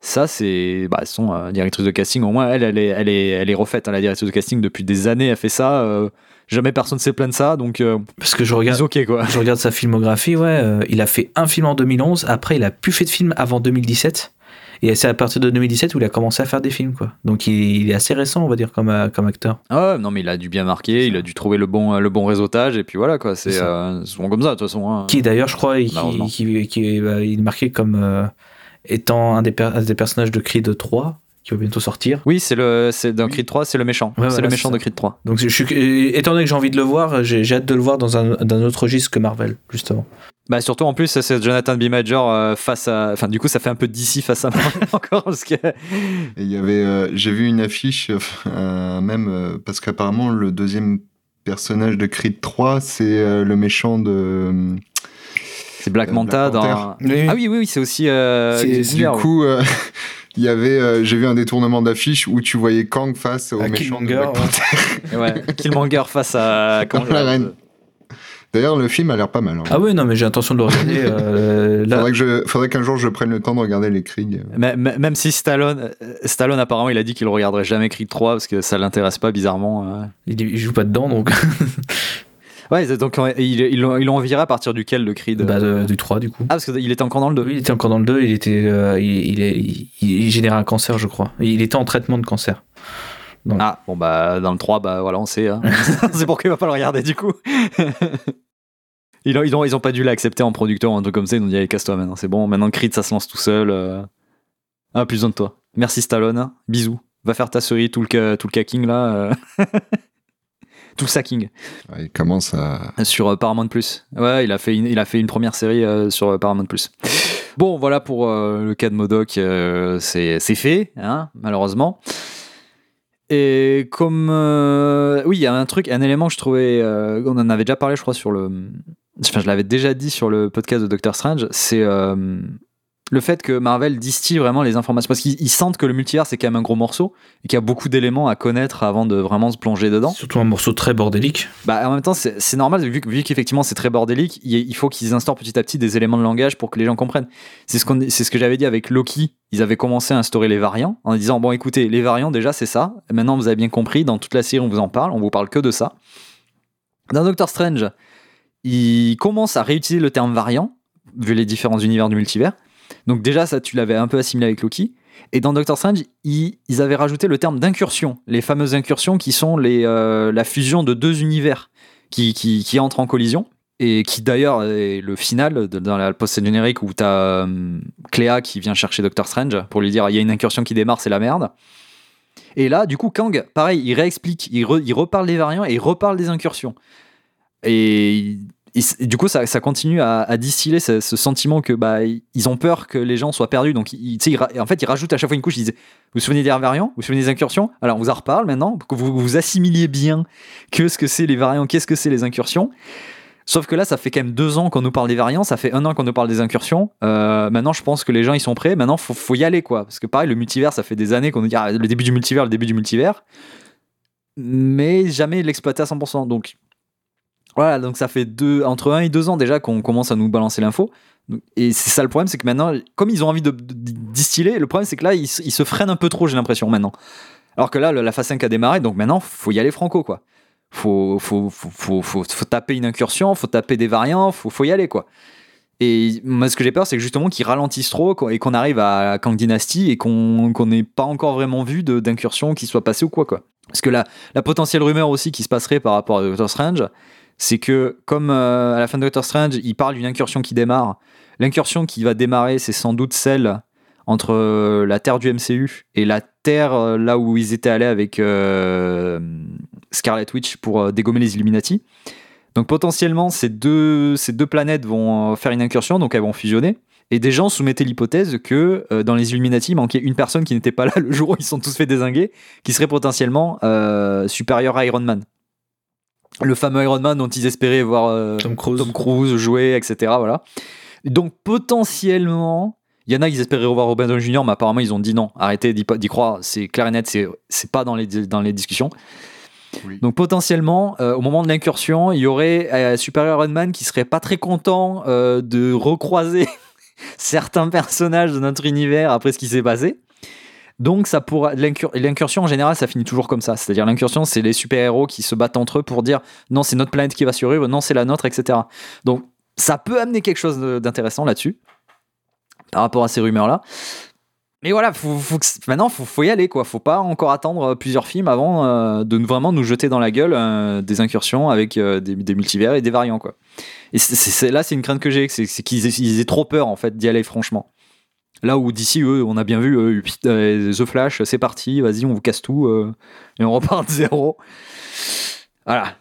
ça c'est bah, son euh, directrice de casting. Au moins, elle, elle est, elle est, elle est refaite. hein, la directrice de casting depuis des années, elle fait ça. euh, jamais personne s'est plaint de ça, donc euh, Parce que je regarde. quoi. Je regarde sa filmographie, ouais. il a fait un film en 2011. Après, il a plus fait de film avant 2017. Et c'est à partir de 2017 où il a commencé à faire des films, quoi. Donc il, il est assez récent, on va dire, comme, euh, comme acteur. Ah ouais, non mais il a dû bien marquer, il a dû trouver le bon, le bon réseautage et puis voilà quoi. C'est euh, souvent comme ça de toute façon. hein. Qui d'ailleurs, je crois, qui, qui, qui- bah, il est marqué comme euh, étant un des, per- un des personnages de Creed 3, qui va bientôt sortir. Oui, c'est le, c'est dans Creed 3, c'est le méchant. Ouais, c'est voilà, le méchant de. Creed 3. Donc je suis, étant donné que j'ai envie de le voir, j'ai j'ai hâte de le voir dans un, dans un autre registre que Marvel, justement. Bah surtout en plus c'est Jonathan B. Major euh, face à, enfin du coup ça fait un peu d'ici face à Marvel <laughs> encore parce que il y avait, euh, j'ai vu une affiche, euh, même euh, parce qu'apparemment le deuxième personnage de Creed 3, c'est euh, le méchant de. c'est Black Euh, Manta Black dans. Panther. Ah oui oui oui c'est aussi. Euh, Du ouais. coup, euh, <laughs> il y avait, euh, j'ai vu un détournement d'affiche où tu voyais Kang face au À méchant de Killmonger, Black ouais. Panther. Ouais, Killmonger face à. <laughs> comment La reine. D'ailleurs, le film a l'air pas mal. hein. Ah oui, non, mais j'ai intention de le regarder. euh, <laughs> là, Faudrait que je- faudrait qu'un jour je prenne le temps de regarder les Krieg. Mais- mais- Même si Stallone, euh, Stallone apparemment, il a dit qu'il regarderait jamais Creed 3 parce que ça l'intéresse pas bizarrement. euh. il, il joue pas dedans, donc <laughs> Ouais, donc euh, il, il, l'ont- ils viré à partir duquel de Creed bah, euh, de- du 3 du coup. Ah, parce qu'il était encore dans le 2. Oui, il était encore dans le 2, il, était, euh, il, il, est- il, il générait un cancer, je crois. Il était en traitement de cancer. Ah, bon, bah, dans le 3, bah voilà, on sait. hein. <laughs> c'est pourquoi il va pas le regarder du coup. <laughs> ils, ont, ils, ont, ils ont pas dû l'accepter en producteur ou un truc comme ça. Ils nous dit, allez, casse-toi maintenant, c'est bon. Maintenant, Creed, ça se lance tout seul. euh. Ah, plus besoin de toi. Merci Stallone. Bisous. Va faire ta série, tout le, tout le cacking là. euh. <laughs> tout le sacking. Ouais, il commence à. Sur euh, Paramount Plus. Ouais, il a fait une, il a fait une première série euh, sur euh, Paramount Plus. Bon, voilà pour euh, le cas de Modoc, euh, c'est c'est fait, hein, malheureusement. Et comme euh, oui, il y a un truc, un élément que je trouvais, euh, on en avait déjà parlé, je crois, sur le, enfin, je l'avais déjà dit sur le podcast de Doctor Strange, c'est euh, le fait que Marvel distille vraiment les informations parce qu'ils ils sentent que le multivers c'est quand même un gros morceau et qu'il y a beaucoup d'éléments à connaître avant de vraiment se plonger dedans. Surtout un morceau très bordélique. Bah, en même temps, c'est normal, vu, que- vu qu'effectivement c'est très bordélique, il, il faut qu'ils instaurent petit à petit des éléments de langage pour que les gens comprennent. C'est ce, qu'on- c'est ce que j'avais dit avec Loki. Ils avaient commencé à instaurer les variants en disant Bon, écoutez, les variants, déjà, c'est ça. Maintenant, vous avez bien compris, dans toute la série, on vous en parle, on vous parle que de ça. Dans Doctor Strange, ils commencent à réutiliser le terme variant, vu les différents univers du multivers. Donc, déjà, ça, tu l'avais un peu assimilé avec Loki. Et dans Doctor Strange, ils, ils avaient rajouté le terme d'incursion, les fameuses incursions qui sont les, euh, la fusion de deux univers qui, qui, qui entrent en collision. Et qui d'ailleurs est le final dans la post générique où tu as Cléa qui vient chercher Doctor Strange pour lui dire il y a une incursion qui démarre, c'est la merde. Et là, du coup, Kang, pareil, il réexplique, il, re- il reparle des variants et il reparle des incursions. Et, et du coup, ça, continue à, distiller ce, sentiment que bah, ils ont peur que les gens soient perdus. Donc, il- tu sais, il ra- en fait, il rajoute à chaque fois une couche. Il disait Vous vous souvenez des variants? Vous vous souvenez des incursions? Alors, on vous en reparle maintenant pour que vous vous assimiliez bien que ce que c'est les variants, qu'est-ce que c'est les incursions. Sauf que là, ça fait quand même deux ans qu'on nous parle des variants, ça fait un an qu'on nous parle des incursions. Euh, maintenant, je pense que les gens ils sont prêts. Maintenant, faut, faut y aller quoi. Parce que pareil, le multivers, ça fait des années qu'on nous dit ah, le début du multivers, le début du multivers, mais jamais l'exploiter à 100%. Donc voilà, donc ça fait deux, entre un et deux ans déjà qu'on commence à nous balancer l'info. Et c'est ça le problème, c'est que maintenant, comme ils ont envie de, distiller, le problème c'est que là, ils, se- freinent un peu trop, j'ai l'impression maintenant. Alors que là, la phase 5 a démarré, donc maintenant, faut y aller franco quoi faut, faut, faut, faut, faut, taper une incursion, faut taper des variants, faut, faut y aller quoi. Et moi, ce que j'ai peur, c'est que justement qu'ils ralentissent trop et qu'on arrive à Kang Dynasty et qu'on qu'on n'ait pas encore vraiment vu d'incursion qui soit passée ou quoi quoi. Parce que la, la potentielle rumeur aussi qui se passerait par rapport à Doctor Strange, c'est que comme euh, à la fin de Doctor Strange, il parle d'une incursion qui démarre, l'incursion qui va démarrer, c'est sans doute celle entre euh, la Terre du MCU et la Terre euh, là où ils étaient allés avec Scarlet Witch pour dégommer les Illuminati. Donc potentiellement, ces deux, planètes vont faire une incursion, donc elles vont fusionner. Et des gens soumettaient l'hypothèse que dans les Illuminati, il manquait une personne qui n'était pas là <laughs> le jour où ils sont tous fait désinguer, qui serait potentiellement euh, supérieur à Iron Man. Le fameux Iron Man dont ils espéraient voir euh, Tom Cruise. Tom Cruise jouer, etc. Voilà. Donc potentiellement, il y en a qui espéraient revoir Robin Downey Jr., mais apparemment ils ont dit non, arrêtez d'y croire, c'est clair et net, c'est c'est pas dans les, dans les discussions. Oui. Donc potentiellement, euh, au moment de l'incursion, il y aurait euh, Superior Iron Man qui serait pas très content euh, de recroiser <laughs> certains personnages de notre univers après ce qui s'est passé. Donc ça pourra l'incur- l'incursion en général ça finit toujours comme ça. C'est-à-dire l'incursion c'est les super-héros qui se battent entre eux pour dire non c'est notre planète qui va survivre, non c'est la nôtre, etc. Donc ça peut amener quelque chose d'intéressant là-dessus par rapport à ces rumeurs-là. Mais voilà, maintenant faut, faut y aller quoi. Faut pas encore attendre plusieurs films avant euh, de vraiment nous jeter dans la gueule euh, des incursions avec euh, des, multivers et des variants quoi. Et là c'est une crainte que j'ai, c'est qu'ils aient, aient trop peur en fait d'y aller franchement. Là où d'ici eux, on a bien vu euh, euh, The Flash, c'est parti, vas-y on vous casse tout euh, et on <laughs> repart de zéro. Voilà,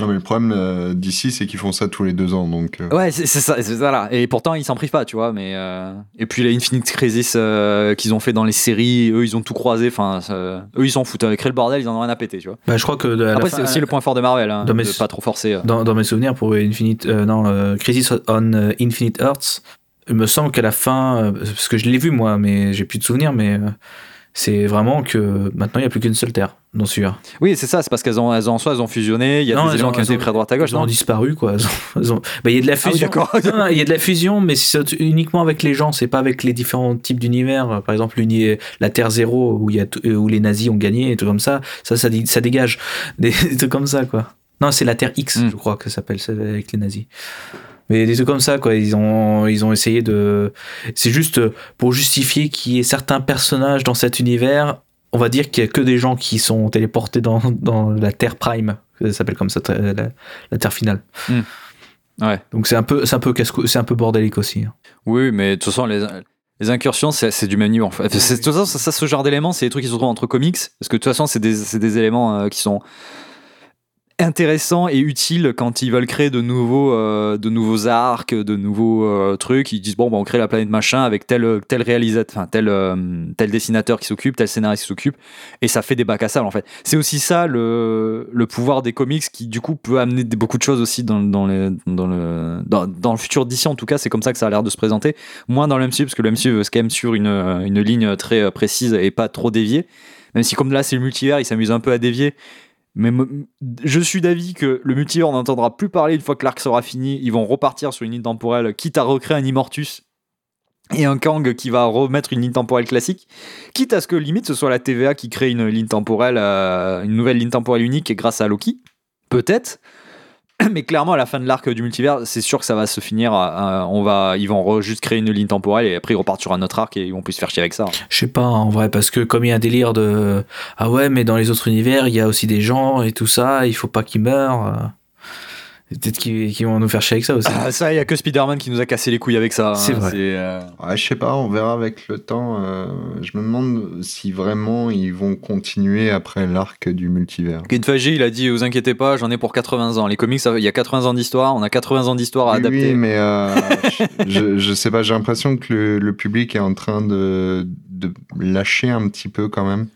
Non, mais le problème euh, d'ici, c'est qu'ils font ça tous les deux ans. Donc, euh, Ouais, c'est c'est ça, c'est ça là. Et pourtant, ils s'en privent pas, tu vois. Mais euh, et puis les Infinite Crisis euh, qu'ils ont fait dans les séries, eux, ils ont tout croisé. Enfin, eux, ils s'en foutent. Avec le bordel, ils en ont rien à péter, tu vois. Bah, je crois que la Après, fin- c'est aussi le point fort de Marvel, hein, dans mes- de pas trop forcer. euh. dans, dans mes souvenirs pour Infinite, euh, non, euh, Crisis on euh, Infinite Earths, il me semble qu'à la fin, euh, parce que je l'ai vu moi, mais j'ai plus de souvenirs, mais euh, c'est vraiment que maintenant il n'y a plus qu'une seule Terre. non sûr. Oui, c'est ça, c'est parce qu'elles ont, elles ont, en soi, elles ont fusionné, il y a Non, des ont- qui ont été pris à droite à gauche, Elles ont disparu quoi. Elles ont- elles ont- Bah, il y a de la Ah oui, fusion. Non, il y a de la fusion, mais c'est uniquement avec les gens. C'est pas avec les différents types d'univers. Par exemple, la Terre Zéro où il y a tout- où les nazis ont gagné et tout comme ça. Ça, ça, dégage des, <laughs> des trucs comme ça quoi. Non, c'est la Terre X, Mm. je crois que ça s'appelle avec les nazis. Mais des trucs comme ça, quoi. Ils ont, ils ont essayé de. C'est juste pour justifier qu'il y ait certains personnages dans cet univers. On va dire qu'il y a que des gens qui sont téléportés dans, dans la Terre Prime. Ça s'appelle comme ça, la, la Terre finale. Ouais. Donc c'est un peu, c'est un peu c'est un peu bordélique aussi. hein. Oui, mais de toute façon, les, les incursions, c'est du même niveau. En fait. De toute façon, ça, ça, ce genre d'éléments, c'est des trucs qui se retrouvent entre comics. Parce que de toute façon, c'est des, des éléments euh, qui sont intéressants et utiles quand ils veulent créer de nouveaux, euh, de nouveaux arcs, de nouveaux euh, trucs. Ils disent, bon, bah, on crée la planète machin avec tel, tel réalisateur, enfin, tel, euh, tel dessinateur qui s'occupe, tel scénariste qui s'occupe. Et ça fait des bacs à sable, en fait. C'est aussi ça, le, le pouvoir des comics qui, du coup, peut amener beaucoup de choses aussi dans, dans, les, dans, le, dans, le futur d'ici. En tout cas, c'est comme ça que ça a l'air de se présenter moins dans le MCU parce que le MCU c'est quand même sur une, une ligne très euh, précise et pas trop déviée même si comme là c'est le multivers il s'amuse un peu à dévier mais je suis d'avis que le multivers n'entendra plus parler une fois que l'arc sera fini. Ils vont repartir sur une ligne temporelle quitte à recréer un Immortus et un Kang qui va remettre une ligne temporelle classique quitte à ce que limite ce soit la TVA qui crée une ligne temporelle euh, une nouvelle ligne temporelle unique grâce à Loki. Peut-être <coughs> mais clairement, à la fin de l'arc du multivers, c'est sûr que ça va se finir. on va, ils vont juste créer une ligne temporelle et après ils repartent sur un autre arc et ils vont plus se faire chier avec ça. Je sais pas en vrai parce que comme il y a un délire de ah ouais mais dans les autres univers il y a aussi des gens et tout ça il faut pas qu'ils meurent. Peut-être qu'ils qu'ils vont nous faire chier avec ça aussi. Ah, ça, il y a que Spider-Man qui nous a cassé les couilles avec ça. hein. C'est vrai. euh, Ouais, je sais pas, on verra avec le temps. euh, je me demande si vraiment ils vont continuer après l'arc du multivers. Feige, il a dit vous inquiétez pas, j'en ai pour 80 ans. Les comics, ça- il y a 80 ans d'histoire, on a 80 ans d'histoire à Oui, adapter. oui, mais euh, <laughs> je, je sais pas, j'ai l'impression que le, le public est en train de, de lâcher un petit peu quand même.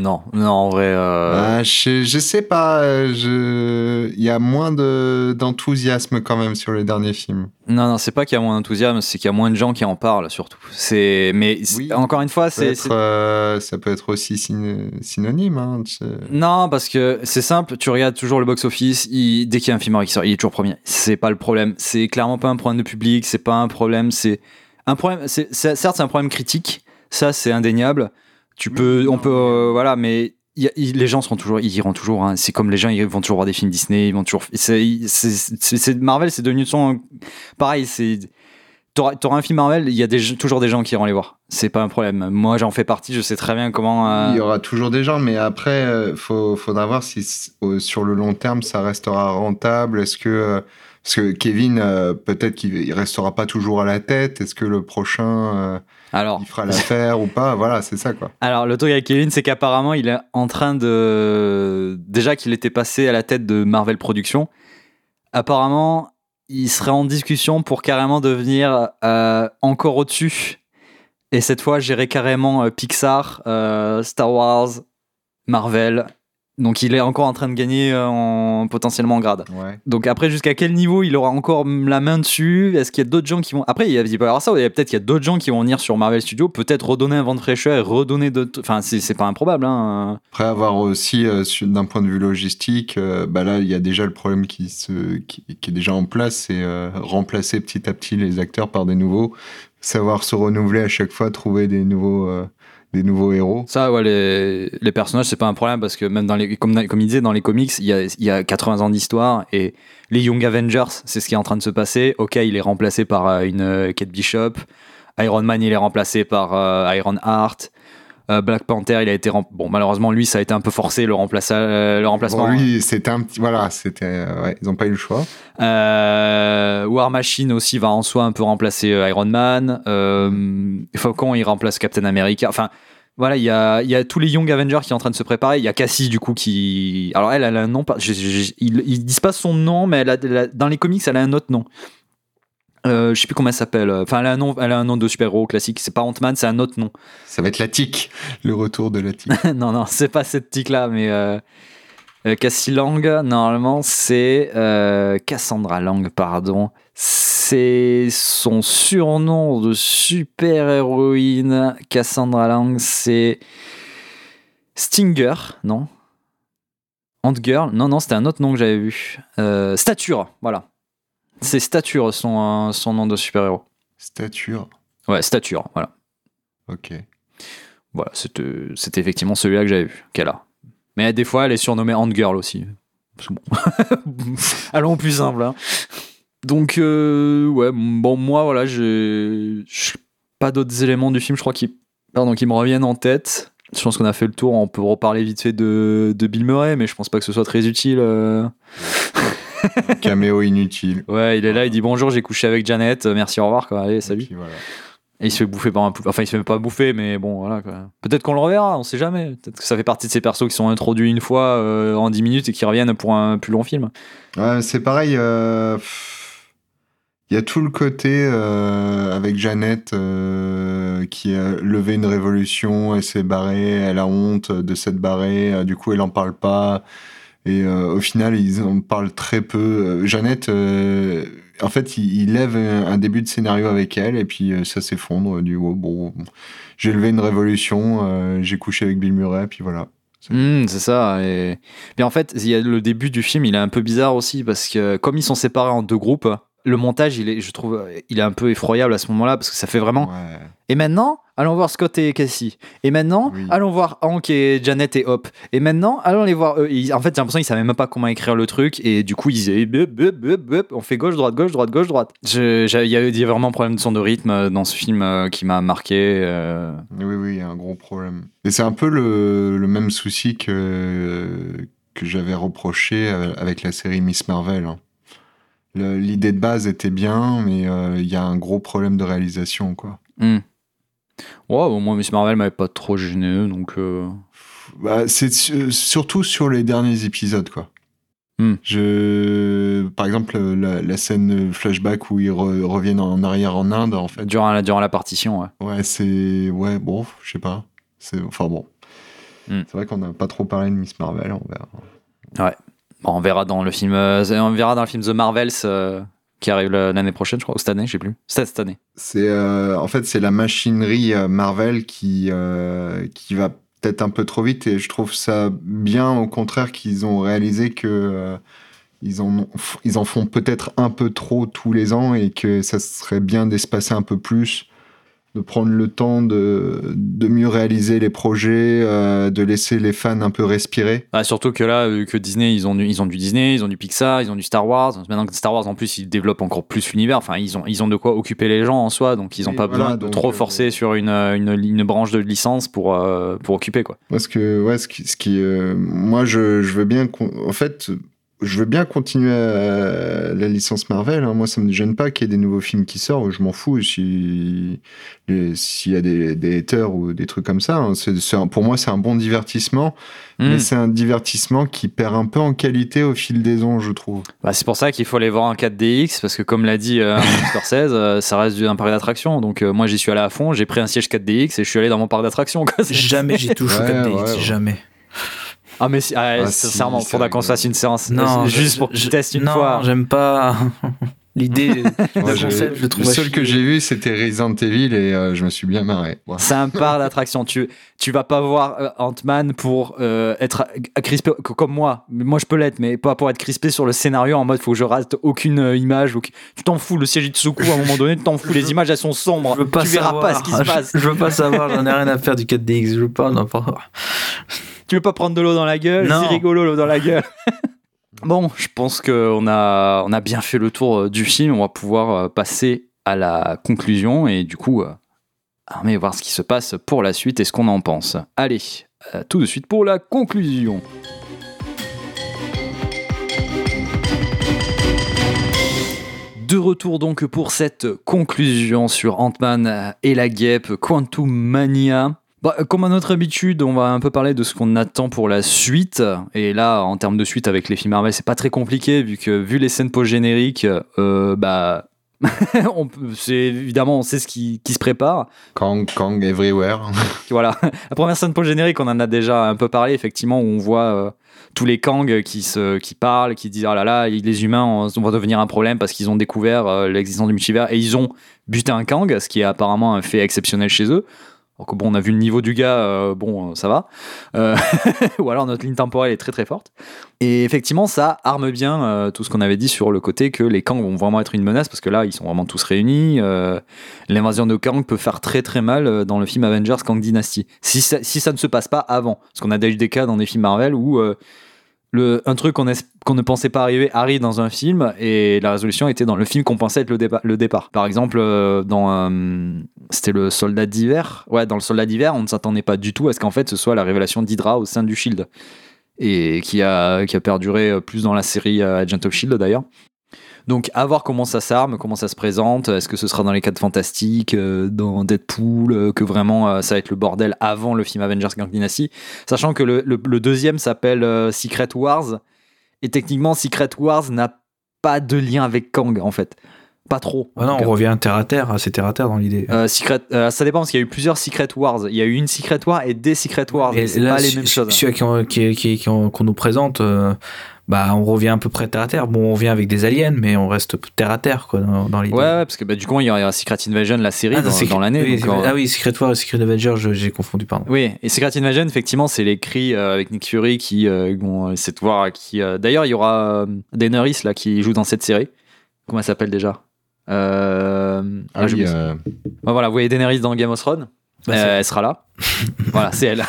Non, non, en vrai. euh, Ah, je, je sais pas, euh, je... il y a moins de- d'enthousiasme quand même sur les derniers films. Non, non, c'est pas qu'il y a moins d'enthousiasme, c'est qu'il y a moins de gens qui en parlent surtout. C'est, mais Oui. encore une fois, Ça peut, c'est. euh, ça peut être aussi syn- synonyme. Hein. Non, parce que c'est simple, tu regardes toujours le box-office, dès qu'il y a un film qui sort, il est toujours premier. C'est pas le problème. C'est clairement pas un problème de public, c'est pas un problème, c'est un problème. c'est- certes, c'est un problème critique, ça c'est indéniable. Tu peux, on peut, euh, voilà, mais y a- les gens seront toujours, ils iront toujours. hein. C'est comme les gens, ils vont toujours voir des films Disney, ils vont toujours. c'est- Marvel, c'est devenu son. Pareil, c'est. T'auras t'auras un film Marvel, il y a des, toujours des gens qui iront les voir. C'est pas un problème. Moi, j'en fais partie, je sais très bien comment. euh, Il y aura toujours des gens, mais après, il faut, faudra voir si sur le long terme ça restera rentable. Est-ce que euh, parce que Kevin, euh, peut-être qu'il il restera pas toujours à la tête? Est-ce que le prochain, euh, Alors, il fera l'affaire ou pas? Voilà, c'est ça quoi. Alors, le truc avec Kevin, c'est qu'apparemment, il est en train de. Déjà qu'il était passé à la tête de Marvel Productions, apparemment, il serait en discussion pour carrément devenir euh, encore au-dessus. Et cette fois, gérer carrément Pixar, Star Wars, Marvel. Donc, il est encore en train de gagner euh, en, potentiellement en grade. Ouais. Donc après, jusqu'à quel niveau il aura encore la main dessus? Est-ce qu'il y a d'autres gens qui vont... Après, il, y a, il peut y avoir ça, il y a peut-être qu'il y a d'autres gens qui vont venir sur Marvel Studios, peut-être redonner un vent de fraîcheur et redonner d'autres... Enfin, c'est c'est pas improbable. Hein. Après avoir aussi, euh, d'un point de vue logistique, euh, bah là, il y a déjà le problème qui, se, qui, qui est déjà en place, c'est euh, remplacer petit à petit les acteurs par des nouveaux, savoir se renouveler à chaque fois, trouver des nouveaux, des nouveaux héros. Ça, ouais, les, les personnages, c'est pas un problème parce que même dans les... Comme, comme disait, dans les comics, il y a, il y a 80 ans d'histoire et les Young Avengers, c'est ce qui est en train de se passer. Ok, il est remplacé par euh, une euh, Kate Bishop. Iron Man, il est remplacé par euh, Iron Heart. Euh, Black Panther, il a été rem- bon malheureusement lui ça a été un peu forcé le, remplaça- euh, le remplacement. Bon, lui, c'était un petit, voilà, c'était, euh, ouais, ils n'ont pas eu le choix. Euh, War Machine aussi va en soi un peu remplacer Iron Man. Falcon il remplace Captain America. Enfin voilà il y a, il y a tous les Young Avengers qui sont en train de se préparer. Il y a Cassie du coup qui alors elle elle a un nom pas- je- je- je- ils, ils disent pas son nom mais elle a, elle a- dans les comics elle a un autre nom. Euh, je sais plus comment elle s'appelle. Enfin, elle a un nom, elle a un nom de super-héros classique. C'est pas Ant-Man, c'est un autre nom. Ça va être la tique, le retour de la tique. <laughs> non, non, c'est pas cette tic-là, mais euh, euh, Cassie Lang, normalement, c'est euh, Cassandra Lang, pardon. C'est son surnom de super-héroïne. Cassandra Lang, c'est Stinger, non? Ant-Girl? Non, non, c'était un autre nom que j'avais vu. Euh, Stature, voilà. C'est Stature son, son nom de super-héros. Stature. Ouais, Stature, voilà. Ok. Voilà, c'était c'était effectivement celui-là que j'avais vu, qu'elle a. Mais des fois, elle est surnommée Ant-Girl aussi. Parce que bon. <laughs> Allons plus simple. hein. Donc, euh, ouais, bon, moi, voilà, j'ai j'ai pas d'autres éléments du film, je crois, qui, pardon, qui me reviennent en tête. Je pense qu'on a fait le tour, on peut reparler vite fait de, de Bill Murray, mais je pense pas que ce soit très utile. euh. <laughs> Caméo inutile. Ouais, il est là, il dit bonjour, j'ai couché avec Janet, euh, merci, au revoir, quoi. Allez, Et salut. puis voilà. Et il se fait bouffer par un poulpe. Enfin, il se fait pas bouffer, mais bon, voilà. Peut-être qu'on le reverra, on sait jamais. Peut-être que ça fait partie de ces persos qui sont introduits une fois euh, en 10 minutes et qui reviennent pour un plus long film. Ouais, c'est pareil. euh, Il y a tout le côté euh, avec Jeannette euh, qui a levé une révolution, elle s'est barrée, elle a honte de s'être barrée, du coup elle en parle pas. Et euh, au final, ils en parlent très peu. Euh, Jeannette, euh, en fait, il, il lève un, début de scénario avec elle et puis ça s'effondre. Du coup, bon, j'ai levé une révolution, j'ai couché avec Bill Murray, puis voilà. Hmm, c'est ça. Et... Mais en fait, il y a le début du film, il est un peu bizarre aussi parce que comme ils sont séparés en deux groupes, le montage, il est, je trouve, il est un peu effroyable à ce moment-là parce que ça fait vraiment. Ouais. Et maintenant, allons voir Scott et Cassie. Et maintenant, Oui. allons voir Hank et Janet et Hop. Et maintenant, allons les voir eux. Ils- en fait, j'ai l'impression qu'ils savaient même pas comment écrire le truc. Et du coup, ils disaient bup, bup, bup, bup. on fait gauche, droite, gauche, droite, gauche, droite. Il y, a il y a vraiment un problème de son de rythme euh, dans ce film euh, qui m'a marqué. euh. Oui, oui, il y a un gros problème. Et c'est un peu le, le même souci que, que j'avais reproché avec la série Miss Marvel. hein. L'idée de base était bien, mais euh, il y a un gros problème de réalisation, quoi. Hmm. Ouais, bon, moi, Miss Marvel m'avait pas trop gêné, donc. euh, Bah, c'est su- surtout sur les derniers épisodes, quoi. Hmm. Je, par exemple, la, la scène flashback où ils re- reviennent en arrière en Inde, en fait. durant, la, durant la partition, ouais. Ouais, c'est, ouais, bon, je sais pas. C'est, enfin bon. Hmm. C'est vrai qu'on n'a pas trop parlé de Miss Marvel, on verra. Bon, on verra dans le film, euh, on verra dans le film The Marvels euh, qui arrive l'année prochaine, je crois, ou cette année, je sais plus. C'est cette année. C'est euh, en fait c'est la machinerie Marvel qui qui va peut-être un peu trop vite et je trouve ça bien au contraire qu'ils ont réalisé que ils en ils en font peut-être un peu trop tous les ans et que ça serait bien d'espacer un peu plus de prendre le temps de, de mieux réaliser les projets, euh, de laisser les fans un peu respirer. Ah, surtout que là, vu que Disney, ils ont, du, ils ont du Disney, ils ont du Pixar, ils ont du Star Wars. Maintenant que Star Wars, en plus, ils développent encore plus l'univers. Enfin, ils ont, ils ont de quoi occuper les gens en soi, donc ils n'ont pas voilà, besoin de trop euh, forcer sur une, une, une branche de licence pour, euh, pour occuper, quoi. Parce que, ouais, ce qui, ce qui euh, moi, je, je veux bien, qu'on- en fait, je veux bien continuer à la licence Marvel. hein. Moi, ça me gêne pas qu'il y ait des nouveaux films qui sortent. Je m'en fous si s'il y a des, des haters ou des trucs comme ça. hein. Un- pour moi, c'est un bon divertissement, Hmm. mais c'est un divertissement qui perd un peu en qualité au fil des ans, je trouve. Bah, c'est pour ça qu'il faut aller voir en 4DX, parce que comme l'a dit euh, <laughs> Scorsese, euh, ça reste un parc d'attractions. Donc euh, moi, j'y suis allé à fond, j'ai pris un siège 4DX et je suis allé dans mon parc. C'est- Jamais j'ai touché au Ouais, 4DX, ouais, ouais. jamais. Ah, mais si, ah, Ah, sincèrement, si, faudra qu'on se fasse une séance. Non, euh, je- juste pour que je- tu testes une non, fois. j'aime pas l'idée. <laughs> Concept, je le trouve le seul que j'ai vu, c'était Resident Evil et euh, je me suis bien marré. C'est un parc <laughs> d'attractions. Tu, tu vas pas voir euh, Ant-Man pour euh, être crispé co- comme moi. Moi, je peux l'être, mais pas pour être crispé sur le scénario en mode faut que je rate aucune euh, image. Tu t'en fous, le siège te secoue à un moment donné, tu t'en fous. <laughs> Les images elles sont sombres. Je veux pas tu verras savoir. pas ce qui se passe. Je, je veux pas savoir, j'en ai rien à faire du 4DX, je veux pas pas. Tu veux pas prendre de l'eau dans la gueule? C'est rigolo l'eau dans la gueule. Bon, je pense qu'on a, on a bien fait le tour euh, du film. On va pouvoir euh, passer à la conclusion et du coup, euh, armer voir ce qui se passe pour la suite et ce qu'on en pense. Allez, tout de suite pour la conclusion. De retour donc pour cette conclusion sur Ant-Man et la guêpe Quantum Mania. Bah, comme à notre habitude, on va un peu parler de ce qu'on attend pour la suite. Et là, en termes de suite avec les films Marvel, c'est pas très compliqué vu que vu les scènes post-génériques, euh, bah, <laughs> on peut- c'est évidemment on sait ce qui, qui se prépare. Kang, Kang everywhere. <laughs> Voilà, la première scène post-générique, on en a déjà un peu parlé effectivement où on voit euh, tous les Kang qui se qui parlent, qui disent oh là là, les humains on, on va devenir un problème parce qu'ils ont découvert euh, l'existence du multivers et ils ont buté un Kang, ce qui est apparemment un fait exceptionnel chez eux. Alors que bon, on a vu le niveau du gars, euh, bon, euh, ça va. Euh, <laughs> ou alors notre ligne temporelle est très très forte. Et effectivement, ça arme bien tout ce qu'on avait dit sur le côté que les Kang vont vraiment être une menace parce que là, ils sont vraiment tous réunis. L'invasion de Kang peut faire très très mal dans le film Avengers Kang Dynasty. Si ça, si ça ne se passe pas avant. Parce qu'on a déjà des cas dans des films Marvel où le, un truc qu'on ne pensait pas arriver arrive dans un film et la résolution était dans le film qu'on pensait être le, le départ. Par exemple, euh, dans euh, c'était le Soldat d'hiver. Ouais, dans le Soldat d'hiver, on ne s'attendait pas du tout à ce qu'en fait ce soit la révélation d'Hydra au sein du Shield et qui a qui a perduré euh, plus dans la série Agent of Shield d'ailleurs. Donc, à voir comment ça s'arme, comment ça se présente. Est-ce que ce sera dans les 4 fantastiques, euh, dans Deadpool, euh, que vraiment euh, ça va être le bordel avant le film Avengers Gang Dynasty? Sachant que le, le- le deuxième s'appelle Secret Wars. Et techniquement, Secret Wars n'a pas de lien avec Kang, en fait. Pas trop. Ah non, on revient terre à terre, c'est terre à terre dans l'idée. euh, Secret, euh, ça dépend parce qu'il y a eu plusieurs Secret Wars. Il y a eu une Secret War et des Secret Wars. Et là, pas les mêmes choses. Celui qu'on qui, qui- qui- qu'on nous présente, euh, bah, on revient à peu près terre à terre. Bon, on revient avec des aliens, mais on reste terre à terre quoi, dans, dans l'idée. Ouais, ouais, parce que bah, du coup, il y aura Secret Invasion, la série, Ah, dans, c'est- dans l'année. oui, donc, euh, ah oui, Secret War et Secret Avenger, j'ai confondu, pardon. Oui, et Secret Invasion, effectivement, c'est les cris euh, avec Nick Fury qui euh, vont essayer de voir qui. euh, D'ailleurs, il y aura euh, Daenerys là qui joue dans cette série. Comment elle s'appelle déjà? Euh... Ah ah, j'ai oui, euh, Ouais, voilà, vous voyez Daenerys dans Game of Thrones? Bah, Euh, elle sera là. <laughs> voilà, c'est elle.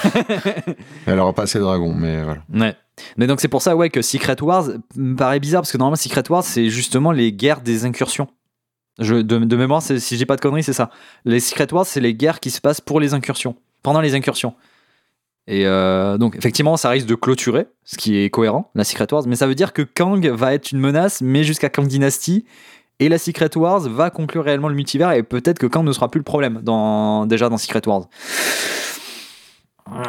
elle aura pas assez de dragons, mais voilà. Ouais. Mais donc c'est pour ça ouais que Secret Wars me paraît bizarre parce que normalement Secret Wars c'est justement les guerres des incursions. De, mémoire, si j'ai pas de conneries, c'est ça. Les Secret Wars, c'est les guerres qui se passent pour les incursions, pendant les incursions. Et euh, donc effectivement, ça risque de clôturer, ce qui est cohérent, la Secret Wars, mais ça veut dire que Kang va être une menace, mais jusqu'à Kang Dynasty. Et la Secret Wars va conclure réellement le multivers et peut-être que Kang ne sera plus le problème dans, déjà dans Secret Wars.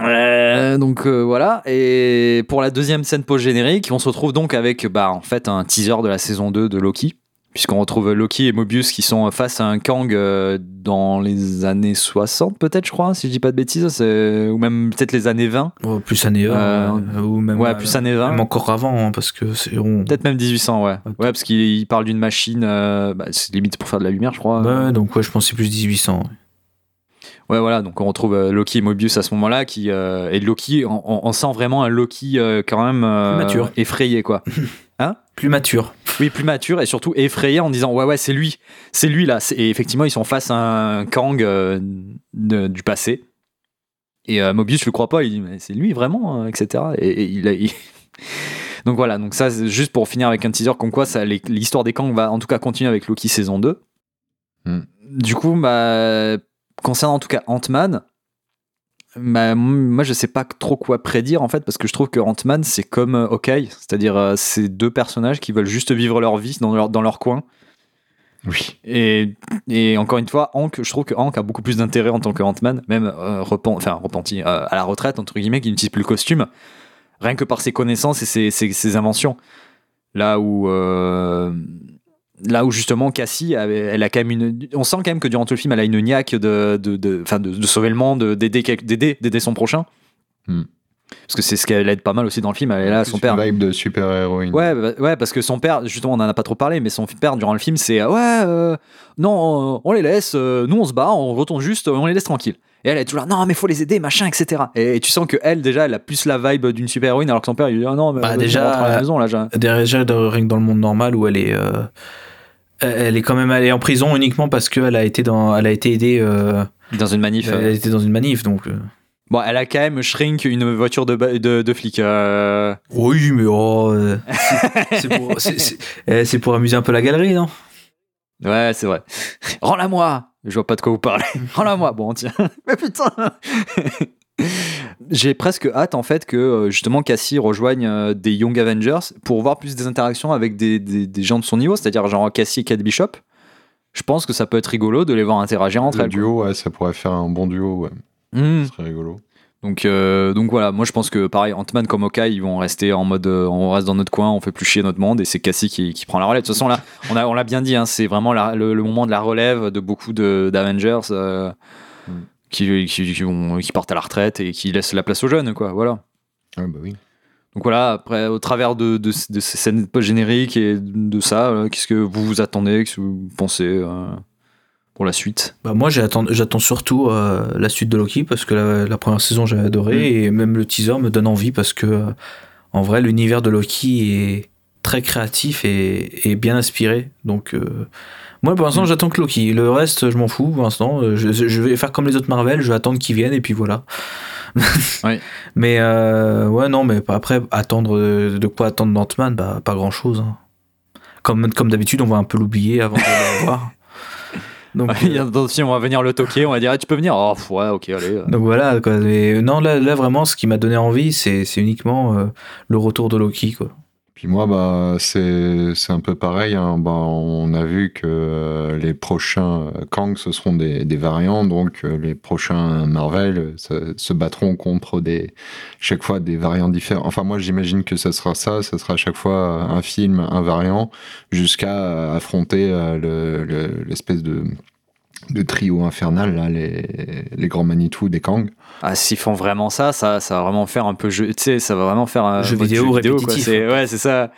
Euh, donc euh, voilà, et pour la deuxième scène post-générique, on se retrouve donc avec bah, en fait un teaser de la saison 2 de Loki, puisqu'on retrouve Loki et Mobius qui sont face à un Kang euh, dans les années 60 peut-être je crois, si je dis pas de bêtises, ou même peut-être les années 20, Oh, plus années 1, Euh, ou même, ouais plus années 20. même encore avant, hein, parce que c'est. on- Peut-être même 1800, ouais. Ouais, parce qu'il il parle d'une machine, euh, bah, c'est limite pour faire de la lumière, je crois. Ouais, donc ouais, je pense que c'est plus 1800. ouais. Ouais, voilà, donc on retrouve euh, Loki et Mobius à ce moment-là, qui euh, et Loki, on, sent vraiment un Loki euh, quand même euh, mature. effrayé, quoi. <laughs> Plus mature. Oui, plus mature et surtout effrayé en disant ouais ouais c'est lui, c'est lui là. Et effectivement ils sont face à un Kang euh, de- du passé. Et euh, Mobius je le crois pas, il dit mais c'est lui vraiment, etc. Et, et il, a- il- <laughs> donc voilà, donc ça c'est juste pour finir avec un teaser comme quoi ça l'histoire des Kang va en tout cas continuer avec Loki saison 2. Hmm. Du coup bah concernant en tout cas Ant-Man, bah, moi je sais pas trop quoi prédire en fait parce que je trouve que Ant-Man c'est comme euh, Hawkeye, c'est-à-dire euh, c'est deux personnages qui veulent juste vivre leur vie dans leur, dans leur coin. Oui. Et, et encore une fois, Hank, je trouve que Hank a beaucoup plus d'intérêt en tant que Ant-Man, même euh, repen- enfin, repenti, euh, à la retraite, entre guillemets, qui n'utilise plus le costume, rien que par ses connaissances et ses, ses- ses inventions. Là où, euh, là où justement Cassie, avait, elle a quand même une. On sent quand même que durant tout le film, elle a une niaque de, de, de, enfin, de, de sauver le monde, d'aider, quel- d'aider, d'aider son prochain. Hmm. Parce que c'est ce qu'elle aide pas mal aussi dans le film. Elle est là, son père. une vibe de super-héroïne. Ouais, bah- ouais, parce que son père, justement, on en a pas trop parlé, mais son père durant le film, c'est euh, ouais, euh, non, euh, on les laisse, euh, nous on se bat, on retourne juste, on les laisse tranquilles. Et elle est toujours là, non, mais faut les aider, machin, etc. Et, tu sens que elle, déjà, elle a plus la vibe d'une super héroïne, alors que son père, il dit ah non, mais Bah, déjà, à la maison là. Déjà, dans- rien que dans le monde normal où elle est. euh, elle est quand même allée en prison uniquement parce qu'elle a été dans, elle a été aidée, euh, Dans une manif. elle a euh. été dans une manif, donc. euh. Bon, elle a quand même shrink une voiture de, de, de flic. euh. Oui, mais oh, c'est- pour, eh, pour amuser un peu la galerie, non? Ouais, c'est vrai. Rends-la moi Je vois pas de quoi vous parlez. Rends-la moi Bon, tiens. <laughs> Mais putain J'ai presque hâte en fait que euh, justement Cassie rejoigne euh, des Young Avengers pour voir plus des interactions avec des, des, des gens de son niveau, c'est-à-dire genre Cassie et Kate Bishop. Je pense que ça peut être rigolo de les voir interagir entre Le elles. duo, ouais, ça pourrait faire un bon duo, ouais. Hmm. Ce serait rigolo. Donc, euh, donc voilà, moi je pense que pareil, Ant-Man comme Hawkeye, ils vont rester en mode euh, on reste dans notre coin, on fait plus chier notre monde et c'est Cassie qui, qui prend la relève. De toute façon, là, on l'a on bien dit, hein, c'est vraiment la- le, le moment de la relève de beaucoup de- d'Avengers euh. Qui, qui, qui vont- qui partent à la retraite et qui laissent la place aux jeunes, quoi. Voilà. Ah bah oui. Donc voilà, après, au travers de, de, de ces scènes post-génériques et de ça, euh, qu'est-ce que vous vous attendez, qu'est-ce que vous pensez euh, pour la suite? Bah moi j'attends, j'attends surtout euh, la suite de Loki parce que la, la première saison j'avais adoré Mm. et même le teaser me donne envie parce que en vrai l'univers de Loki est très créatif et, et bien inspiré. Donc euh, moi pour l'instant j'attends que Loki. Le reste je m'en fous pour l'instant. Euh, Je, je vais faire comme les autres Marvel, je vais attendre qu'ils viennent et puis voilà. <laughs> Oui. Mais euh, ouais non mais après attendre de, de quoi attendre d'Ant-Man bah pas grand chose. Comme comme d'habitude on va un peu l'oublier avant de le voir. <laughs> Donc, films, on va venir le toquer, on va dire ah, tu peux venir? Oh, ouais, ok, allez. euh. Donc voilà, quoi. Mais non, là, là vraiment, ce qui m'a donné envie, c'est c'est uniquement euh, le retour de Loki, quoi. Puis moi, bah, c'est c'est un peu pareil. hein. Bah, on a vu que euh, les prochains euh, Kang, ce seront des, des variants. Donc, euh, les prochains Marvel se, battront contre des, chaque fois des variants différents. Enfin, moi, j'imagine que ça sera ça. Ça sera à chaque fois un film, un variant, jusqu'à affronter le- le- l'espèce de, de trio infernal, là, les, les grands Manitou des Kang. Ah, s'ils font vraiment ça, ça, ça va vraiment faire un peu jeu. Tu sais, ça va vraiment faire un Jeu vidéo quoi. répétitif. C'est- Ouais, c'est ça.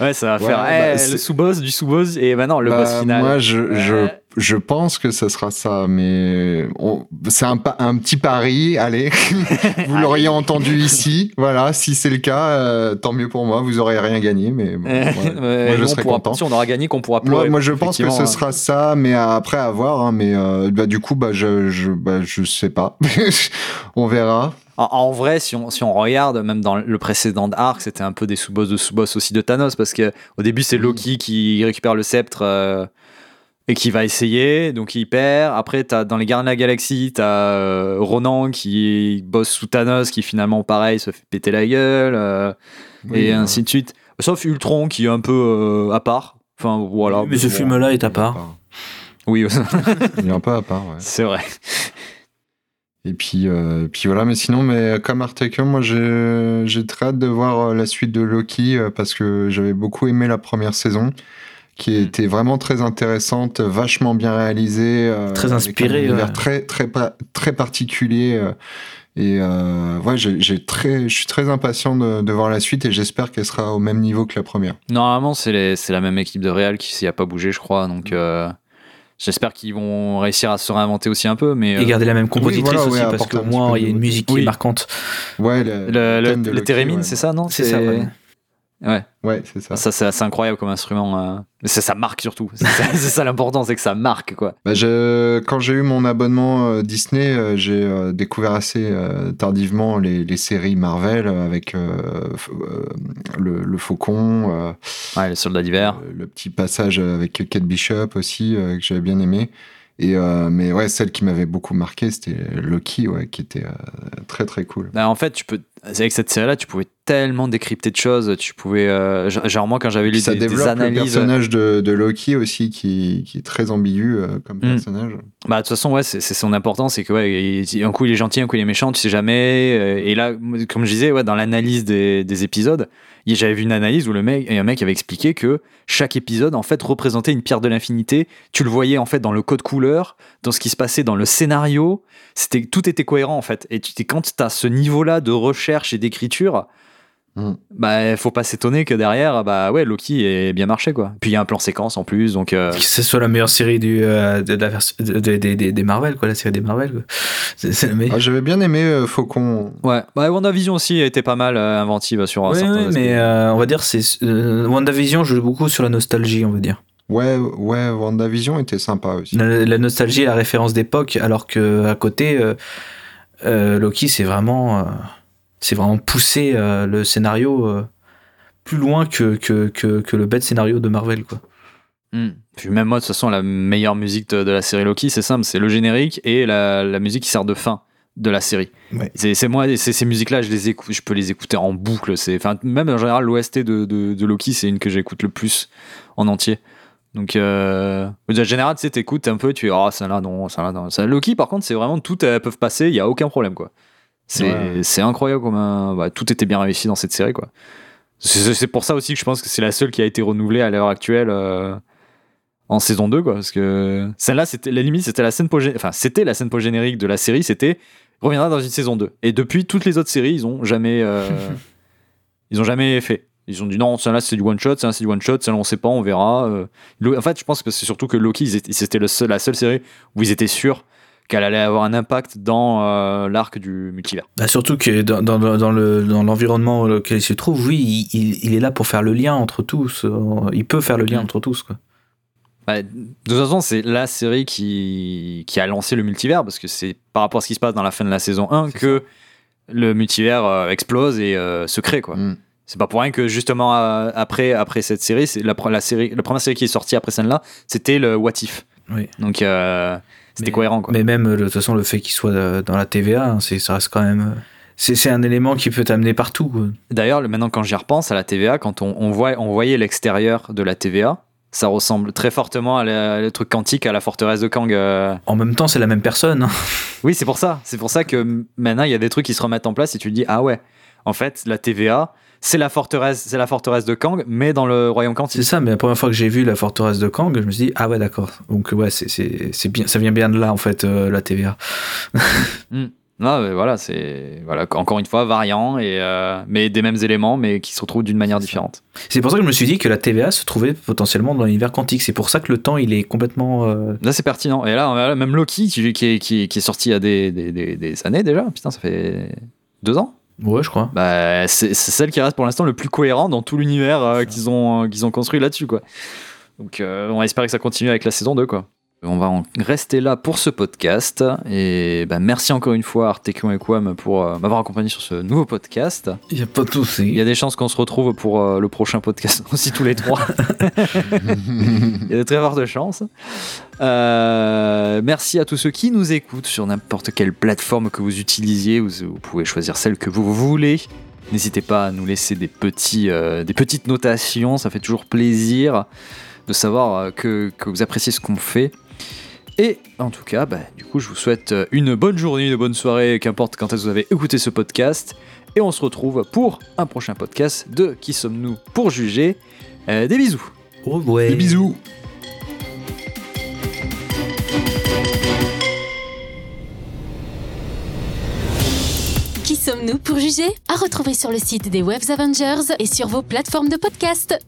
Ouais, ça va Ouais, faire bah, eh, le sous-boss, du sous-boss, et maintenant le Bah, boss final. Moi, je, je. Je pense que ça sera ça, mais on- c'est un, pa- un petit pari. Allez, <laughs> vous l'auriez entendu ici. Voilà, si c'est le cas, euh, tant mieux pour moi. Vous aurez rien gagné, mais bon, Euh, ouais, <laughs> moi je serais pourra- content. Si on aura gagné, qu'on pourra Moi, pleurer. moi, je pense que ce sera ça, mais après à voir. hein, mais euh, bah, du coup, bah, je, je, bah, je sais pas. <laughs> on verra. En, en vrai, si on, si on regarde, même dans le précédent arc, c'était un peu des sous-boss de sous-boss aussi de Thanos, parce que au début, c'est Loki qui récupère le sceptre euh, et qui va essayer, donc il perd. Après, as, dans les Gardiens de la Galaxie, t'as euh, Ronan qui bosse sous Thanos, qui finalement, pareil, se fait péter la gueule, euh, Oui, et ainsi de suite. Sauf Ultron qui est un peu euh, à part. Enfin, voilà. Mais ce Bon. film-là est à part. Oui, <laughs> Il est un peu à part, ouais. c'est vrai. Et puis, euh, puis voilà, mais sinon, mais comme Artekium, moi j'ai j'ai très hâte de voir la suite de Loki parce que j'avais beaucoup aimé la première saison qui Mm. était vraiment très intéressante, vachement bien réalisée, euh, Très inspirée, un univers ouais. très très très particulier. euh, et euh, ouais, j'ai très, je suis très impatient de, de voir la suite et j'espère qu'elle sera au même niveau que la première. Normalement, c'est la même équipe de Real qui s'y a pas bougé, je crois. Donc, euh, j'espère qu'ils vont réussir à se réinventer aussi un peu. Mais Et garder la même compositrice voilà, ouais, aussi, parce qu'au moins il y a une musique qui est marquante. Ouais, le, le, le, ouais. c'est ça, non? C'est ça, ouais. Ouais, Ouais, c'est ça. ça c'est assez incroyable comme instrument. euh. Mais ça, marque surtout. <laughs> C'est ça, l'important, c'est que ça marque quoi. Bah, je- quand j'ai eu mon abonnement euh, Disney, euh, j'ai euh, découvert assez tardivement les, les séries Marvel avec le, le Faucon, Ouais, les soldats d'hiver. le petit passage avec Kate Bishop aussi que j'avais bien aimé. Et euh, mais ouais, celle qui m'avait beaucoup marqué, c'était Loki, ouais, qui était euh, très très cool. Bah, en fait, tu peux avec cette série-là, tu pouvais tellement décrypter de choses. Tu pouvais, euh, genre moi quand j'avais lu ça des, des développe le analyses. personnage de, de Loki aussi, qui, qui est très ambigu euh, comme Mm. personnage. Bah, de toute façon, ouais, c'est son importance, c'est que, ouais, il- un coup il est gentil, un coup il est méchant, tu sais jamais. euh, Et là, comme je disais, ouais, dans l'analyse des, des épisodes, j'avais vu une analyse où le mec, un mec avait expliqué que chaque épisode, en fait, représentait une pierre de l'infinité. Tu le voyais, en fait, dans le code couleur, dans ce qui se passait dans le scénario. C'était, tout était cohérent, en fait. Et quand tu as ce niveau-là de recherche et d'écriture, Mm. bah, faut pas s'étonner que derrière, bah, ouais, Loki est bien marché, quoi. Puis il y a un plan séquence en plus, donc. euh, Que ce soit la meilleure série du, euh, de la version- de- de- de- de- des Marvel, quoi, la série des Marvel. quoi. C'est c'est la meilleure. Ah, J'avais bien aimé euh, Faucon. Ouais, bah, WandaVision aussi était pas mal euh, inventive sur un Oui, certain oui, aspect. mais euh, on va dire c'est euh, WandaVision joue beaucoup sur la nostalgie, on va dire. Ouais, ouais, WandaVision était sympa aussi. La, la nostalgie, la référence d'époque, alors que à côté, euh, euh, Loki, c'est vraiment, euh, c'est vraiment pousser euh, le scénario euh, plus loin que, que, que, que le bête scénario de Marvel, quoi. Hmm. Puis même moi, de toute façon, la meilleure musique de, de la série Loki, c'est simple, c'est le générique et la, la musique qui sert de fin de la série. Ouais. C'est c'est moi, c'est- ces musiques-là, je les écoute, je peux les écouter en boucle. C'est, enfin, même en général, l'OST de, de, de Loki, c'est une que j'écoute le plus en entier. Donc, euh, en général, tu sais, t'écoutes un peu, tu es, oh, ça là, non, ça là, non. Ça, Loki, par contre, c'est vraiment tout, elles peuvent passer, il y a aucun problème, quoi. C'est, Ouais. incroyable comme un, bah, tout était bien réussi dans cette série, quoi. C'est pour ça aussi que je pense que c'est la seule qui a été renouvelée à l'heure actuelle euh, en saison 2, quoi. Parce que celle-là, c'était la limite, c'était la scène post enfin, c'était la scène post-générique de la série, c'était reviendra dans une saison 2. Et depuis, toutes les autres séries, ils ont jamais, euh, <laughs> ils ont jamais fait. Ils ont dit non, celle-là c'est du one shot, celle-là c'est du one shot, celle-là on sait pas, on verra. Euh, En fait, je pense que c'est surtout que Loki, c'était le seul- la seule série où ils étaient sûrs qu'elle allait avoir un impact dans euh, l'arc du multivers. Bah, surtout que dans, dans, dans le, dans l'environnement auquel il se trouve, oui, il, il- est là pour faire le lien entre tous. euh, Il peut faire le lien Mm. entre tous. Quoi. Bah, de toute façon, c'est la série qui, qui a lancé le multivers parce que c'est par rapport à ce qui se passe dans la fin de la saison 1 que le multivers euh, explose et euh, se crée. Quoi. Mm. C'est pas pour rien que justement euh, après, après cette série, c'est la, la série, la première série qui est sortie après celle-là, c'était le What If. Oui. Donc euh, c'était cohérent. Quoi. Mais même, euh, de toute façon, le fait qu'il soit euh, dans la TVA, hein, c'est, ça reste quand même. euh, C'est, un élément qui peut t'amener partout. D'ailleurs, le- maintenant quand j'y repense à la TVA, quand on, on, voit, on voyait l'extérieur de la TVA, ça ressemble très fortement à la- le truc quantique à la forteresse de Kang. euh. En même temps, c'est la même personne. hein. <laughs> Oui, c'est pour ça. C'est pour ça que maintenant il y a des trucs qui se remettent en place et tu te dis ah ouais, en fait la TVA c'est la forteresse, c'est la forteresse de Kang, mais dans le royaume C'est quantique. ça, mais la première fois que j'ai vu la forteresse de Kang, je me suis dit, ah ouais, d'accord. Donc, ouais, c'est, c'est, c'est bien, ça vient bien de là, en fait, euh, la TVA. Ah, <laughs> mais voilà, c'est voilà encore une fois variant et euh, mais des mêmes éléments, mais qui se retrouvent d'une manière différente. C'est pour ça que je me suis dit que la TVA se trouvait potentiellement dans l'univers quantique. C'est pour ça que le temps, il est complètement. euh, Là, c'est pertinent. Et là, même Loki, qui, qui, est- qui, qui est sorti il y a des, des, des, des années déjà, putain, ça fait deux ans. Ouais, je crois. Bah, c'est celle qui reste pour l'instant le plus cohérent dans tout l'univers euh, qu'ils ont, euh, qu'ils ont construit là-dessus, quoi. Donc, euh, on va espérer que ça continue avec la saison 2, quoi. On va en rester là pour ce podcast. Et bah, merci encore une fois, Artekion et Quam, pour euh, m'avoir accompagné sur ce nouveau podcast. Il n'y a pas de Il souci. y a des chances qu'on se retrouve pour euh, le prochain podcast <laughs> aussi tous les trois. <laughs> Il y a de très fortes chances. Euh, merci à tous ceux qui nous écoutent sur n'importe quelle plateforme que vous utilisiez. Vous, vous pouvez choisir celle que vous voulez. N'hésitez pas à nous laisser des, petits, des petites notations. Ça fait toujours plaisir de savoir que, que vous appréciez ce qu'on fait. Et en tout cas, bah, du coup, je vous souhaite euh, une bonne journée, une bonne soirée, qu'importe quand est-ce que vous avez écouté ce podcast. Et on se retrouve pour un prochain podcast de Qui sommes-nous pour juger Euh, Des bisous. Oh, ouais. Des bisous. Qui sommes-nous pour juger? À retrouver sur le site des Webs Avengers et sur vos plateformes de podcast.